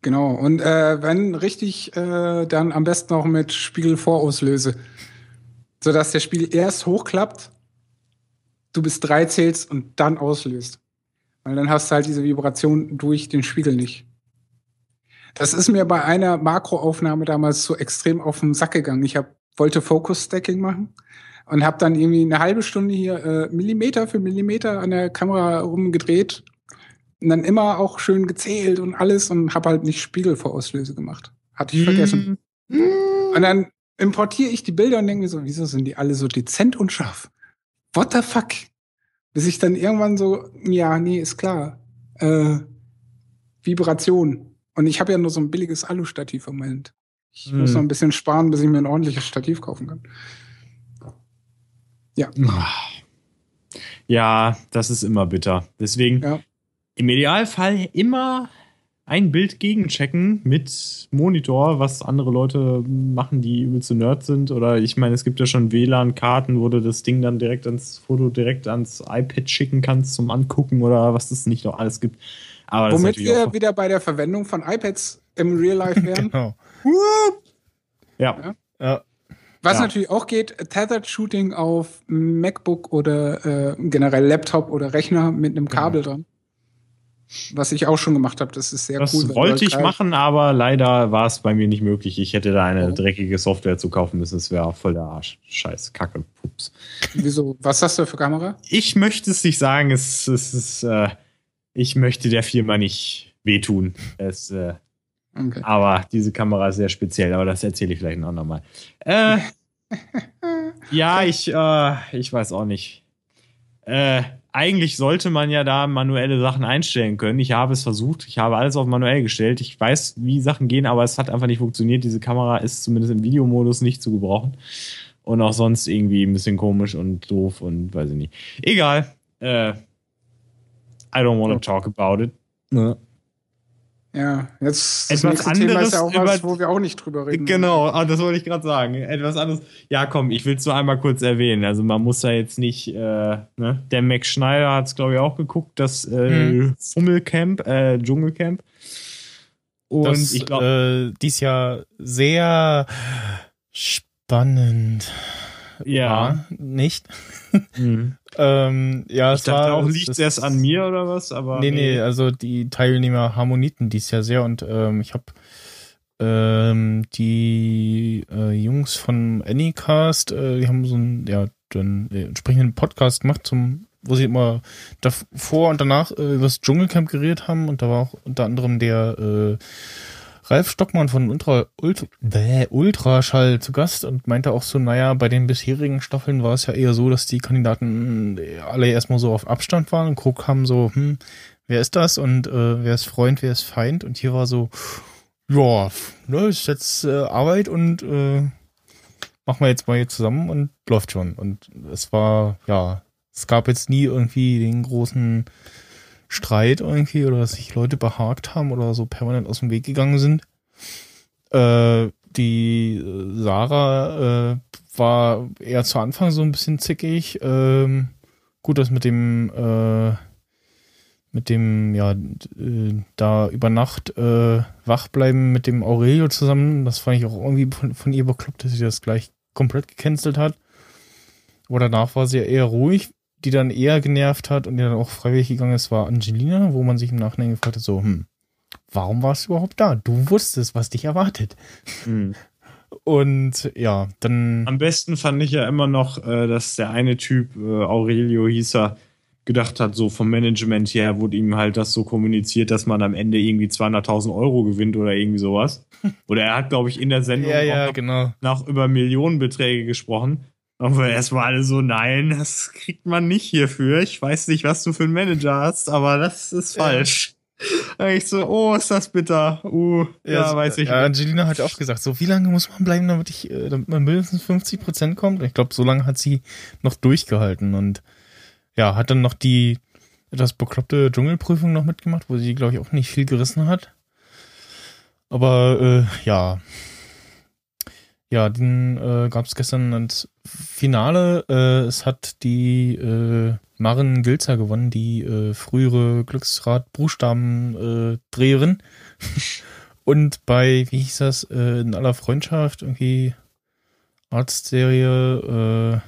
Genau. Und äh, wenn richtig, äh, dann am besten auch mit Spiegelvorauslöse. Sodass der Spiegel erst hochklappt, du bis drei zählst und dann auslöst. Weil dann hast du halt diese Vibration durch den Spiegel nicht. Das ist mir bei einer Makroaufnahme damals so extrem auf den Sack gegangen. Ich hab, wollte Focus-Stacking machen und habe dann irgendwie eine halbe Stunde hier äh, Millimeter für Millimeter an der Kamera rumgedreht und dann immer auch schön gezählt und alles und habe halt nicht Spiegelvorauslöse gemacht. Hatte ich vergessen. Und dann importiere ich die Bilder und denke mir so, wieso sind die alle so dezent und scharf? What the fuck? Bis ich dann irgendwann so, ja, nee, ist klar. Äh, Vibration. Und ich habe ja nur so ein billiges Alu-Stativ im Moment. Ich muss Hm. noch ein bisschen sparen, bis ich mir ein ordentliches Stativ kaufen kann. Ja, das ist immer bitter. Deswegen Ja. im Idealfall immer ein Bild gegenchecken mit Monitor, was andere Leute machen, die übelste Nerds sind. Oder ich meine, es gibt ja schon WLAN-Karten, wo du das Ding dann direkt ans Foto direkt ans iPad schicken kannst zum Angucken oder was es nicht noch alles gibt. Aber das Womit wir wieder bei der Verwendung von iPads im Real Life [laughs] wären. Genau. ja. Ja. Was Ja. natürlich auch geht, Tethered Shooting auf MacBook oder äh, generell Laptop oder Rechner mit einem Kabel dran. Was ich auch schon gemacht habe, das ist sehr Das cool. weil wollte ich halt- machen, aber leider war es bei mir nicht möglich. Ich hätte da eine Oh. dreckige Software zu kaufen müssen. Das wäre voll der Arsch. Scheiß, Kacke, Pups. Wieso? Was hast du für Kamera? Ich möchte es nicht sagen. Es, es ist, äh, ich möchte der Firma nicht wehtun. Es, äh, Okay. aber diese Kamera ist sehr speziell, aber das erzähle ich vielleicht ein andermal. Äh, [laughs] ja, ich, äh, ich weiß auch nicht. Äh, eigentlich sollte man ja da manuelle Sachen einstellen können. Ich habe es versucht. Ich habe alles auf manuell gestellt. Ich weiß, wie Sachen gehen, aber es hat einfach nicht funktioniert. Diese Kamera ist zumindest im Videomodus nicht zu gebrauchen. Und auch sonst irgendwie ein bisschen komisch und doof und weiß ich nicht. Egal. Äh, I don't want to talk about it. Ne? Ja, jetzt Etwas das nächste Thema anderes ist ja auch was, wo wir auch nicht drüber reden. Genau, ah, das wollte ich gerade sagen. Etwas anderes. Ja, komm, ich will es nur einmal kurz erwähnen. Also man muss da jetzt nicht, äh, ne? Der Max Schneider hat es, glaube ich, auch geguckt, das äh, Mhm. Fummelcamp, äh, Dschungelcamp. Und das, ich glaube, äh, dies Jahr sehr spannend ja. war, nicht? [laughs] Mhm. Ähm, ja, Ich es dachte war, auch, liegt es- erst an mir oder was, aber. Nee, nee, also die Teilnehmer harmonierten dies ja sehr und ähm, ich habe ähm, die äh, Jungs von Anycast, äh, die haben so einen, ja, den äh, entsprechenden Podcast gemacht, zum, wo sie immer davor und danach äh, über das Dschungelcamp geredet haben und da war auch unter anderem der äh, Ralf Stockmann von Ultra, Ultra, bäh, Ultraschall zu Gast und meinte auch so, naja, bei den bisherigen Staffeln war es ja eher so, dass die Kandidaten äh, alle erstmal so auf Abstand waren und guck haben so, hm, wer ist das und äh, wer ist Freund, wer ist Feind und hier war so, ja, ne, ist jetzt äh, Arbeit und äh, machen wir jetzt mal hier zusammen und läuft schon. Und es war, ja, es gab jetzt nie irgendwie den großen Streit irgendwie oder dass sich Leute behagt haben oder so permanent aus dem Weg gegangen sind. Äh, die äh, Sarah äh, war eher zu Anfang so ein bisschen zickig. Ähm, gut, das mit dem äh, mit dem ja äh, da über Nacht äh, wach bleiben mit dem Aurelio zusammen, das fand ich auch irgendwie von, von ihr bekloppt, dass sie das gleich komplett gecancelt hat. Aber danach war sie ja eher ruhig, die dann eher genervt hat und die dann auch freiwillig gegangen ist, war Angelina, wo man sich im Nachhinein gefragt hat, so, hm, warum warst du überhaupt da? Du wusstest, was dich erwartet. Mhm. [laughs] Und ja, dann. Am besten fand ich ja immer noch, äh, dass der eine Typ, äh, Aurelio hieß er, gedacht hat, so vom Management her wurde ihm halt das so kommuniziert, dass man am Ende irgendwie 200.000 Euro gewinnt oder irgendwie sowas. [laughs] Oder er hat, glaube ich, in der Sendung Ja, auch ja, noch genau. nach über Millionenbeträge gesprochen. Aber erstmal alle so, nein, das kriegt man nicht hierfür. Ich weiß nicht, was du für einen Manager hast, aber das ist falsch. Ja. Ich so, oh, ist das bitter. Uh, ja, ja weiß ich. Ja, Angelina hat auch gesagt, so wie lange muss man bleiben, damit ich, äh, damit man mindestens 50 Prozent kommt. Ich glaube, so lange hat sie noch durchgehalten und ja, hat dann noch die etwas bekloppte Dschungelprüfung noch mitgemacht, wo sie, glaube ich, auch nicht viel gerissen hat. Aber äh, ja, ja, den äh, gab es gestern als Finale. Äh, es hat die äh, Maren Gilzer gewonnen, die äh, frühere Glücksrad-Buchstaben-Dreherin. [laughs] Und bei, wie hieß das, äh, in aller Freundschaft, irgendwie Arztserie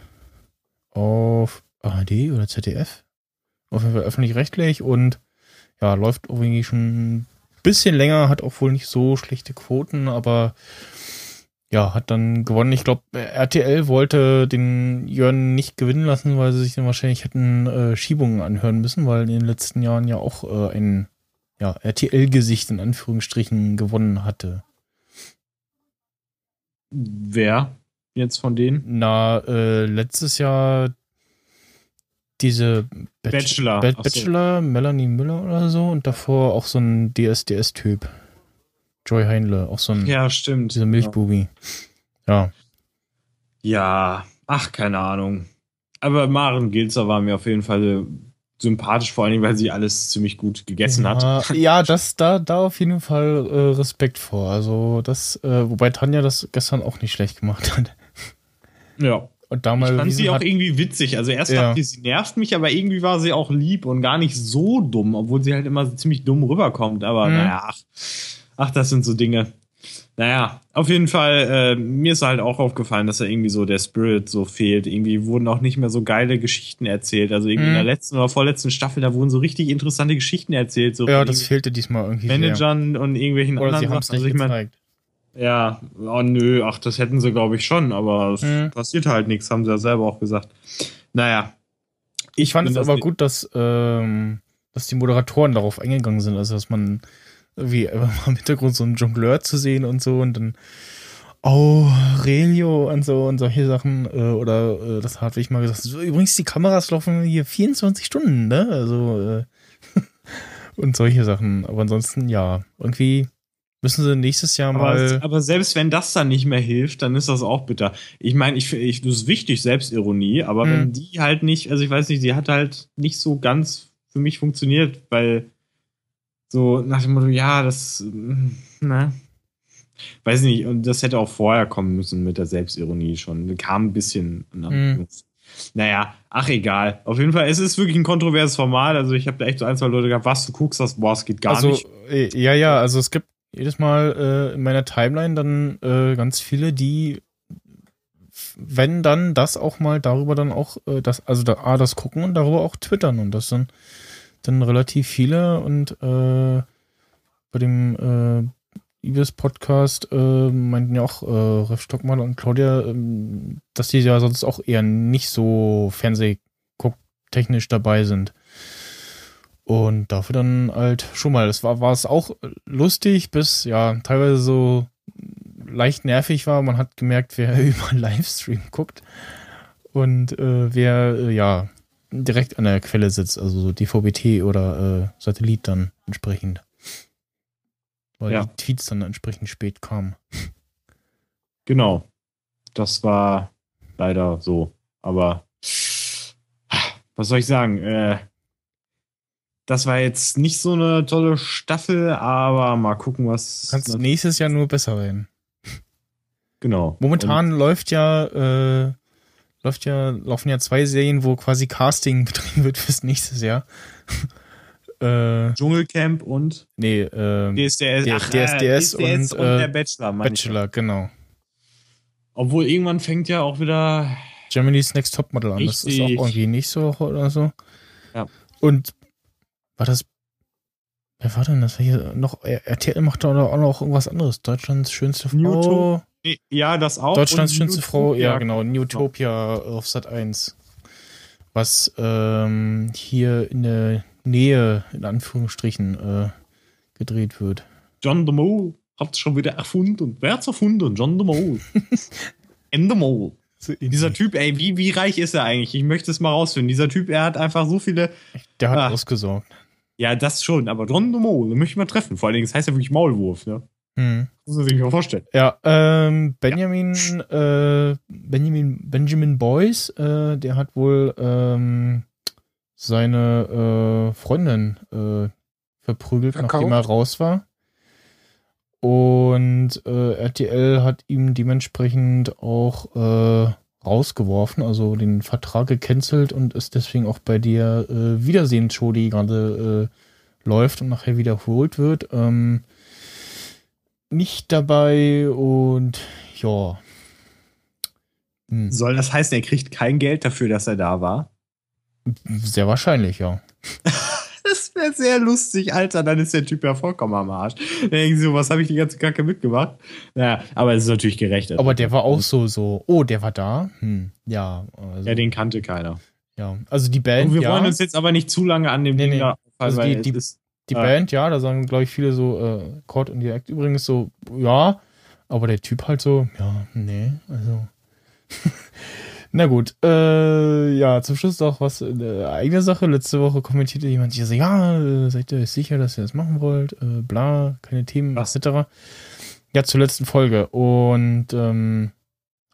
äh, auf ARD oder ZDF. Auf jeden Fall öffentlich-rechtlich und ja, läuft irgendwie schon ein bisschen länger, hat auch wohl nicht so schlechte Quoten, aber ja, hat dann gewonnen. Ich glaube, RTL wollte den Jörn nicht gewinnen lassen, weil sie sich dann wahrscheinlich hätten äh, Schiebungen anhören müssen, weil in den letzten Jahren ja auch äh, ein ja, RTL-Gesicht in Anführungsstrichen gewonnen hatte. Wer jetzt von denen? Na, äh, letztes Jahr diese Bach Bachelor. Ba Bachelor, so. Melanie Müller oder so und davor auch so ein DSDS-Typ. Joy Heinle, auch so ein. Ja, stimmt. Dieser Milchbubi. Ja. Ja, ach, keine Ahnung. Aber Maren Gilzer war mir auf jeden Fall sympathisch, vor allem, weil sie alles ziemlich gut gegessen ja, hat. [laughs] Ja, das, da, da auf jeden Fall äh, Respekt vor. Also, das, äh, wobei Tanja das gestern auch nicht schlecht gemacht hat. Ja. Und damals ich fand sie auch irgendwie witzig. Also erst ja. dachte ich, sie nervt mich, aber irgendwie war sie auch lieb und gar nicht so dumm, obwohl sie halt immer ziemlich dumm rüberkommt. Aber mhm. naja, ach, ach, das sind so Dinge. Naja, auf jeden Fall, äh, mir ist halt auch aufgefallen, dass da irgendwie so der Spirit so fehlt. Irgendwie wurden auch nicht mehr so geile Geschichten erzählt. Also irgendwie mhm. in der letzten oder vorletzten Staffel, da wurden so richtig interessante Geschichten erzählt. So ja, das fehlte diesmal irgendwie. Managern sehr. und irgendwelchen oder anderen Sachen. Also ich mein, ja, oh nö, ach, das hätten sie, glaube ich, schon, aber es mhm. passiert halt nichts, haben sie ja selber auch gesagt. Naja. Ich, ich fand es aber gut, dass, ähm, dass die Moderatoren darauf eingegangen sind, also dass man wie [laughs] im Hintergrund so einen Jongleur zu sehen und so und dann Aurelio und so und solche Sachen äh, oder äh, das hat ich mal gesagt. Übrigens, die Kameras laufen hier 24 Stunden, ne? Also äh, [laughs] und solche Sachen. Aber ansonsten, ja, irgendwie müssen sie nächstes Jahr mal. Aber, aber, selbst wenn das dann nicht mehr hilft, dann ist das auch bitter. Ich meine, ich, ich, das ist wichtig, Selbstironie, aber hm. wenn die halt nicht, also ich weiß nicht, sie hat halt nicht so ganz für mich funktioniert, weil so nach dem Motto, ja, das, ne, weiß nicht, und das hätte auch vorher kommen müssen mit der Selbstironie schon. Kam ein bisschen. Mhm. Naja, ach egal. Auf jeden Fall, es ist wirklich ein kontroverses Format. Also ich habe da echt so ein, zwei Leute gehabt, was du guckst, das, boah, es geht gar also, nicht. Äh, ja, ja, also es gibt jedes Mal äh, in meiner Timeline dann äh, ganz viele, die wenn dann das auch mal darüber dann auch äh, das also da A, das gucken und darüber auch twittern und das dann dann relativ viele und äh, bei dem äh, Ibis Podcast äh, meinten ja auch äh, Ref Stockmann und Claudia, äh, dass die ja sonst auch eher nicht so Fernsehgucktechnisch dabei sind. Und dafür dann halt schon mal, das war, war es auch lustig, bis ja teilweise so leicht nervig war. Man hat gemerkt, wer [laughs] über Livestream guckt und äh, wer äh, ja direkt an der Quelle sitzt, also so DVB-T oder äh, Satellit dann entsprechend. Weil ja. die Tweets dann entsprechend spät kamen. Genau. Das war leider so. Aber was soll ich sagen? Äh, das war jetzt nicht so eine tolle Staffel, aber mal gucken, was. Kannst du nächstes Jahr nur besser werden. Genau. Momentan Und läuft ja äh, läuft ja, laufen ja zwei Serien, wo quasi Casting [laughs] betrieben wird fürs nächste Jahr. [laughs] äh, Dschungelcamp und nee, äh, DSDS, ach, DSDS, und, und, und der Bachelor. Bachelor, genau. Obwohl irgendwann fängt ja auch wieder Germany's Next Topmodel an. Das ist auch irgendwie nächste Woche oder so. Ja. Und war das Wer war denn das? Hier noch RTL macht da auch noch irgendwas anderes. Deutschlands schönste Frau. Ja, das auch. Deutschlands schönste Frau, ja, genau. Newtopia auf Sat 1. Was ähm, hier in der Nähe, in Anführungsstrichen, äh, gedreht wird. John the hat es schon wieder erfunden. Wer hat's erfunden? John the Mole. [laughs] In the Mole. So. Dieser Typ, ey, wie, wie reich ist er eigentlich? Ich möchte es mal rausfinden. Dieser Typ, er hat einfach so viele. Der hat Ah. ausgesorgt. Ja, das schon, aber Don Mo, den möchte ich mal treffen. Vor allen Dingen, das heißt ja wirklich Maulwurf, ne? Hm. Muss man sich mal vorstellen. Ja, ähm, Benjamin, Äh, Benjamin, Benjamin Boyce, äh, der hat wohl ähm, seine äh, Freundin äh, verprügelt, Verkauft? nachdem er raus war. Und äh, RTL hat ihm dementsprechend auch äh, rausgeworfen, also den Vertrag gecancelt und ist deswegen auch bei der äh, Wiedersehensshow, die gerade äh, läuft und nachher wiederholt wird, ähm, nicht dabei und ja. Hm, Soll das heißen, er kriegt kein Geld dafür, dass er da war? sehr wahrscheinlich, ja. [laughs] Das wäre sehr lustig, Alter. Dann ist der Typ ja vollkommen am Arsch. Dann denken sie so, was habe ich die ganze Kacke mitgemacht? Naja, aber es ist natürlich gerecht. Aber der war auch so, so, oh, der war da? Hm, ja. Also, Ja, den kannte keiner. ja. also die Band, Und wir ja. wollen uns jetzt aber nicht zu lange an dem Nee, Ding nee. da Also die- die- Die Ah. Band, ja, da sagen, glaube ich, viele so, äh, Chord und Direkt übrigens so, ja, aber der Typ halt so, ja, nee, also. [laughs] Na gut, äh, ja, zum Schluss noch was, äh, eigene Sache. Letzte Woche kommentierte jemand hier so, ja, äh, seid ihr euch sicher, dass ihr das machen wollt? Äh, bla, keine Themen, etc. Ja, zur letzten Folge. Und ähm,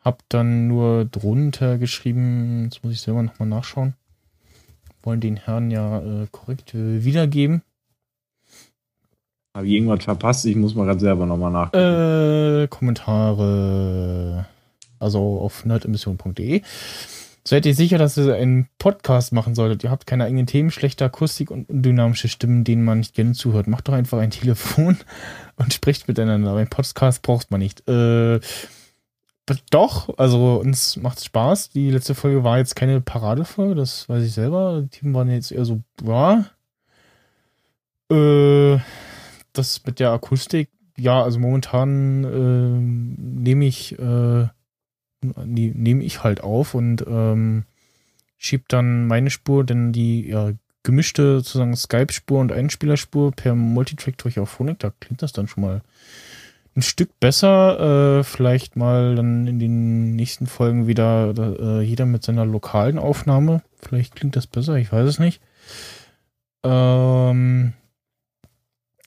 hab dann nur drunter geschrieben, jetzt muss ich selber nochmal nachschauen. Wollen den Herrn ja äh, korrekt äh, wiedergeben. Habe ich irgendwas verpasst? Ich muss mal gerade selber nochmal nachgucken. Äh, Kommentare. Also auf nerdemission.de. Seid ihr sicher, dass ihr einen Podcast machen solltet? Ihr habt keine eigenen Themen, schlechte Akustik und dynamische Stimmen, denen man nicht gerne zuhört. Macht doch einfach ein [laughs] Telefon und spricht miteinander. Aber einen Podcast braucht man nicht. Äh, doch, also uns macht's Spaß. Die letzte Folge war jetzt keine Paradefolge, das weiß ich selber. Die Themen waren jetzt eher so, ja. Äh, das mit der Akustik, ja, also momentan ähm, nehme ich äh, ne- nehme ich halt auf und ähm, schieb dann meine Spur, denn die ja, gemischte sozusagen Skype-Spur und Einspielerspur per Multitrack durch auf Phonik, da klingt das dann schon mal ein Stück besser. Äh, vielleicht mal dann in den nächsten Folgen wieder äh, jeder mit seiner lokalen Aufnahme. Vielleicht klingt das besser, ich weiß es nicht. Ähm,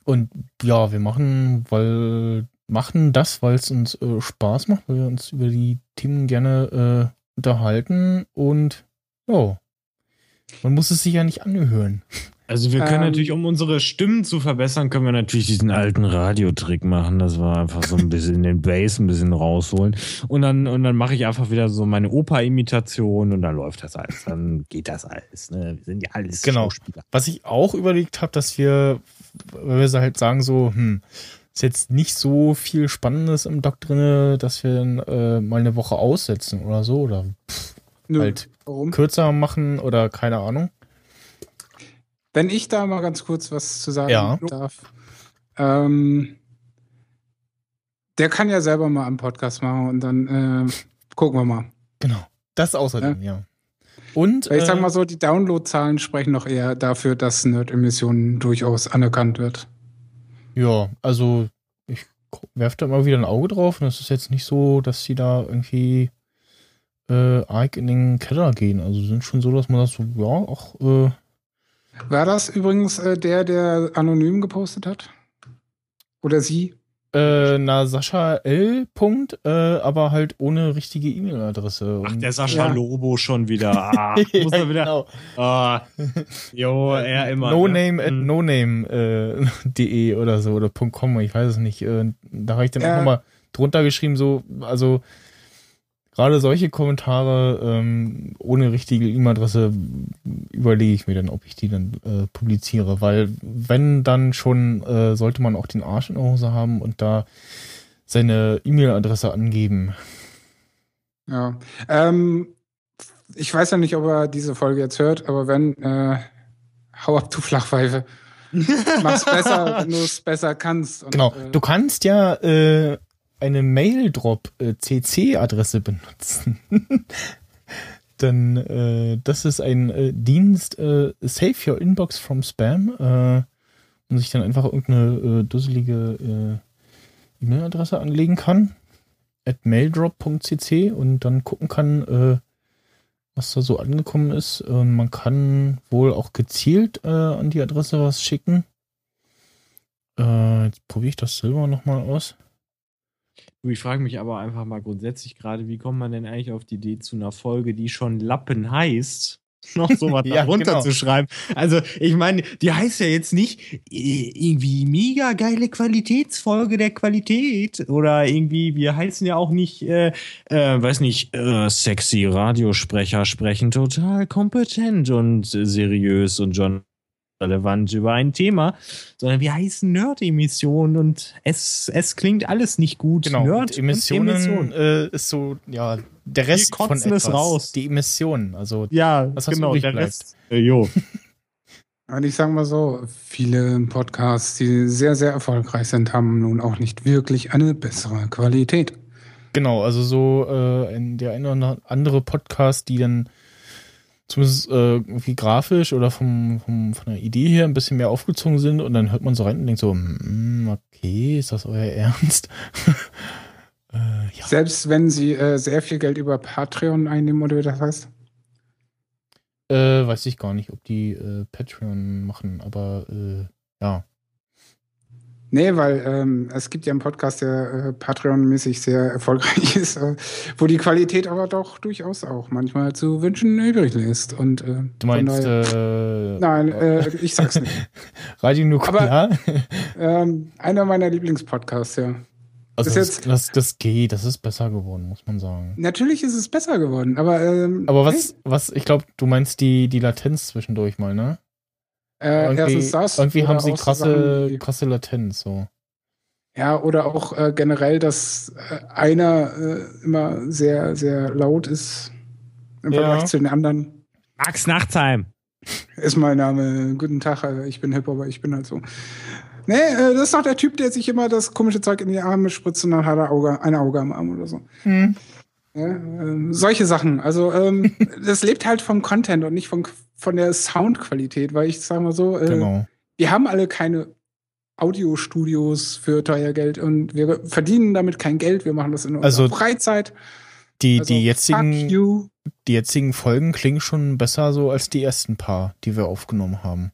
und ja, wir machen, weil machen das, weil es uns äh, Spaß macht, weil wir uns über die Themen gerne äh, unterhalten und ja, man muss es sich ja nicht anhören. Also wir können Ähm, natürlich, um unsere Stimmen zu verbessern, können wir natürlich diesen alten Radiotrick machen. Das war einfach so ein bisschen den Bass ein bisschen rausholen. Und dann, und dann mache ich einfach wieder so meine Opa-Imitation und dann läuft das alles. Dann geht das alles. Ne? Wir sind ja alles Genau. Schauspieler. Was ich auch überlegt habe, dass wir, weil wir halt sagen so, hm, ist jetzt nicht so viel Spannendes im Doc drinne, dass wir dann, äh, mal eine Woche aussetzen oder so oder Nö, Halt. warum? kürzer machen oder keine Ahnung. Wenn ich da mal ganz kurz was zu sagen Ja. darf. Ähm, der kann ja selber mal einen Podcast machen und dann äh, gucken wir mal. Genau. Das außerdem, ja. Und Weil ich sag äh, mal so, die Downloadzahlen sprechen doch eher dafür, dass Nerd-Emissionen durchaus anerkannt wird. Ja, also ich werfe da immer wieder ein Auge drauf und es ist jetzt nicht so, dass sie da irgendwie äh, arg in den Keller gehen. Also sind schon so, dass man das so, ja, auch, äh, War das übrigens äh, der, der anonym gepostet hat? Oder sie? Äh, na, Sascha L. Punkt, äh, aber halt ohne richtige E-Mail-Adresse. Ach, der Sascha Ja. Lobo schon wieder. [laughs] Ah, muss ja, er wieder. genau. Ah, jo, er immer. No ne? name at Hm. noname.de [laughs] oder so oder .com, ich weiß es nicht. Äh, da habe ich dann auch Ja. nochmal drunter geschrieben, so, also gerade solche Kommentare ähm, ohne richtige E-Mail-Adresse überlege ich mir dann, ob ich die dann äh, publiziere, weil wenn dann schon, äh, sollte man auch den Arsch in der Hose haben und da seine E-Mail-Adresse angeben. Ja. Ähm, ich weiß ja nicht, ob er diese Folge jetzt hört, aber wenn, äh, hau ab, du Flachpfeife. [laughs] Mach's besser, wenn du es besser kannst. Und, Genau, Äh, du kannst ja äh, eine Mail-Drop-CC-Adresse benutzen. [laughs] Dann, äh, das ist ein äh, Dienst, äh, Save Your Inbox from Spam, äh, und sich dann einfach irgendeine äh, dusselige äh, E-Mail-Adresse anlegen kann. at maildrop.cc und dann gucken kann, äh, was da so angekommen ist. Man kann wohl auch gezielt äh, an die Adresse was schicken. Äh, jetzt probiere ich das selber nochmal aus. Du, Ich frage mich aber einfach mal grundsätzlich gerade, wie kommt man denn eigentlich auf die Idee zu einer Folge, die schon Lappen heißt? [laughs] Noch sowas [laughs] Ja, darunter genau. zu schreiben. Also, ich meine, die heißt ja jetzt nicht äh, irgendwie mega geile Qualitätsfolge der Qualität oder irgendwie, wir heißen ja auch nicht, äh, äh, weiß nicht, äh, sexy Radiosprecher sprechen total kompetent und seriös und schon relevant über ein Thema, sondern wir heißen Nerd-Emission und es, es klingt alles nicht gut. Genau, Nerd und Emissionen und Emission. äh, ist so, ja, der Rest von etwas. raus. Die Emissionen, also Ja, Was, genau, der bleibt. Rest. Äh, jo. [laughs] Und ich sage mal so, viele Podcasts, die sehr, sehr erfolgreich sind, haben nun auch nicht wirklich eine bessere Qualität. Genau, also so äh, in der eine oder andere Podcast, die dann zumindest äh, irgendwie grafisch oder vom, vom, von der Idee her ein bisschen mehr aufgezogen sind und dann hört man so rein und denkt so, hm, okay, ist das euer [laughs] Ernst? äh, ja. Selbst wenn sie äh, sehr viel Geld über Patreon einnehmen oder wie das heißt. Äh, weiß ich gar nicht, ob die äh, Patreon machen, aber äh, ja. Nee, weil ähm, es gibt ja einen Podcast, der äh, Patreon-mäßig sehr erfolgreich [laughs] ist, äh, wo die Qualität aber doch durchaus auch manchmal zu wünschen übrig lässt. Und, äh, Du meinst, daher- äh, Nein, äh, ich sag's nicht. [laughs] Radio Nuklear? ähm, einer meiner Lieblingspodcasts, ja. Also das, jetzt- das, das geht, das ist besser geworden, muss man sagen. Natürlich ist es besser geworden, aber. Ähm, Aber was, was, ich glaube, du meinst die, die Latenz zwischendurch mal, ne? Äh, erstens das. irgendwie haben sie krasse, Sachen krasse Latenz, so. Ja, oder auch äh, generell, dass äh, einer äh, immer sehr, sehr laut ist im Ja. Vergleich zu den anderen. Max Nachtsheim. Ist mein Name. Guten Tag, äh, ich bin Hip, aber ich bin halt so. Nee, äh, das ist doch der Typ, der sich immer das komische Zeug in die Arme spritzt und dann hat er Auge, ein Auge am Arm oder so. Ja, ähm, solche Sachen. Also, ähm, [laughs] das lebt halt vom Content und nicht von, von der Soundqualität, weil ich sag mal so, äh, Genau. wir haben alle keine Audiostudios für teuer Geld und wir verdienen damit kein Geld. Wir machen das in unserer Also, Freizeit. Die, Also, die, jetzigen, die jetzigen Folgen klingen schon besser so als die ersten paar, die wir aufgenommen haben.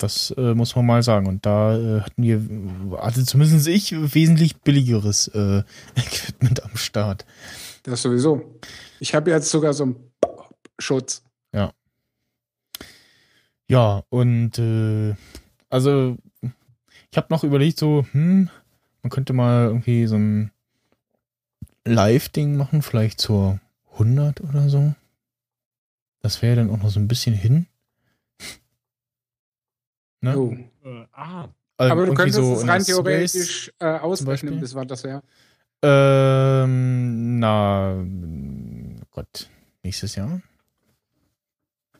Ja. Das äh, muss man mal sagen. Und da äh, hatten wir, also zumindest ich, wesentlich billigeres äh, [laughs] Equipment am Start. Das sowieso. Ich habe jetzt sogar so einen Schutz. Ja, und äh, also ich habe noch überlegt, so, hm, man könnte mal irgendwie so ein Live-Ding machen, vielleicht zur 100 oder so. Das wäre dann auch noch so ein bisschen hin. Ne? Oh. Äh, ah. Also Aber du könntest so es in rein theoretisch äh, ausrechnen, bis wann das wäre. Ähm, na, Gott, nächstes Jahr?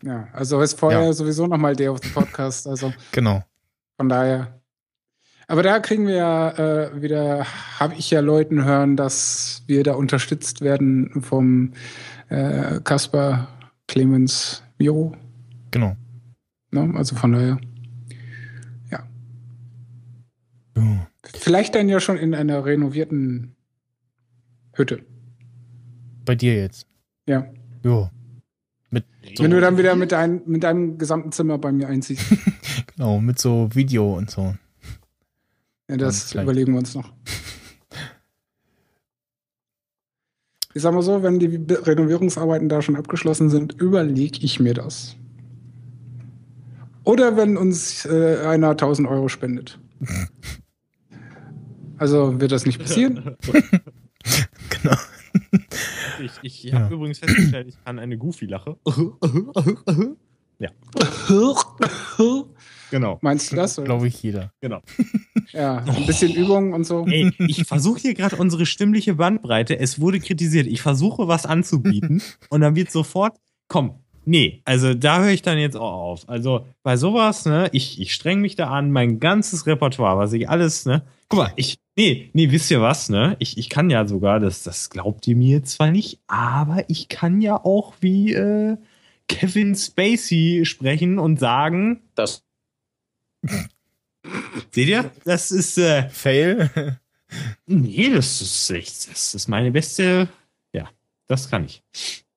Ja, also ist vorher Ja. sowieso nochmal der auf dem Podcast. Also [laughs] Genau. von daher. Aber da kriegen wir ja äh, wieder, habe ich ja Leuten hören, dass wir da unterstützt werden vom äh, Kasper Clemens Miro. Genau. Ne? Also von daher. Vielleicht dann ja schon in einer renovierten Hütte. Bei dir jetzt. Ja. Ja, Wenn du dann wieder mit, dein, mit deinem gesamten Zimmer bei mir einziehst. [laughs] genau, mit so Video und so. Ja, das überlegen wir uns noch. Ich sag mal so, wenn die Be- Renovierungsarbeiten da schon abgeschlossen sind, überlege ich mir das. Oder wenn uns äh, einer 1000 Euro spendet. Also wird das nicht passieren. [laughs] [laughs] Genau. Ich, ich habe Ja. übrigens festgestellt, ich kann eine Goofy-Lache. [laughs] ja, genau. Meinst du das? Glaube ich jeder. genau. Ja, ein bisschen Übung und so. Ey, ich versuche hier gerade unsere stimmliche Bandbreite. Es wurde kritisiert. Ich versuche was anzubieten und dann wird sofort, komm, nee, also da höre ich dann jetzt auch auf. Also bei sowas, ne, ich, ich streng mich da an, mein ganzes Repertoire, was ich alles, ne, guck mal, ich, nee, nee, wisst ihr was, ne, ich, ich kann ja sogar, das, das glaubt ihr mir zwar nicht, aber ich kann ja auch wie, äh, Kevin Spacey sprechen und sagen, Das [laughs] seht ihr, das ist, äh, Fail? Nee, das ist echt, das ist meine beste, ja, das kann ich.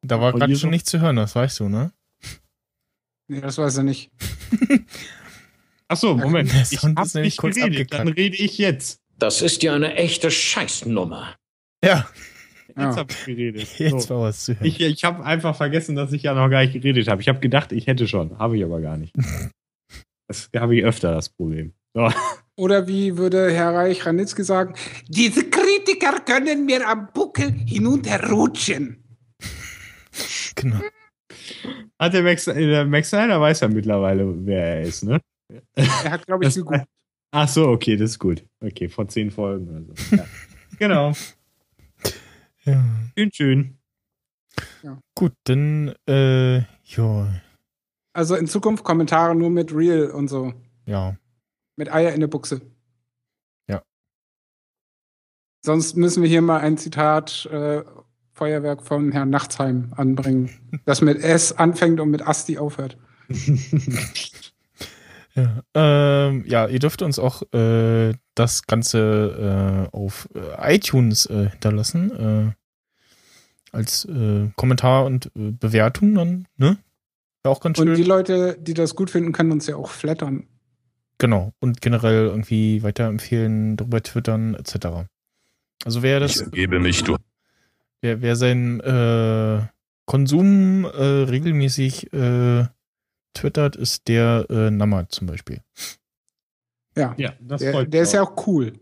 Da war gerade schon so? nichts zu hören, das weißt du, ne? Nee, das weiß er nicht. [laughs] Achso, Moment. Der Ich Sound ist nämlich nicht kurz geredet, dann rede ich jetzt. Das ist ja eine echte Scheißnummer. Ja, Jetzt Ja. habe ich geredet. [laughs] jetzt So. war was zu hören. Ich, ich habe einfach vergessen, dass ich ja noch gar nicht geredet habe. Ich habe gedacht, ich hätte schon. Habe ich aber gar nicht. [laughs] Das habe ich öfter, das Problem. So. Oder wie würde Herr Reich Ranitzky sagen, diese Kritiker können mir am Buckel hinunterrutschen. Genau. Hat der Max, der Max Snyder weiß ja mittlerweile, wer er ist, ne? Er hat, glaube ich, gegoogelt. Ach so, okay, das ist gut. Okay, vor zehn Folgen oder so. Ja. [laughs] genau. Ja. Schön, schön. Gut, dann, äh, ja, Also in Zukunft Kommentare nur mit Real und so. ja. Mit Eier in der Buchse. Ja. Sonst müssen wir hier mal ein Zitat äh, Feuerwerk von Herrn Nachtsheim anbringen, [laughs] das mit S anfängt und mit Asti aufhört. [laughs] Ja, ähm, ja, ihr dürft uns auch äh, das Ganze äh, auf äh, iTunes äh, hinterlassen. Äh, als äh, Kommentar und äh, Bewertung dann, ne? Wäre auch ganz Und die schön. Leute, die das gut finden, können uns ja auch flattern. Genau. Und generell irgendwie weiterempfehlen, darüber twittern, etc. Also wer Ich das, ergebe mich, du wer, wer seinen äh, Konsum äh, regelmäßig äh, twittert, ist der äh, Nammer zum Beispiel. Ja, Ja, das der, freut der ist ja auch. cool.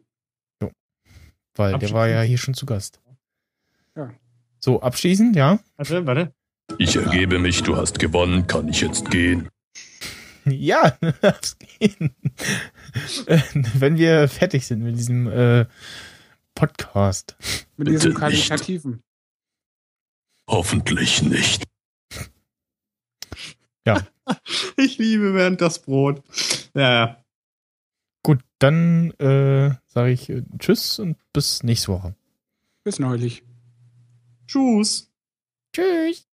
Weil der war ja hier schon zu Gast. Ja. So, abschließend, ja. Warte, warte. Ich ergebe mich, du hast gewonnen, kann ich jetzt gehen? [laughs] Ja, [laughs] darf's gehen. [laughs] Wenn wir fertig sind mit diesem äh, Podcast. Mit Bitte diesem nicht. Qualitativen. Hoffentlich nicht. [laughs] [laughs] Ich liebe während das Brot. Ja, ja. Gut, dann äh, sage ich äh, Tschüss und bis nächste Woche. Bis neulich. Tschüss. Tschüss.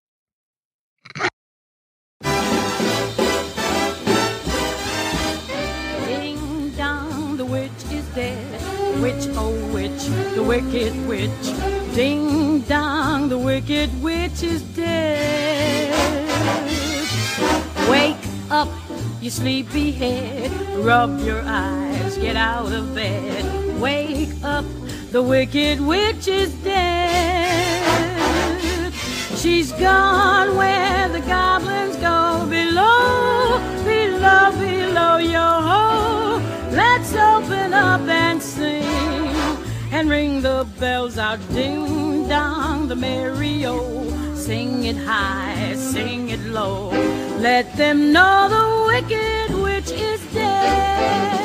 The wicked witch. Ding dong, the wicked witch is dead. Wake up, you sleepy head. Rub your eyes, get out of bed. Wake up, the wicked witch is dead. She's gone where the goblins go below, below, below your hole. Let's open up and sing and ring the bells out, ding dong, the merry o. Sing it high, sing it low. Let them know the wicked witch is dead.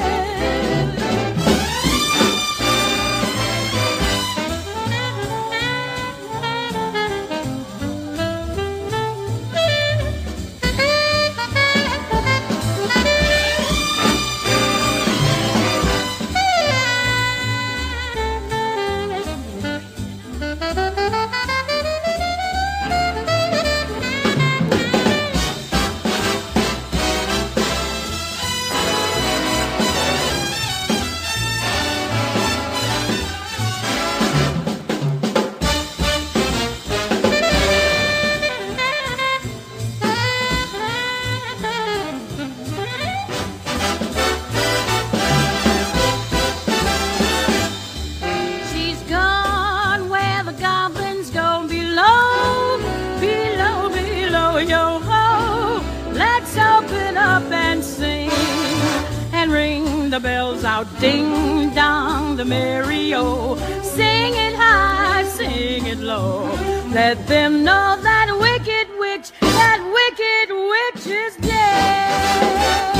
Ding dong, the merry o. Sing it high, sing it low. Let them know that wicked witch, that wicked witch is dead.